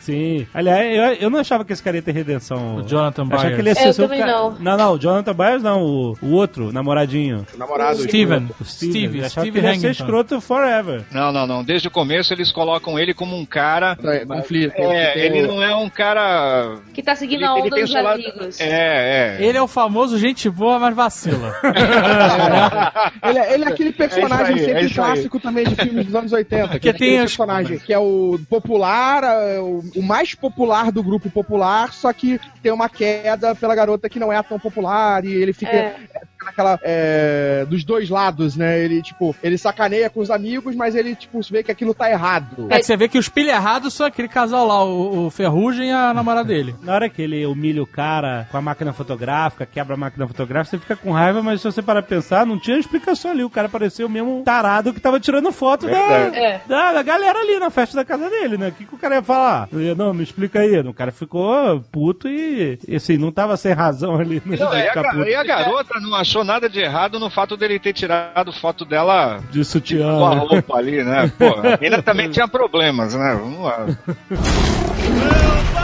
Sim. Aliás, eu, eu não achava que esse cara ia ter redenção. O Jonathan Eu achava Byers. que ele ia Eu ser seu também cara- não. Não, não, o Jonathan Byers não, o, o outro, namoradinho. Namorado. Steven. O Steve. Eu achava Steve que ele ia ser escroto forever. Não, não, não. Desde o começo eles colocam ele como um cara. É, conflito. É, Tem ele o- não é um cara. Que tá seguindo Ele, a onda tem dos seu lado. amigos. É, é. Ele é o famoso gente boa, mas vacila. *laughs* Ele, é- ele é aquele personagem É aí, sempre é isso aí. clássico também de filmes dos anos 80. Que é tem aquele as- personagem que é o popular, é, o, o mais popular do grupo popular, só que tem uma queda pela garota que não é tão popular e ele fica É. naquela. é, dos dois lados, né? Ele, tipo, ele sacaneia com os amigos, mas ele, tipo, vê que aquilo tá errado. É que você vê que os pilha errados são aquele casal lá, o, o Ferrugem e a namorada dele. Na hora que ele humilha o cara com a máquina fotográfica, quebra a máquina fotográfica, você fica com raiva, mas se você parar pra pensar, não tinha explicação ali. O cara parecia o mesmo tarado que tava tirando foto da, É. da, da galera ali na festa da casa dele, né? O que, que o cara ia falar? Ia, Não, me explica aí. O cara ficou puto e, assim, não tava sem razão ali. Né? Não, e, a, puto. e a garota não achou nada de errado no fato dele ter tirado foto dela De sutiã. com a né? roupa ali, né? Pô, *laughs* a mina também tinha problemas, né? Vamos lá.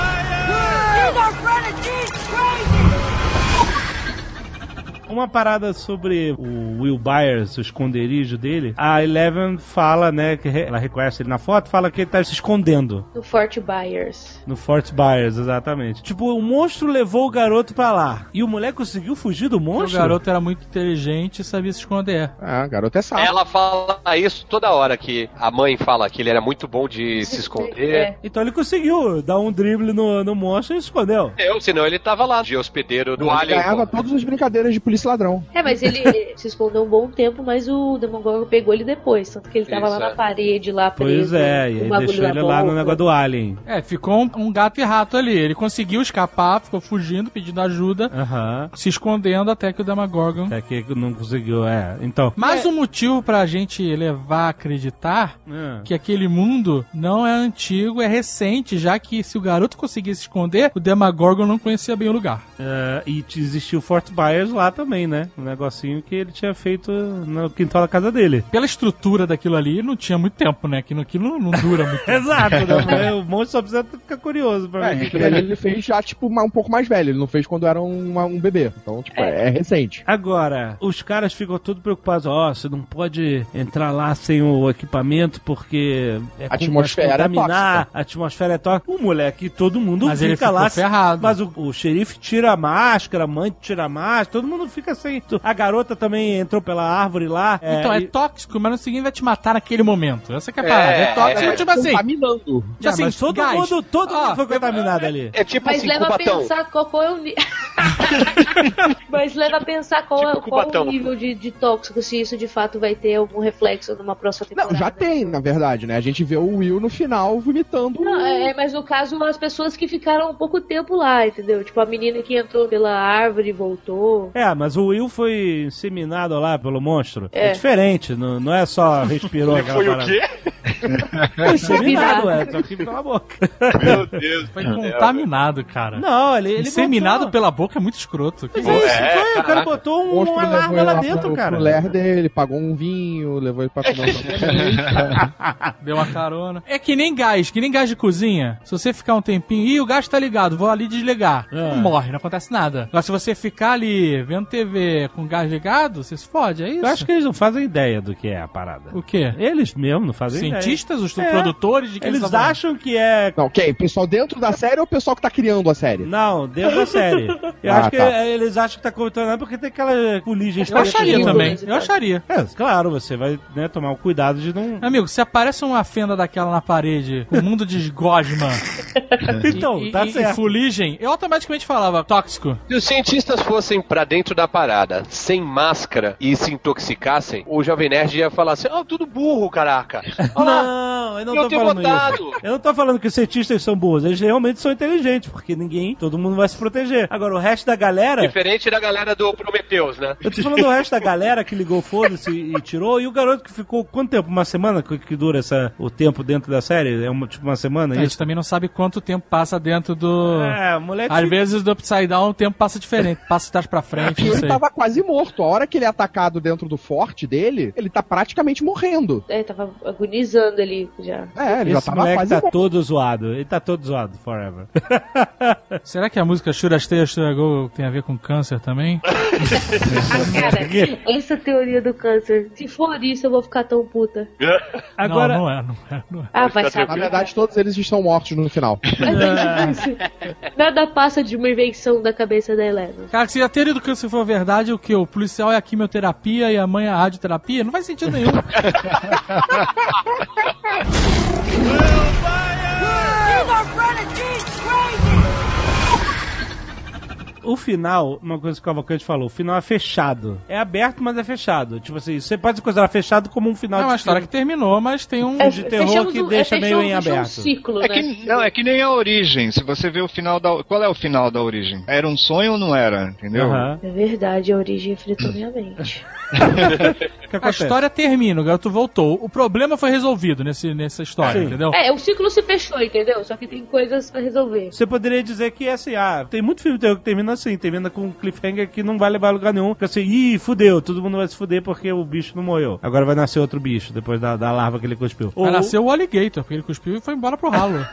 *laughs* Uma parada sobre o Will Byers, o esconderijo dele. A Eleven fala, né, que ela reconhece ele na foto, fala que ele tá se escondendo. No Fort Byers. No Fort Byers, exatamente. Tipo, o monstro levou o garoto pra lá. E o moleque conseguiu fugir do O monstro? garoto era muito inteligente e sabia se esconder. Ah, garoto é sábio. Ela fala isso toda hora, que a mãe fala que ele era muito bom de se esconder. É. Então ele conseguiu dar um drible no, no monstro e escondeu. Eu, senão ele tava lá, de hospedeiro do Ele Alien. ganhava todas as brincadeiras de polícia e ladrão. É, mas ele *laughs* se escondeu um bom tempo, mas o Demogorgon pegou ele depois. Tanto que ele tava Isso, lá é. na parede, lá preso. Pois é, e o bagulho deixou ele lá no negócio do Alien. É, ficou um, um gato e rato ali. Ele conseguiu escapar, ficou fugindo, pedindo ajuda, Aham. se escondendo até que o Demogorgon. Até que não conseguiu, é. Então. Mais um motivo pra gente levar a acreditar É. que aquele mundo não é antigo, é recente, já que se o garoto conseguisse se esconder, o Demogorgon não conhecia bem o lugar. É, e existiu o Fort Byers lá também, né? Um negocinho que ele tinha feito no quintal da casa dele. Pela estrutura daquilo ali, não tinha muito tempo, né? Aquilo, aquilo não, não dura muito *laughs* tempo. Exato, né? O monstro só precisa ficar curioso pra É, ver. aquilo ali ele fez já, tipo, um pouco mais velho. Ele não fez quando era um, um bebê. Então, tipo, é, recente. Agora, os caras ficam todos preocupados. Ó, você não pode entrar lá sem o equipamento porque é A atmosfera é contaminar, a atmosfera é tóxica. O moleque, todo mundo Mas ele fica ficou lá. ferrado. Mas o, o xerife tira a máscara, a mãe tira a máscara, todo mundo fica sem. A garota também entrou pela árvore lá. Então, é, e- tóxico, mas no seguinte vai te matar naquele momento. Essa que é a parada. É, É, tóxico, é, tipo assim. Contaminando. Tipo assim, mas todo gás. mundo, todo Ó, mundo foi contaminado ali. É tipo Mas assim, leva a Cubatão. pensar qual, qual é o nível. *laughs* Mas leva a pensar qual, é, Tipo qual o nível de, de tóxico, se isso de fato vai ter algum reflexo numa próxima temporada. Não, já tem, na verdade, né? A gente vê o Will no final vomitando. Não, é, mas no caso, as pessoas que ficaram um pouco tempo lá, entendeu? Tipo, a menina que entrou pela árvore e voltou. É, mas o Will foi inseminado lá pelo monstro. É, É. diferente, não, não é só respirou *laughs* aquela Foi o parada. quê? Foi inseminado, é, só que pela boca. Meu Deus. Foi contaminado, cara. Não, ele, ele Inseminado botou- pela boca é muito escroto. Que Mas é isso, É, foi, o cara botou O um, uma larva ele lá lá dentro, pro, cara. pro ler dele, pagou um vinho, levou ele pra comer um. *laughs* *laughs* Deu uma carona. É que nem gás, que nem gás de cozinha. Se você ficar um tempinho, ih, o gás tá ligado, vou ali desligar. É. Não morre, não acontece nada. Agora, se você ficar ali vendo TV com gás ligado, você se fode, é isso? Eu acho que eles não fazem ideia do que é a parada. O quê? Eles mesmo não fazem Cientistas, os É. produtores de que ideia. Eles falando? acham que é Não, quem? Pessoal dentro da série ou o pessoal que tá criando a série? Não, dentro da série. *laughs* Eu Ah, acho que tá. é, eles acham que tá contaminado porque tem aquela fuligem Eu acharia também. Eu acharia. É, claro, você vai né, tomar o cuidado de não. Amigo, se aparece uma fenda daquela na parede, o mundo de Gosma *laughs* Então, e, tá e, e certo. fuligem, eu automaticamente falava tóxico. Se os cientistas fossem pra dentro da parada, sem máscara e se intoxicassem, o Jovem Nerd ia falar assim: ó, tudo burro, caraca. *laughs* Não, eu não eu tô falando votado. isso. Eu não tô falando que os cientistas são burros, eles realmente são inteligentes, porque ninguém, todo mundo vai se proteger. Agora, o resto da galera. Diferente da galera do Prometheus, né? Eu tô falando do resto da galera que ligou foda-se e tirou, e o garoto que ficou quanto tempo? Uma semana que, que dura essa, o tempo dentro da série? É uma, tipo uma semana? A isso? gente também não sabe quanto tempo passa dentro do. É, moleque. Às vezes do Upside Down o tempo passa diferente, passa de trás pra frente, *laughs* ele sei. tava quase morto. A hora que ele é atacado dentro do forte dele, ele tá praticamente morrendo. É, tava agonizando ali já. É, ele já Esse tava moleque quase tá morto. todo zoado. Ele tá todo zoado, forever. *laughs* Será que a música Should I Stay or Should I Go tem a ver com câncer também? *laughs* Cara, essa teoria do câncer. Se for isso, eu vou ficar tão puta. *laughs* Agora, Não, não é, não é, não é. Ah, vai Na saber. verdade, todos eles estão mortos no final. Nada passa de uma invenção da cabeça da Eleven. Cara, se a teoria do câncer for verdade, o que? O policial é a quimioterapia e a mãe é a radioterapia? Não faz sentido nenhum. *laughs* *laughs* O final, uma coisa que o Cavalcante falou, o final é fechado. É aberto, mas é fechado. Tipo assim, você pode considerar fechado como um final É de uma história filme que terminou, mas tem um. É, de terror fechamos que o- deixa é, meio fechou- em fechou aberto. um ciclo, É né? que, não, é que nem a origem. Se você vê o final da. Qual é o final da origem? Era um sonho ou não era? Entendeu? Aham. É verdade, a origem fritou minha mente. *laughs* A história termina, o garoto voltou. O problema foi resolvido nesse, nessa história, Sim. entendeu? É, o ciclo se fechou, entendeu? Só que tem coisas pra resolver. Você poderia dizer que assim, ah, tem muito filme de terror que termina assim, termina com um cliffhanger que não vai levar a lugar nenhum. Porque assim, ih, fudeu, todo mundo vai se fuder porque o bicho não morreu. Agora vai nascer outro bicho depois da, da larva que ele cuspiu. Vai nascer o alligator, porque ele cuspiu e foi embora pro ralo. *laughs*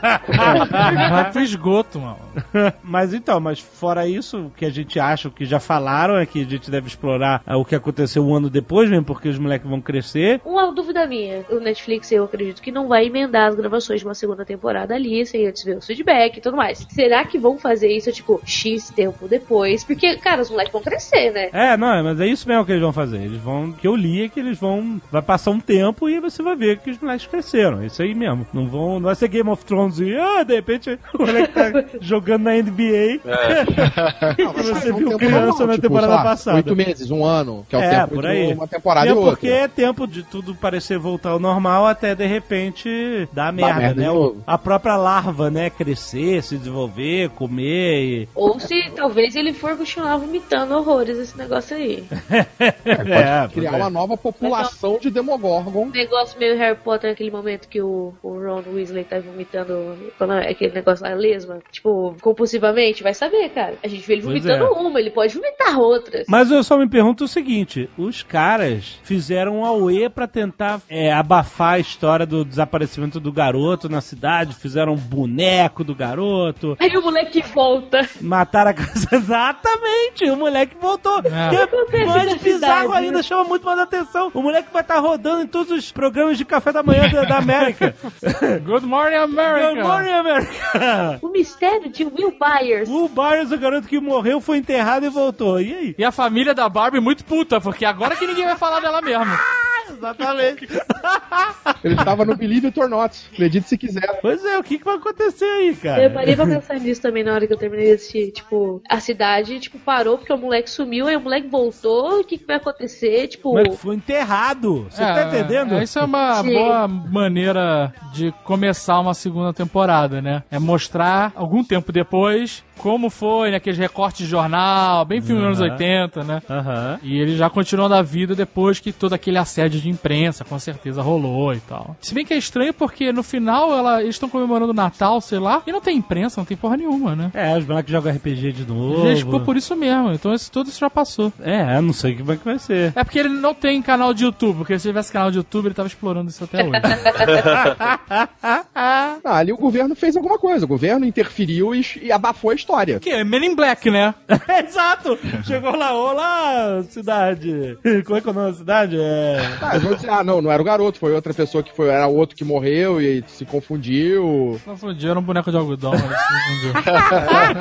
Vai pro esgoto, mano. *laughs* mas então, mas fora isso, o que a gente acha, o que já falaram é que a gente deve explorar ah, o que aconteceu um ano depois, mesmo porque os moleques vão crescer. Uma dúvida minha, o Netflix eu acredito que não vai emendar as gravações de uma segunda temporada ali, sem antes ver o feedback e tudo mais. Será que vão fazer isso, tipo, X tempo depois? Porque, cara, os moleques vão crescer, né? É, não, mas é isso mesmo que eles vão fazer. Eles vão. que eu li é que eles vão. Vai passar um tempo e você vai ver que os moleques cresceram. É Isso aí mesmo. Não vão. Não vai ser Game of Thrones e, ah, de repente o moleque tá *laughs* jogando na NBA. *laughs* Não, Que mas você é um viu tempo criança normal, na tipo, temporada lá, passada. Oito meses, um ano, que é o É, tempo por de aí. uma temporada é e outra. porque é tempo de tudo parecer voltar ao normal até de repente dar merda, merda de né? O- a própria larva, né? Crescer, se desenvolver, comer e. Ou se talvez ele for continuar vomitando horrores esse negócio aí. É, Criar pois é. uma nova população de Demogorgon. Um negócio meio Harry Potter naquele momento que o, o Ron Weasley tá vomitando é aquele negócio lá, lesma, tipo, compulsivamente, vai saber, cara. A gente vê ele vomitando é. uma, ele pode vomitar outras. Mas eu só me pergunto o seguinte: os caras fizeram um AUE pra tentar é, abafar a história do desaparecimento do garoto na cidade, fizeram um boneco do garoto, Aí o moleque volta. mataram a casa. *laughs* Exatamente! O moleque voltou. É. É mais bizarro ainda, né? chama muito mais atenção. O moleque vai estar rodando em todos os programas de café da manhã da, da América. *laughs* Good morning, America! Good morning, América! O mistério de Will Byers. O Byers, o garoto que morreu, foi enterrado e voltou. E aí? E a família da Barbie muito puta, porque agora que ninguém vai falar dela mesmo. *laughs* Exatamente. *laughs* Ele estava no Believe It or Not. Acredite se quiser. Pois é, o que, que vai acontecer aí, cara? Eu parei pra pensar nisso também na hora que eu terminei de assistir. Tipo, a cidade, tipo, parou porque o moleque sumiu, aí o moleque voltou, o que, que vai acontecer? Tipo, moleque foi enterrado. Você tá entendendo? é, Isso é uma Sim. boa maneira de começar uma segunda temporada, né? É mostrar algum tempo depois como foi, naqueles recortes de jornal, bem filme dos anos 80, né? Aham. E ele já continuou na vida depois que todo aquele assédio de imprensa com certeza rolou e tal. Se bem que é estranho porque no final ela, eles estão comemorando o Natal, sei lá, e não tem imprensa, não tem porra nenhuma, né? É, os moleques jogam RPG de novo. Já ficou por isso mesmo, então isso, tudo isso já passou. É, não sei como é que vai ser. É porque ele não tem canal de YouTube, porque se tivesse canal de YouTube ele tava explorando isso até hoje. *laughs* Ah, ali o governo fez alguma coisa. O governo interferiu e, e abafou a história. Que é Men in Black, né? *laughs* Exato! Chegou lá, olá, cidade. Como é que é o nome da cidade? É. Ah, dizer, ah, não, não era o garoto, foi outra pessoa que foi, era outro que morreu e se confundiu. Confundiu, era um boneco de algodão, ele se confundiu.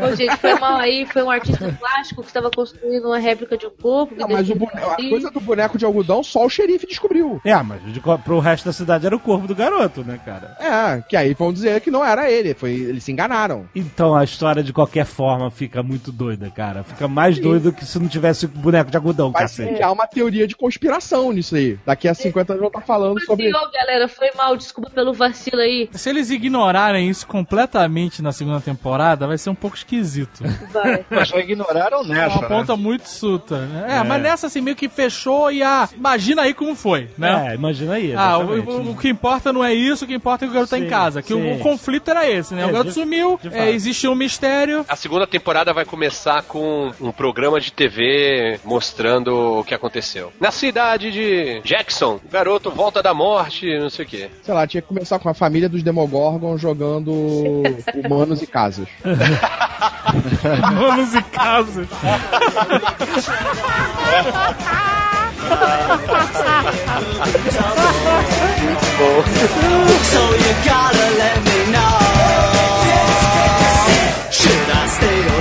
*laughs* Ô, gente, foi mal aí, foi um artista plástico que estava construindo uma réplica de um corpo. Não, mas boneco, a coisa do boneco de algodão só o xerife descobriu. É, mas de, pro resto da cidade era o corpo do garoto, né, cara? É, que aí vão dizer que não era ele, foi, eles se enganaram. Então a história, de qualquer forma, fica muito doida, cara. Fica mais doido que se não tivesse boneco de algodão, Vai cacete. criar uma teoria de conspiração nisso aí. Daqui a 50 anos vão estar falando sobre. Ô, galera, foi mal, desculpa pelo vacilo aí. Se eles ignorarem isso completamente na segunda temporada, vai ser um pouco esquisito. Vai. *laughs* Mas já ignoraram É nessa, uma ponta né? muito suta, né? É, mas nessa assim meio que fechou e ah, imagina aí como foi, né? É, imagina aí. Ah, o, o- o que importa não é isso, o que importa é que o garoto tá Sim, em casa. Que o, sim. o conflito era esse, né? É, o garoto de- sumiu, de é, existe um mistério. A segunda temporada vai começar com um programa de TV mostrando o que aconteceu. Na cidade de Jackson, o garoto volta da morte, não sei o quê. Sei lá, tinha que começar com a família dos Demogorgon jogando *laughs* humanos e casas. Manos e casos. So you gotta let me know.